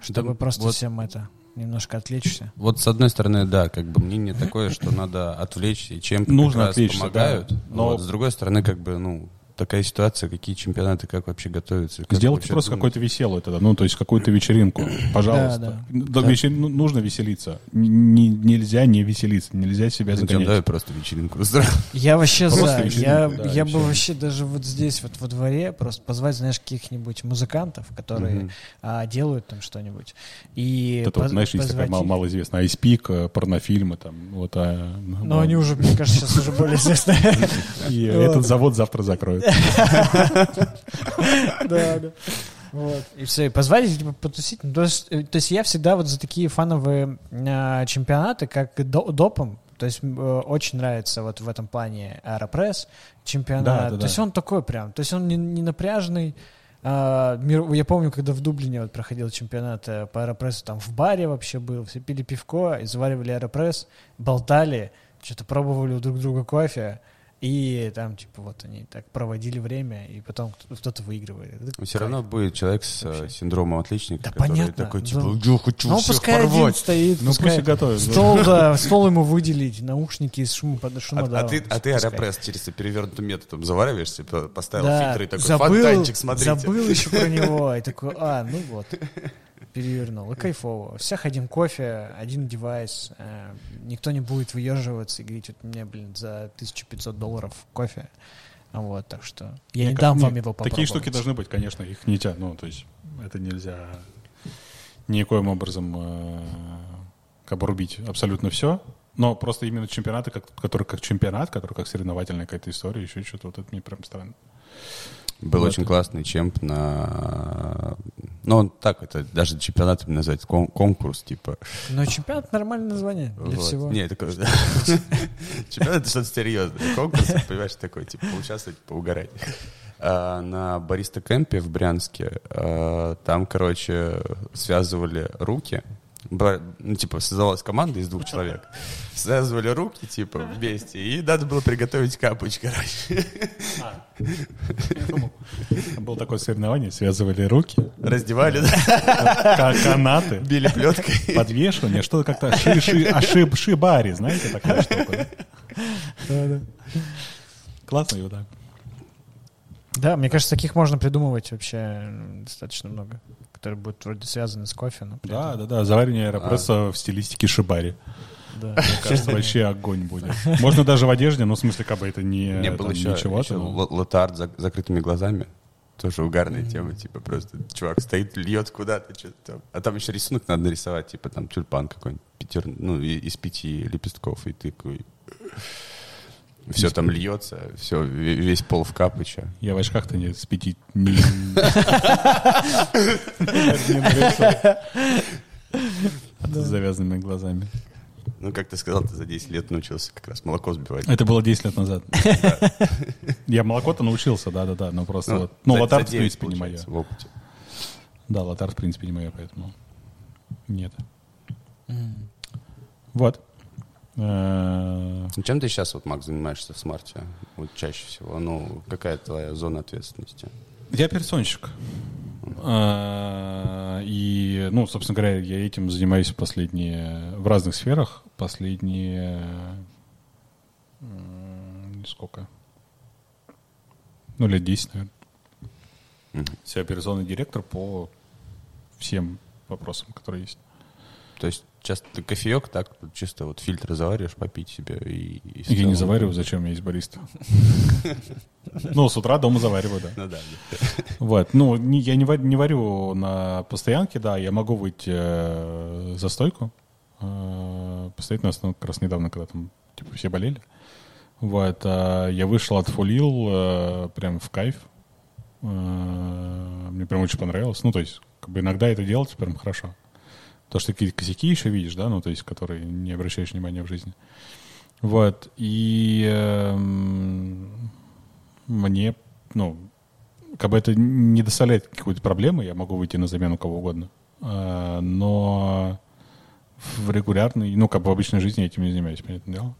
чтобы Да, просто вот- всем это немножко отвлечься. Вот с одной стороны, да, как бы мнение такое, что надо отвлечься, и чем Нужно отвлечься, помогают. да, но- Вот, с другой стороны, как бы, ну, такая ситуация, какие чемпионаты, как вообще готовятся. как Сделайте вообще просто какой-то веселый тогда, ну, то есть какую-то вечеринку, пожалуйста. да. Да, Да. вечер- ну, нужно веселиться. Н- не- нельзя не веселиться, нельзя себя загонять. давай просто вечеринку. Я вообще Просто за. Я, да, я бы вообще даже вот здесь, вот во дворе, просто позвать, знаешь, каких-нибудь музыкантов, которые а, делают там что-нибудь. И Это вот, знаешь, есть такая малоизвестная айспик, э, порнофильмы там, вот. а, ну, Но они уже, мне кажется, сейчас уже более известны. И этот завод завтра закроют. Да, да. Вот. И все, и позвали, типа, потусить. Ну, То есть, э, то есть я всегда вот за такие фановые а, чемпионаты, как до- допом, то есть э, очень нравится вот в этом плане Аэропресс чемпионат. Да, да, то да. есть он такой прям, то есть он не, не напряжный, А, мир- я помню, когда в Дублине вот проходил чемпионат э, по аэропрессу, там в баре вообще был, все пили пивко, и заваривали аэропресс, болтали, что-то пробовали у друг друга кофе, и там, типа, вот они так проводили время, и потом кто- кто-то выигрывает. Это Все кайф. равно будет человек с э, Вообще. синдромом отличника, Да который понятно, такой, да. типа, я хочу Ну, всех пускай один порвать. стоит, Ну, пускай пусть да. стол, да, стол ему выделить, наушники из шума, под А, шумодавом. а ты, а ты аэропресс через перевернутым методом завариваешь, типа, поставил Да, фильтр и такой, забыл, фонтанчик, смотрите. Забыл еще про него. И такой, а, ну вот, перевернул. И кайфово. Все хотим кофе, один девайс. э, никто не будет выеживаться и говорить, вот мне, блин, за 1500 долларов кофе. Вот, так что я не ка- дам не, вам его попробовать. Такие штуки должны быть, конечно, их не тя. Ну, то есть это нельзя никоим образом э, обрубить абсолютно все. Но просто именно чемпионаты, как, который как чемпионат, который как соревновательная какая-то история, еще что-то, вот это мне прям странно. Был Вот. очень классный чемп на... Ну, он так, это даже чемпионатом назвать, кон- конкурс, типа. Но чемпионат нормальное название для Вот. всего. Не, такой... Чемпионат это что-то серьезное. Конкурс, понимаешь, такой, типа, поучаствовать, поугарать. А, На бариста кемпе в Брянске а, там, короче, связывали руки. Бра- Ну, типа, создавалась команда из двух человек. Связывали руки, типа, вместе, и надо было приготовить капуч, короче. Было такое соревнование, связывали руки, Раздевали, да, ка- канаты, били плеткой. подвешивание, что-то как-то шибари, знаете, такая штука. да? Классно его так. Да, мне кажется, таких можно придумывать вообще достаточно много, которые будут вроде связаны с кофе. Но Да, этом- да, да, заваривание аэропресса в стилистике шибари. да. Мне кажется, вообще огонь будет. Можно даже в одежде, но в смысле, как бы это не, Не было еще, ничего. еще л- лотард с зак- закрытыми глазами. Тоже угарная тема, типа просто чувак стоит, льет куда-то что-то там. А там еще рисунок надо нарисовать, типа там тюльпан какой-нибудь, пятер, ну, из пяти лепестков, и ты такой... Все там льется, все, весь пол в капыча. Я в очках-то не с пяти... нарисую. С завязанными глазами. Ну, как ты сказал, ты за 10 лет научился как раз молоко сбивать. Это было 10 лет назад. Я молоко-то научился, да-да-да, но просто вот... Ну, лотар, в 9, принципе, не мое. получается, в опыте. Да, лотар, в принципе, не мое, поэтому нет. Вот. Э, Чем ты сейчас, вот, Макс, занимаешься в смарте? Вот чаще всего, ну, какая твоя зона ответственности? Я операционщик. А, И, ну, собственно говоря, я этим занимаюсь последние... В разных сферах последние... Сколько? Ну, лет 10, наверное. Мгм. Я операционный директор по всем вопросам, которые есть. То есть часто ты кофеек, так, чисто вот фильтр завариваешь, попить себе и... и Я не завариваю, зачем меня есть бариста. Ну, с утра дома завариваю, да. Ну да. Вот, ну, я не варю, на постоянке, да, я могу выйти э, за стойку, э, постоять на основном, как раз недавно, когда там, типа, все болели. Вот, а я вышел, отфулил, э, прям в кайф. Э, мне прям очень понравилось. Ну, то есть, как бы иногда это делать прям хорошо. То, что какие-то косяки еще видишь, да, ну, то есть, которые не обращаешь внимания в жизни. Вот, и эм, мне, ну, как бы это не доставляет какой-то проблемы, я могу выйти на замену кого угодно. А, Но в регулярной, ну, как бы в обычной жизни я этим не занимаюсь, понятное дело.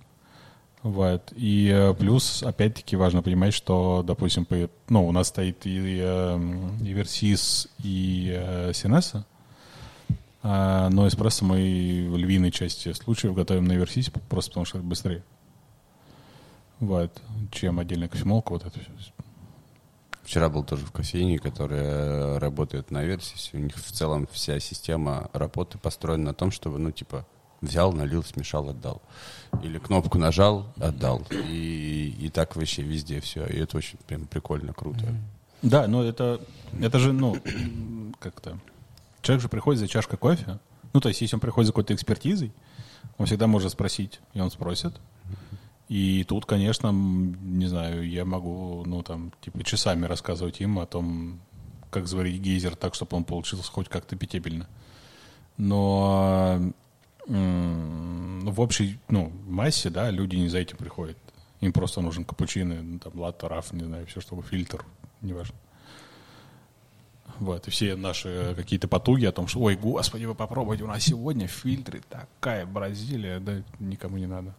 Вот. И э, плюс, опять-таки, важно понимать, что, допустим, ну, у нас стоит и, э, и Versys, и э, Синеса, а, но эспрессо мы в львиной части случаев готовим на Versys, просто потому что это быстрее. Вот. Чем отдельная кофемолка, вот это все. Вчера был тоже в кофейне, которая работает на версии. У них в целом вся система работы построена на том, чтобы, ну, типа, взял, налил, смешал, отдал. Или кнопку нажал, отдал. И, и так вообще везде все. И это очень прям прикольно, круто. Да, но это, это же, ну, как-то... Человек же приходит за чашкой кофе. Ну, то есть, если он приходит за какой-то экспертизой, он всегда может спросить, и он спросит. И тут, конечно, не знаю, я могу, ну, там, типа, часами рассказывать им о том, как заварить гейзер так, чтобы он получился хоть как-то питебельно. Но в общей, ну, массе, да, люди не за этим приходят. Им просто нужен капучино, ну, там, латте, раф, не знаю, все, чтобы фильтр, неважно. Вот, и все наши какие-то потуги о том, что, ой, господи, вы попробуйте, у нас сегодня фильтры такая Бразилия, да никому не надо.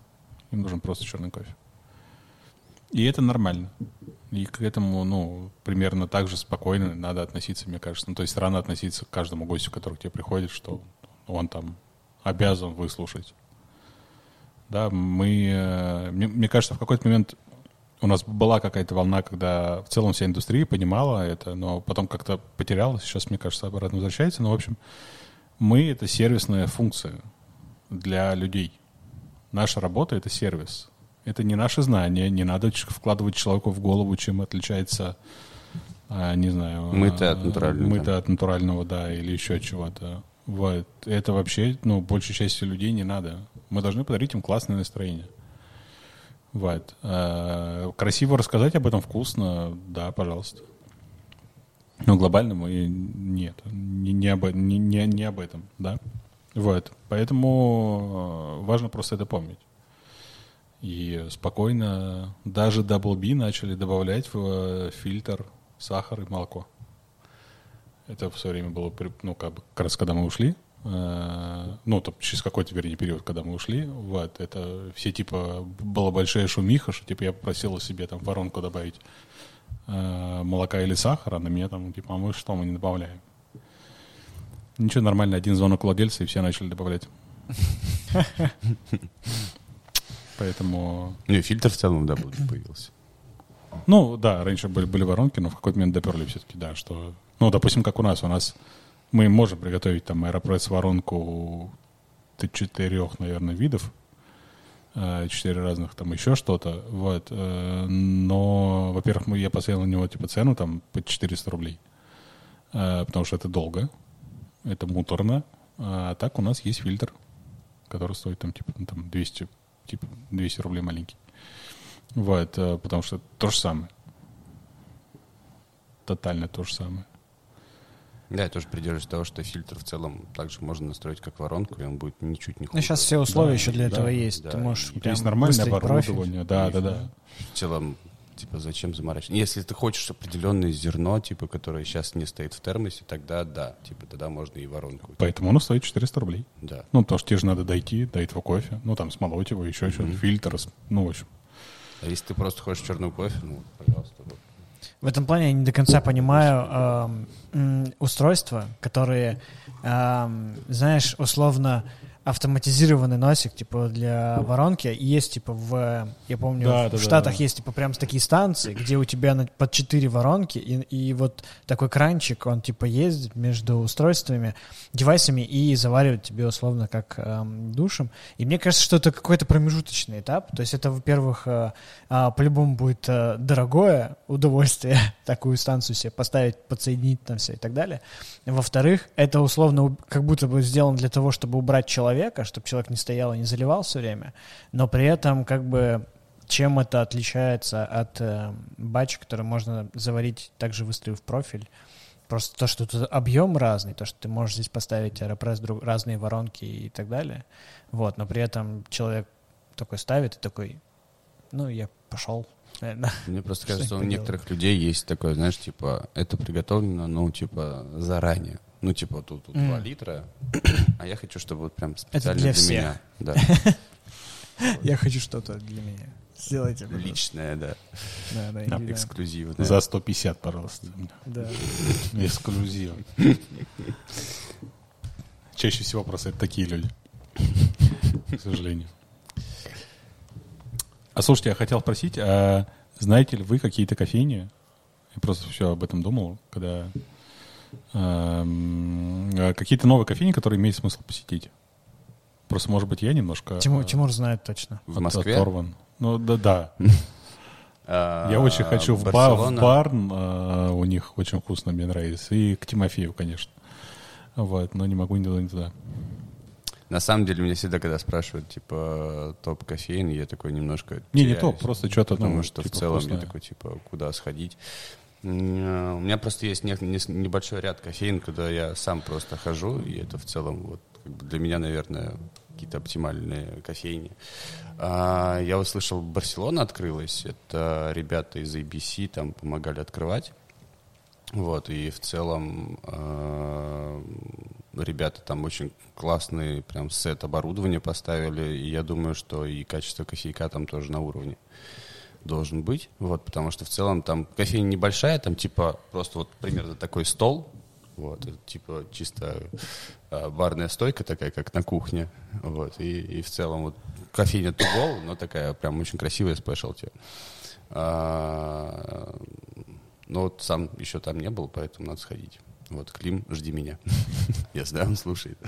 Им нужен просто черный кофе. И это нормально. И к этому, ну, примерно так же спокойно надо относиться, мне кажется. Ну, то есть рано относиться к каждому гостю, который к тебе приходит, что он там обязан выслушать. Да, мы, э, мне, мне кажется, в какой-то момент у нас была какая-то волна, когда в целом вся индустрия понимала это, но потом как-то потерялась. Сейчас, мне кажется, обратно возвращается. Но, в общем, мы — это сервисная функция для людей. Наша работа — это сервис. Это не наши знания, не надо вкладывать человеку в голову, чем отличается, а, не знаю... Мы-то от натурального. Мы-то от натурального, да, или еще чего-то. Вот. Это вообще, ну, большей части людей не надо. Мы должны подарить им классное настроение. Вот. А, красиво рассказать об этом, вкусно, да, пожалуйста. Но глобально мы нет, не, не, об, не, не, не об этом, да. Вот. Поэтому а, важно просто это помнить. И спокойно даже Double B начали добавлять в э, фильтр сахар и молоко. Это все время было, ну, как как раз когда мы ушли, э, ну, там, через какой-то, вернее, период, когда мы ушли, вот, это все, типа, была большая шумиха, что, типа, я попросила себе, там, воронку добавить э, молока или сахара, на меня, там, типа, а мы что, мы не добавляем? Ничего, нормально, один звонок владельца, и все начали добавлять. Поэтому... Не, фильтр в целом, да, появился. Ну, да, раньше были, были воронки, но в какой-то момент доперли все-таки, да, что... Ну, допустим, как у нас. У нас мы можем приготовить там аэропресс воронку четырех, наверное, видов, э, четыре разных, там еще что-то, вот. Э, но, во-первых, мы, я поставил на него, типа, цену там по 400 рублей, э, потому что это долго, это муторно, а так у нас есть фильтр, который стоит там, типа, ну, там 200 типа 200 рублей маленький. Вот, потому что то же самое. Тотально то же самое. Да, я тоже придерживаюсь того, что фильтр в целом также можно настроить как воронку, и он будет ничуть не хуже. Ну, сейчас все условия да, еще для да, этого есть. Да, Ты можешь прям есть нормальное оборудование, да, да, да. В целом Типа, зачем заморачиваться? Если ты хочешь определенное зерно, типа, которое сейчас не стоит в термосе, тогда да, типа, тогда можно и воронку. Поэтому оно стоит 400 рублей. Да. Ну, потому что тебе же надо дойти до этого кофе, ну, там, смолоть его, еще mm-hmm. что-то, фильтр, ну, в общем. А если ты просто хочешь черный кофе, ну, пожалуйста. Вот. В этом плане я не до конца понимаю э, устройства, которые, э, знаешь, условно автоматизированный носик, типа, для воронки. Есть, типа, в, я помню, да, в да, Штатах да, есть, типа, прям такие станции, где у тебя на, под четыре воронки, и, и вот такой кранчик, он, типа, ездит между устройствами, девайсами и заваривает тебе, условно, как эм, душем. И мне кажется, что это какой-то промежуточный этап. То есть это, во-первых, э, э, по-любому будет э, дорогое удовольствие такую станцию себе поставить, подсоединить там все и так далее. Во-вторых, это, условно, как будто бы сделано для того, чтобы убрать человека человека, чтобы человек не стоял и не заливал все время, но при этом как бы чем это отличается от э, батча, который можно заварить, также выставив профиль? Просто то, что тут объем разный, то, что ты можешь здесь поставить аэропресс, друг, разные воронки и так далее. Вот, но при этом человек такой ставит и такой, ну, я пошел. Мне просто кажется, у некоторых людей есть такое, знаешь, типа, это приготовлено, ну, типа, заранее. Ну, типа, тут, тут mm. 2 литра, а я хочу, чтобы вот прям специально для, для всех. меня. Да. Я хочу что-то для меня. Сделайте. Личное, да. Да, да, да. Эксклюзивное. За 150, пожалуйста. Да. Эксклюзив. Чаще всего просто это такие люди. К сожалению. А слушайте, я хотел спросить, а знаете ли вы какие-то кофейни? Я просто все об этом думал, когда какие-то новые кофейни, которые имеет смысл посетить. Просто, может быть, я немножко... Тимур, э, Тимур знает точно. В Москве? Оторван. Ну, да, да. А, я очень хочу в, бар, в Барн, э, у них очень вкусно, мне нравится. И к Тимофею, конечно. Вот, но не могу не туда. На самом деле, меня всегда, когда спрашивают, типа, топ кофеин, я такой немножко Не, не топ, просто что-то Потому что типа, в целом вкусное. я такой, типа, куда сходить. У меня просто есть небольшой ряд кофеин, куда я сам просто хожу, и это в целом вот для меня, наверное, какие-то оптимальные кофейни. А, я услышал, Барселона открылась. Это ребята из ABC там помогали открывать. Вот, и в целом э, ребята там очень классный прям сет оборудования поставили, и я думаю, что и качество кофейка там тоже на уровне должен быть, вот, потому что в целом там кофейня небольшая, там типа просто вот примерно такой стол, вот, типа чисто э, барная стойка такая, как на кухне, вот, и, и в целом вот кофейня to но такая прям очень красивая спешлти. А, но вот сам еще там не был, поэтому надо сходить. Вот, Клим, жди меня. Я знаю, он слушает.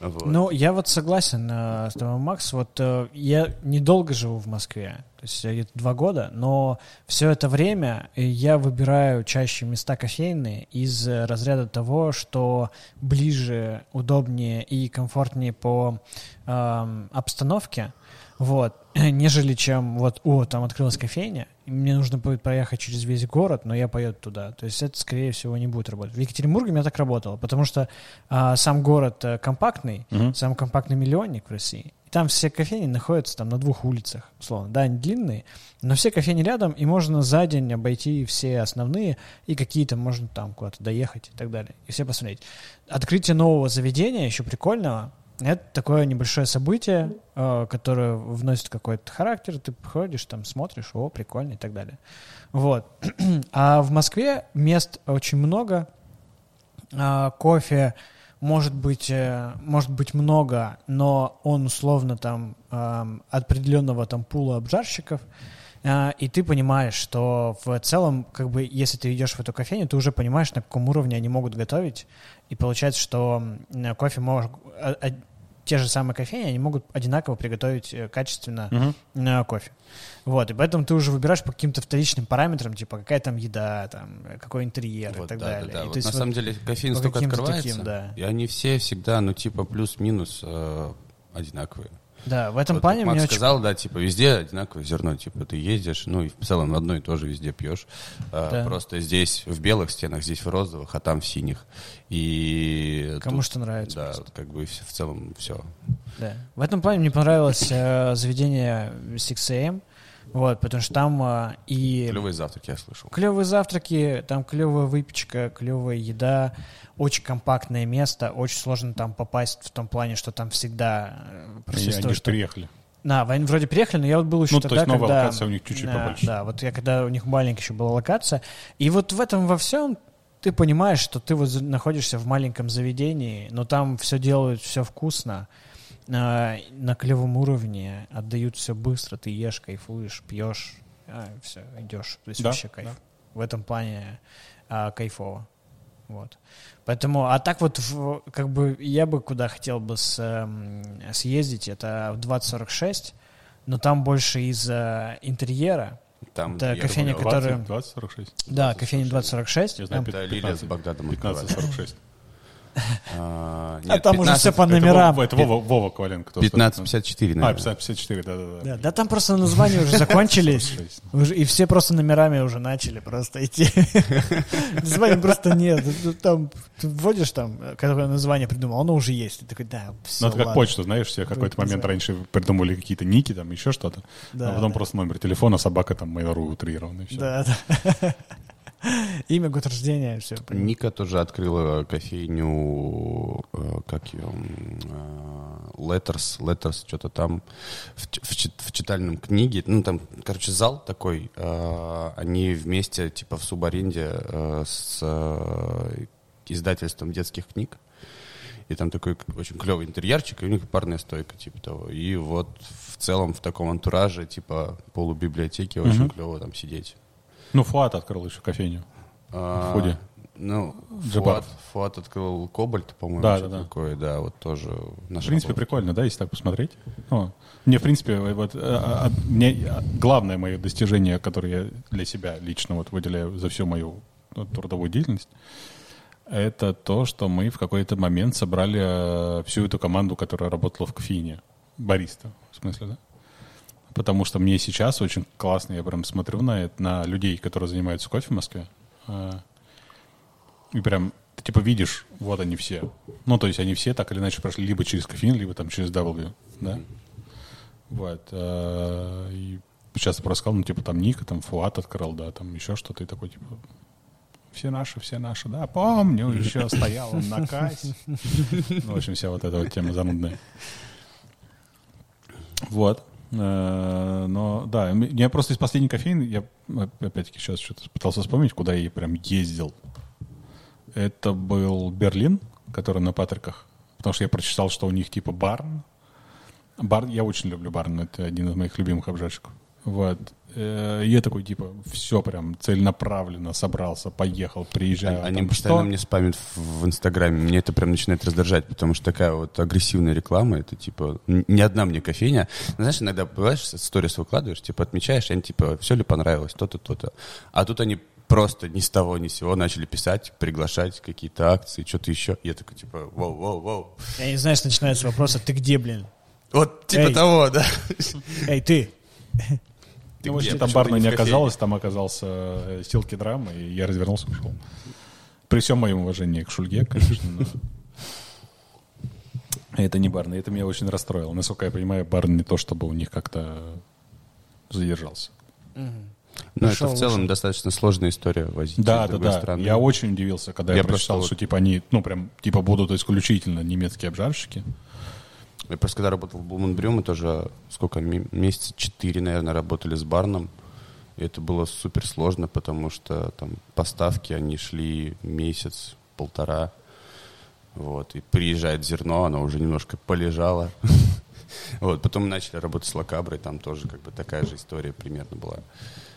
Ну, я вот согласен э, с тобой, Макс. Вот э, я недолго живу в Москве, то есть это два года, но все это время я выбираю чаще места кофейные из разряда того, что ближе, удобнее и комфортнее по э, обстановке. Вот, нежели чем вот, о, там открылась кофейня, мне нужно будет проехать через весь город, но я поеду туда. То есть это, скорее всего, не будет работать. В Екатеринбурге у меня так работало, потому что а, сам город а, компактный, угу. самый компактный миллионник в России. И там все кофейни находятся там на двух улицах, условно. Да, они длинные, но все кофейни рядом, и можно за день обойти все основные, и какие-то можно там куда-то доехать и так далее. И все посмотреть. Открытие нового заведения еще прикольного, это такое небольшое событие, э, которое вносит какой-то характер, ты приходишь, там смотришь, о, прикольно и так далее. Вот. А в Москве мест очень много, а, кофе может быть, э, может быть много, но он условно там определенного там пула обжарщиков, и ты понимаешь, что в целом, как бы, если ты идешь в эту кофейню, ты уже понимаешь, на каком уровне они могут готовить, и получается, что кофе может, а, а, те же самые кофейни, они могут одинаково приготовить э, качественно uh-huh. кофе. Вот, и поэтому ты уже выбираешь по каким-то вторичным параметрам, типа какая там еда, там, какой интерьер вот, и так да, далее. Да, да. И, вот на вот самом деле кофейня столько открывается, таким, да. и они все всегда, ну, типа, плюс-минус э, одинаковые. Да, в этом вот, плане Макс мне сказал, очень... да, типа везде одинаковое зерно, типа ты ездишь, ну и в целом одно и то же везде пьешь. А, да. просто здесь в белых стенах, здесь в розовых, а там в синих. И кому тут, что нравится. Да, вот как бы в целом все. Да. В этом плане мне понравилось э, заведение 6AM. Вот, потому что там а, и... Клевые завтраки, я слышал. Клевые завтраки, там клевая выпечка, клевая еда, очень компактное место, очень сложно там попасть в том плане, что там всегда э, присутствует... Они же приехали. Да, они вроде приехали, но я вот был еще ну, тогда, то есть новая когда... локация у них чуть-чуть да, побольше. Да, вот я когда у них маленькая еще была локация. И вот в этом во всем ты понимаешь, что ты вот находишься в маленьком заведении, но там все делают, все вкусно на, на клевом уровне, отдают все быстро, ты ешь, кайфуешь, пьешь, а, все, идешь. То есть да, вообще кайф. Да. В этом плане а, кайфово. Вот. Поэтому, а так вот, в, как бы я бы куда хотел бы с, э, съездить, это в 2046, но там больше из-за интерьера. Там, это кофейня, которая... 2046? Да, кофейня 2046. Я знаю, там... это Лилия с Багдадом 1546. А, нет, а там 15, уже все по номерам. Это Вова, Вова Коваленко. 1554, наверное. А, 1554, да-да-да. Да, да там просто названия уже закончились. И все просто номерами уже начали просто идти. Названия просто нет. Там ты вводишь там, какое название придумал, оно уже есть. Ты такой, да, все, Ну, это как почту, знаешь, все какой-то момент раньше придумали какие-то ники, там еще что-то. А потом просто номер телефона, собака там Mail.ru утрированный. Да, да. Имя, год рождения, все. Ника тоже открыла кофейню, э, как ее, Letters, Letters, что-то там в, в, в читальном книге. Ну, там, короче, зал такой. Э, они вместе, типа, в субаренде э, с издательством детских книг. И там такой очень клевый интерьерчик, и у них парная стойка, типа того. И вот в целом в таком антураже, типа полубиблиотеки, очень mm-hmm. клево там сидеть. Ну, Фуат открыл еще кофейню а, в ходе. Ну, Фуат, Фуат открыл Кобальт, по-моему, да, да, да. такое, да, вот тоже. В принципе, прикольно, да, если так посмотреть. Ну, мне, в принципе, вот, а, а, мне, главное мое достижение, которое я для себя лично вот выделяю за всю мою ну, трудовую деятельность, это то, что мы в какой-то момент собрали всю эту команду, которая работала в кофейне. Бариста, в смысле, да? Потому что мне сейчас очень классно, я прям смотрю на это, на людей, которые занимаются кофе в Москве, а, и прям ты типа видишь, вот они все. Ну, то есть они все так или иначе прошли либо через кофеин, либо там через W, да? Вот. А, и сейчас просто сказал, ну, типа, там Ника, там Фуат открыл, да, там еще что-то, и такой, типа, все наши, все наши, да, помню, еще стоял он на кассе. Ну, в общем, вся вот эта вот тема занудная. Вот. Э, Но, да, я просто из последней кофейны, я, опять-таки, сейчас что-то пытался вспомнить, куда я прям ездил. Это был Берлин, который на Патриках, потому что я прочитал, что у них типа Барн. Барн, я очень люблю Барн, это один из моих любимых обжарщиков. Вот. Э, Я такой, типа, все прям целенаправленно собрался, поехал, приезжаю. Они там постоянно что? мне спамят в, Инстаграме. Мне это прям начинает раздражать, потому что такая вот агрессивная реклама, это типа н- не одна мне кофейня. Ну, знаешь, иногда бываешь, сторис выкладываешь, типа отмечаешь, и они типа, все ли понравилось, то-то, то-то. А тут они просто ни с того ни с сего начали писать, приглашать какие-то акции, что-то еще. Я такой типа, воу-воу-воу. Я не знаю, что начинается вопрос, а ты где, блин? Вот типа Эй. того, да. Эй, ты! Ты Ну, где? там барна не оказалось, там оказался э, Стилки Драма, и я развернулся и ушел. При всем моем уважении к Шульге, конечно, но... Это не барна, это меня очень расстроило. Насколько я понимаю, барн не то, чтобы у них как-то задержался. Ну, это в целом ушел. достаточно сложная история возить Да, да, да. страны. Я очень удивился, когда я, Я прочитал, просто что типа они, ну прям, типа будут исключительно немецкие обжарщики. Я просто когда работал в Блуманбрю, мы тоже сколько, ме- месяца четыре, наверное, работали с Барном. И это было супер сложно, потому что там поставки, они шли месяц, полтора. Вот, и приезжает зерно, оно уже немножко полежало. Вот, потом мы начали работать с лакаброй, там тоже как бы такая же история примерно была.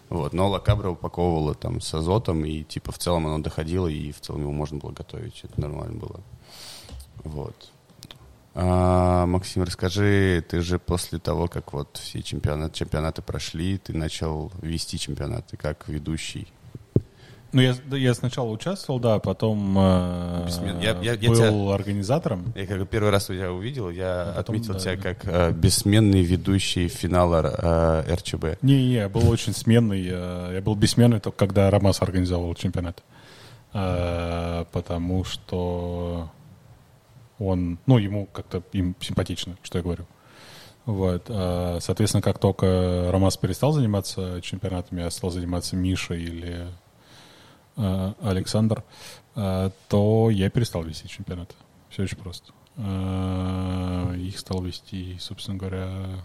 Вот, но лакабра упаковывала там с азотом, и типа в целом оно доходило, и в целом его можно было готовить, это нормально было. Вот. А, Максим, расскажи, ты же после того, как вот все чемпионаты, чемпионаты прошли, ты начал вести чемпионаты как ведущий. Ну, я, я сначала участвовал, да, потом э, Бессмен- я- я- я был тебя- организатором. Я как первый раз тебя увидел, я А потом, отметил да, тебя да. как э, бессменный ведущий финала э, РЧБ. Не, не, я был очень сменный. э, Я был бессменный только когда Ромас организовал чемпионат. Э, Потому что он, ну, ему как-то им симпатично, что я говорю. Вот. э, Соответственно, как только Ромас перестал заниматься чемпионатами, а стал заниматься Миша или э, Александр, э, то я перестал вести чемпионаты. Все очень просто. Их стал вести, собственно говоря,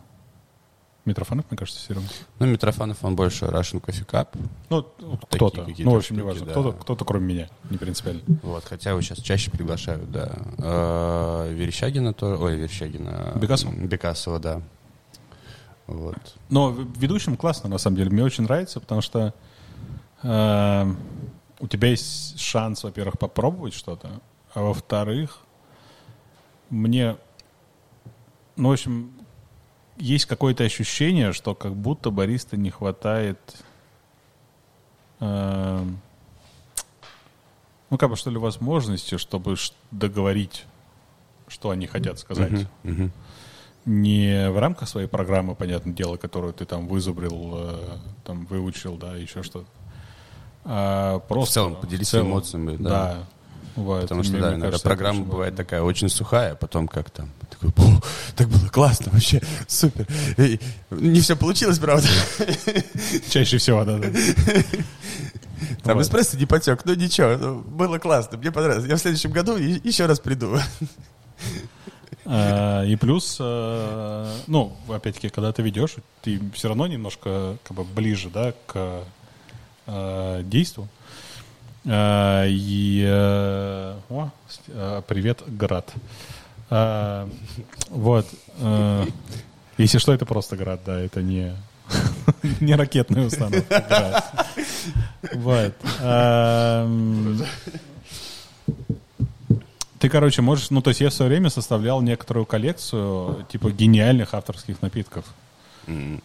Митрофанов, мне кажется, все равно. Ну, Митрофанов, он больше Russian Coffee Cup. Ну, кто-то. Ну, в общем, штуки, неважно. да. Кто-то, кто-то, кроме меня, не принципиально. Вот, хотя его сейчас чаще приглашают, да. Э, Верещагина тоже, ой, Верещагина. Бекасова? Бекасова, да. Вот. Но ведущим классно, на самом деле. Мне очень нравится, потому что э, у тебя есть шанс, во-первых, попробовать что-то, а во-вторых, мне, ну, в общем, есть какое-то ощущение, что как будто бариста не хватает, э, ну, как бы, что ли, возможности, чтобы договорить, что они хотят сказать. Мгм, мгм. не в рамках своей программы, понятное дело, которую ты там вызубрил, э, там выучил, да, еще что-то. А просто В целом поделиться в целом, эмоциями, да. Да. Вот, Потому мне- что, да, мне иногда кажется, программа бывает важно. такая очень сухая, а потом как там, такой, «О, так было классно, вообще, супер. И не все получилось, правда. Чаще всего, да, да. Там Вот. эспрессо не потек, ну ничего, ну, было классно, мне понравилось. Я в следующем году еще раз приду. А, И плюс, э, ну, опять-таки, когда ты ведешь, ты все равно немножко как бы ближе, да, к э, действу. А, И э, о, э, привет, град. А, Вот. э, Если что, это просто град, да, это не не ракетная установка. Вот. Ты, короче, можешь... Ну, то есть я в свое время составлял некоторую коллекцию, типа, гениальных авторских напитков.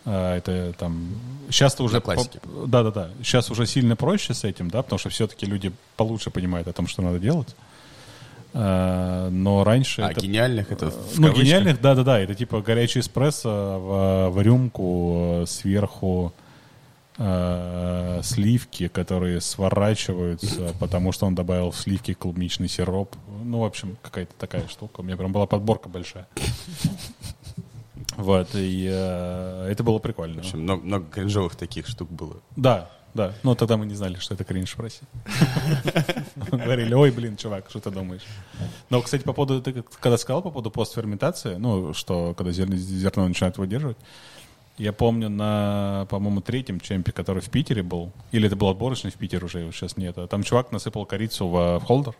А, Это там... Сейчас-то уже... Для классики. по- Да-да-да. Сейчас уже сильно проще с этим, да, потому что все-таки люди получше понимают о том, что надо делать. А, Но раньше... А это- гениальных это в ну, кавычках? гениальных, да-да-да. Это типа горячий эспрессо в, в рюмку сверху э, сливки, которые сворачиваются, потому что он добавил в сливки клубничный сироп. Ну, в общем, какая-то такая штука. У меня прям была подборка большая. Вот, и э, это было прикольно. В общем, много, много кринжовых таких штук было. Да, да. Но тогда мы не знали, что это кринж в России. Говорили, ой, блин, чувак, что ты думаешь? Но, кстати, по поводу, ты когда сказал по поводу постферментации, ну, что когда зерно, начинает выдерживать, я помню на, по-моему, третьем чемпе, который в Питере был, или это был отборочный в Питере уже, его сейчас нет, а там чувак насыпал корицу в холдер.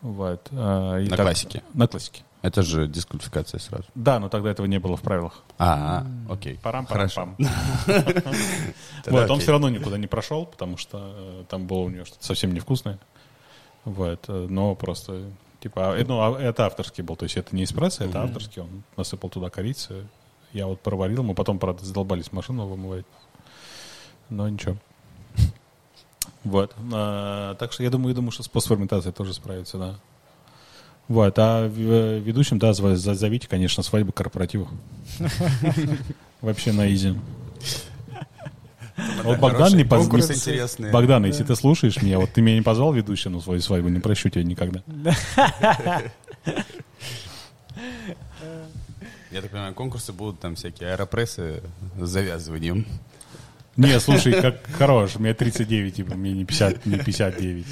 Вот, а, На так- классике. На классике. Это же дисквалификация сразу. Да, но тогда этого не было в правилах. А, окей. парам парам пам Вот, он все равно никуда не прошел, потому что э, там было у него что-то совсем невкусное. Вот, э, но просто, типа, а, ну, а это авторский был, то есть это не эспрессо, это авторский, он насыпал туда корицы, я вот проварил, мы потом, правда, задолбались машину вымывать, но ничего. Вот, а, так что я думаю, я думаю, что с постферментацией тоже справится, да. Вот, а в- э, ведущим, да, зовите, конечно, свадьбы корпоративы. Вообще на изи. Вот Богдан не позвал. Конкурсы интересные. Богдан, если ты слушаешь меня, вот ты меня не позвал ведущим на свою свадьбу, не прощу тебя никогда. Я так понимаю, конкурсы будут там всякие аэропрессы с завязыванием. Не, слушай, как хорош, мне 39, типа, мне не 50, не 59.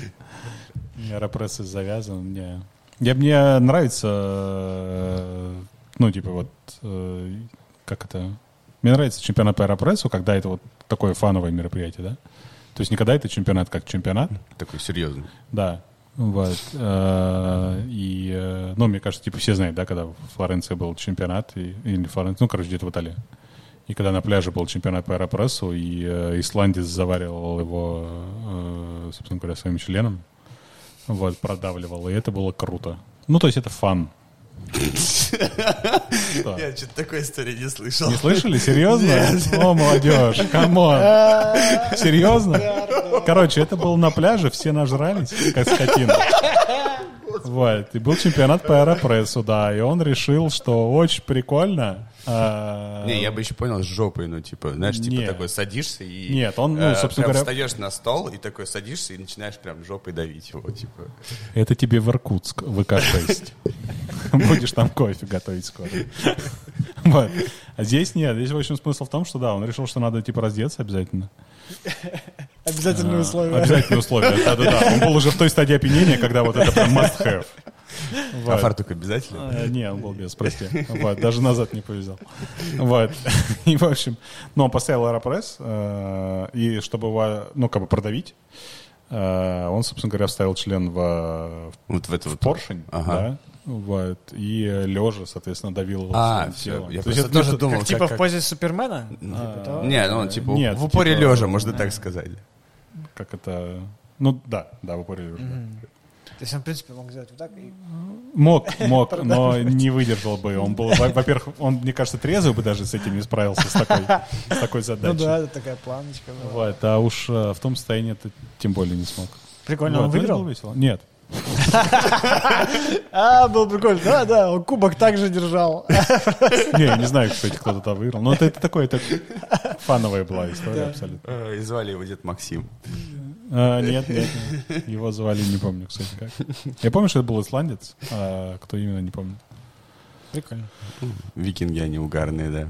У меня аэропрессы завязан, мне... Я, мне нравится, э, ну, типа, вот, э, как это... Мне нравится чемпионат по аэропрессу, когда это вот такое фановое мероприятие, да? То есть не когда это чемпионат как чемпионат, Такой серьезный. Да. Вот. э, И, ну, мне кажется, типа все знают, да, когда в Флоренции был чемпионат, и, или Флоренция, ну, короче, где-то в Италии. И когда на пляже был чемпионат по аэропрессу, и э, исландец заваривал его, э, собственно говоря, своим членом, вот, продавливал, и это было круто. Ну, то есть это фан. Я что-то такой истории не слышал. Не слышали? Серьезно? О, молодежь, come on. Серьезно? Короче, это было на пляже, все нажрались, как скотина. Вот. И был чемпионат по аэропрессу, да. И он решил, что очень прикольно. А, Не, я бы еще понял с жопой, ну, типа, знаешь, типа Нет. такой садишься и... Нет, он, ну, э, собственно прям говоря- встаешь на стол и такой садишься и начинаешь прям жопой давить его, типа. Это тебе в Иркутск, в ВК-6. Будешь там кофе готовить скоро. Вот. А здесь нет. Здесь, в общем, смысл в том, что да, он решил, что надо, типа, раздеться обязательно. Обязательные А, условия. Обязательные условия, да-да-да. Он был уже в той стадии опьянения, когда вот это прям must have. А фартук обязательно? А, Не, он был без, прости. Даже назад не повезал. Вот. И, в общем, ну, он поставил аэропресс, э, и чтобы его, ну, как бы продавить, э, он, собственно говоря, вставил член в, Вот в это в вот. поршень, Ага. да, вот, и лежа, соответственно, давил его А, все. Я То есть просто это тоже думал, Как типа как- в позе Супермена? Типа того? Не, ну, типа, Нет, в упоре типа- лежа, можно так сказать. Как это... Ну, да, да, в упоре лежа. То есть он, в принципе, мог сделать вот так и... Мог, мог, но не выдержал бы. Он был, во- во-первых, он, мне кажется, трезвый бы даже с этим не справился, с такой, с такой Ну задачей. да, это такая планочка. была. Вот, а уж э, в том состоянии ты тем более не смог. Прикольно, Вот, он ну, выиграл? было весело. Нет. А, был прикольно. Да, да, он кубок также держал. Не, я не знаю, кстати, кто туда выиграл. Но это, это такое, это фановая была история абсолютно. Э, И звали его дед Максим. А, нет, нет, нет. Его звали, не помню, кстати, как. Я помню, что это был исландец, а кто именно, не помню. Прикольно. Викинги, они угарные, да.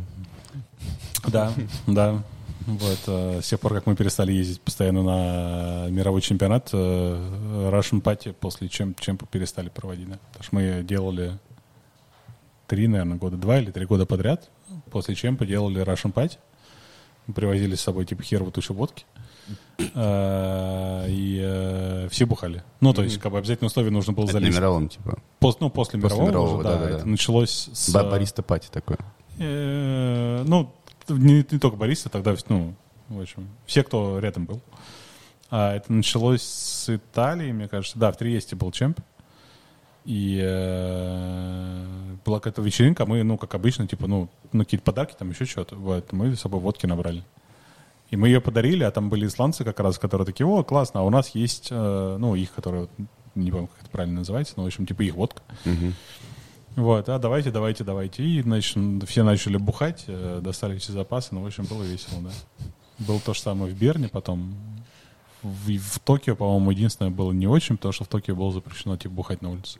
Да, да. Вот, э, с тех пор, как мы перестали ездить постоянно на мировой чемпионат, э, Russian Party после чем, чемпа перестали проводить, да. Потому что мы делали три, наверное, года, два или три года подряд. После чемпа делали Russian Party. Привозили с собой, типа, херовую тучу водки. Э, И э, все бухали. Ну, то есть, как бы обязательно условие нужно было не залезть. мировом, типа. Пос- ну, после, После мирового, мирового, уже, да, да-да-да. это началось с... Ба- Бариста пати такой. Э, Ну, не, не только Бориса, тогда, ну, в общем, все, кто рядом был. А это началось с Италии, мне кажется. Да, в Триесте был чемп. И э, была какая-то вечеринка, мы, ну, как обычно, типа, ну, ну какие-то подарки, там еще что-то. Вот, мы с собой водки набрали. И мы ее подарили, а там были исландцы как раз, которые такие, о, классно, а у нас есть, э, ну, их, которые, не помню, как это правильно называется, но, в общем, типа их водка. Вот, а давайте, давайте, давайте. И, значит, все начали бухать, э, достали все запасы, ну, в общем, было весело, да. Было то же самое в Берне, потом в, в Токио, по-моему, единственное было не очень, потому что в Токио было запрещено, типа, бухать на улице.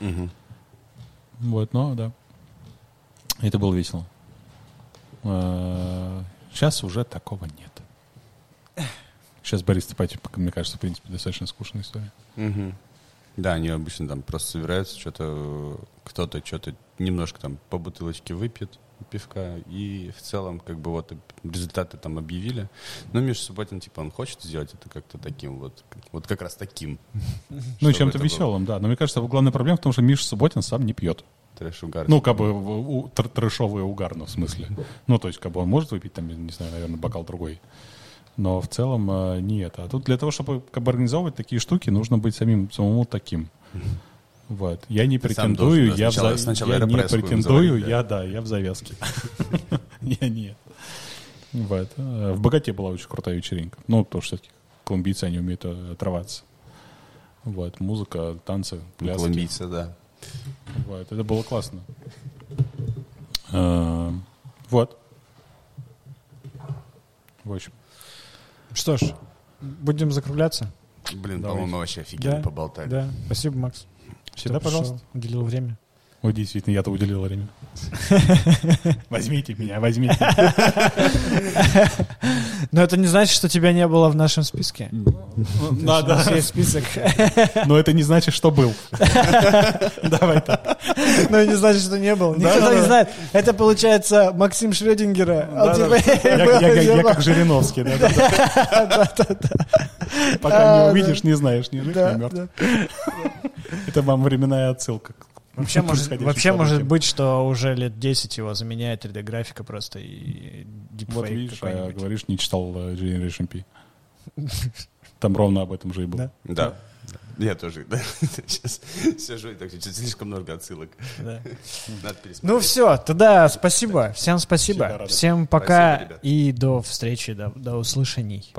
Мгм. Вот, но, да. Это было весело. Сейчас уже такого нет. Сейчас Борис Топати, мне кажется, в принципе, достаточно скучная история. Мгм. Да, они обычно там просто собираются, что-то кто-то что-то немножко там по бутылочке выпьет пивка, и в целом как бы вот результаты там объявили. Но Миша Субботин, типа, он хочет сделать это как-то таким вот, вот как раз таким. Ну, и чем-то это было веселым, да. Но мне кажется, главная проблема в том, что Миша Субботин сам не пьет. Трэш угар. Ну, как бы в- у- тр- трэшовый угарно, в смысле. Ну, то есть, как бы он может выпить, там, не знаю, наверное, бокал другой. Но в целом э, не это. А тут для того, чтобы как бы организовывать такие штуки, нужно быть самим самому таким. Вот. Я не Ты претендую, должен, да, я, в сначала- за- сначала я не претендую, да. я, да, я в завязке. Я нет. Вот. Э, В Богате была очень крутая вечеринка. Ну, потому что все-таки колумбийцы, они умеют э, отрываться. Вот. Музыка, танцы, пляски. Колумбийцы, да. Вот, это было классно. Э, Вот. В общем. Что ж, будем закругляться. Блин, по-моему, вообще офигенно Да, поболтали. Да, спасибо, Макс. Всегда, пожалуйста. Уделил время. Ой, действительно, я-то уделил время. Возьмите меня, возьмите. Но это не значит, что тебя не было в нашем списке. Нас Надо. есть список. Но это не значит, что был. Давай так. Но не значит, что не был. Никто да, не да. знает. Это получается Максим Шрёдингера. Да-да. типа Я был, я- я типа, как Жириновский. да-да-да. Пока не увидишь, не знаешь, ни жив, да, ни мертв. да. Это вам временная отсылка. к Вообще, может, вообще может быть, что уже лет 10 его заменяет 3D-графика просто и Вот дипфейк видишь, а говоришь, не читал э, Generation P. Там ровно об этом же и было. Да? Да. Я тоже, да. Сейчас сижу и так, что-то слишком много отсылок. Да. Надо. Ну все, тогда спасибо. Всем спасибо. Всем пока Спасибо, и до встречи, до, до услышаний.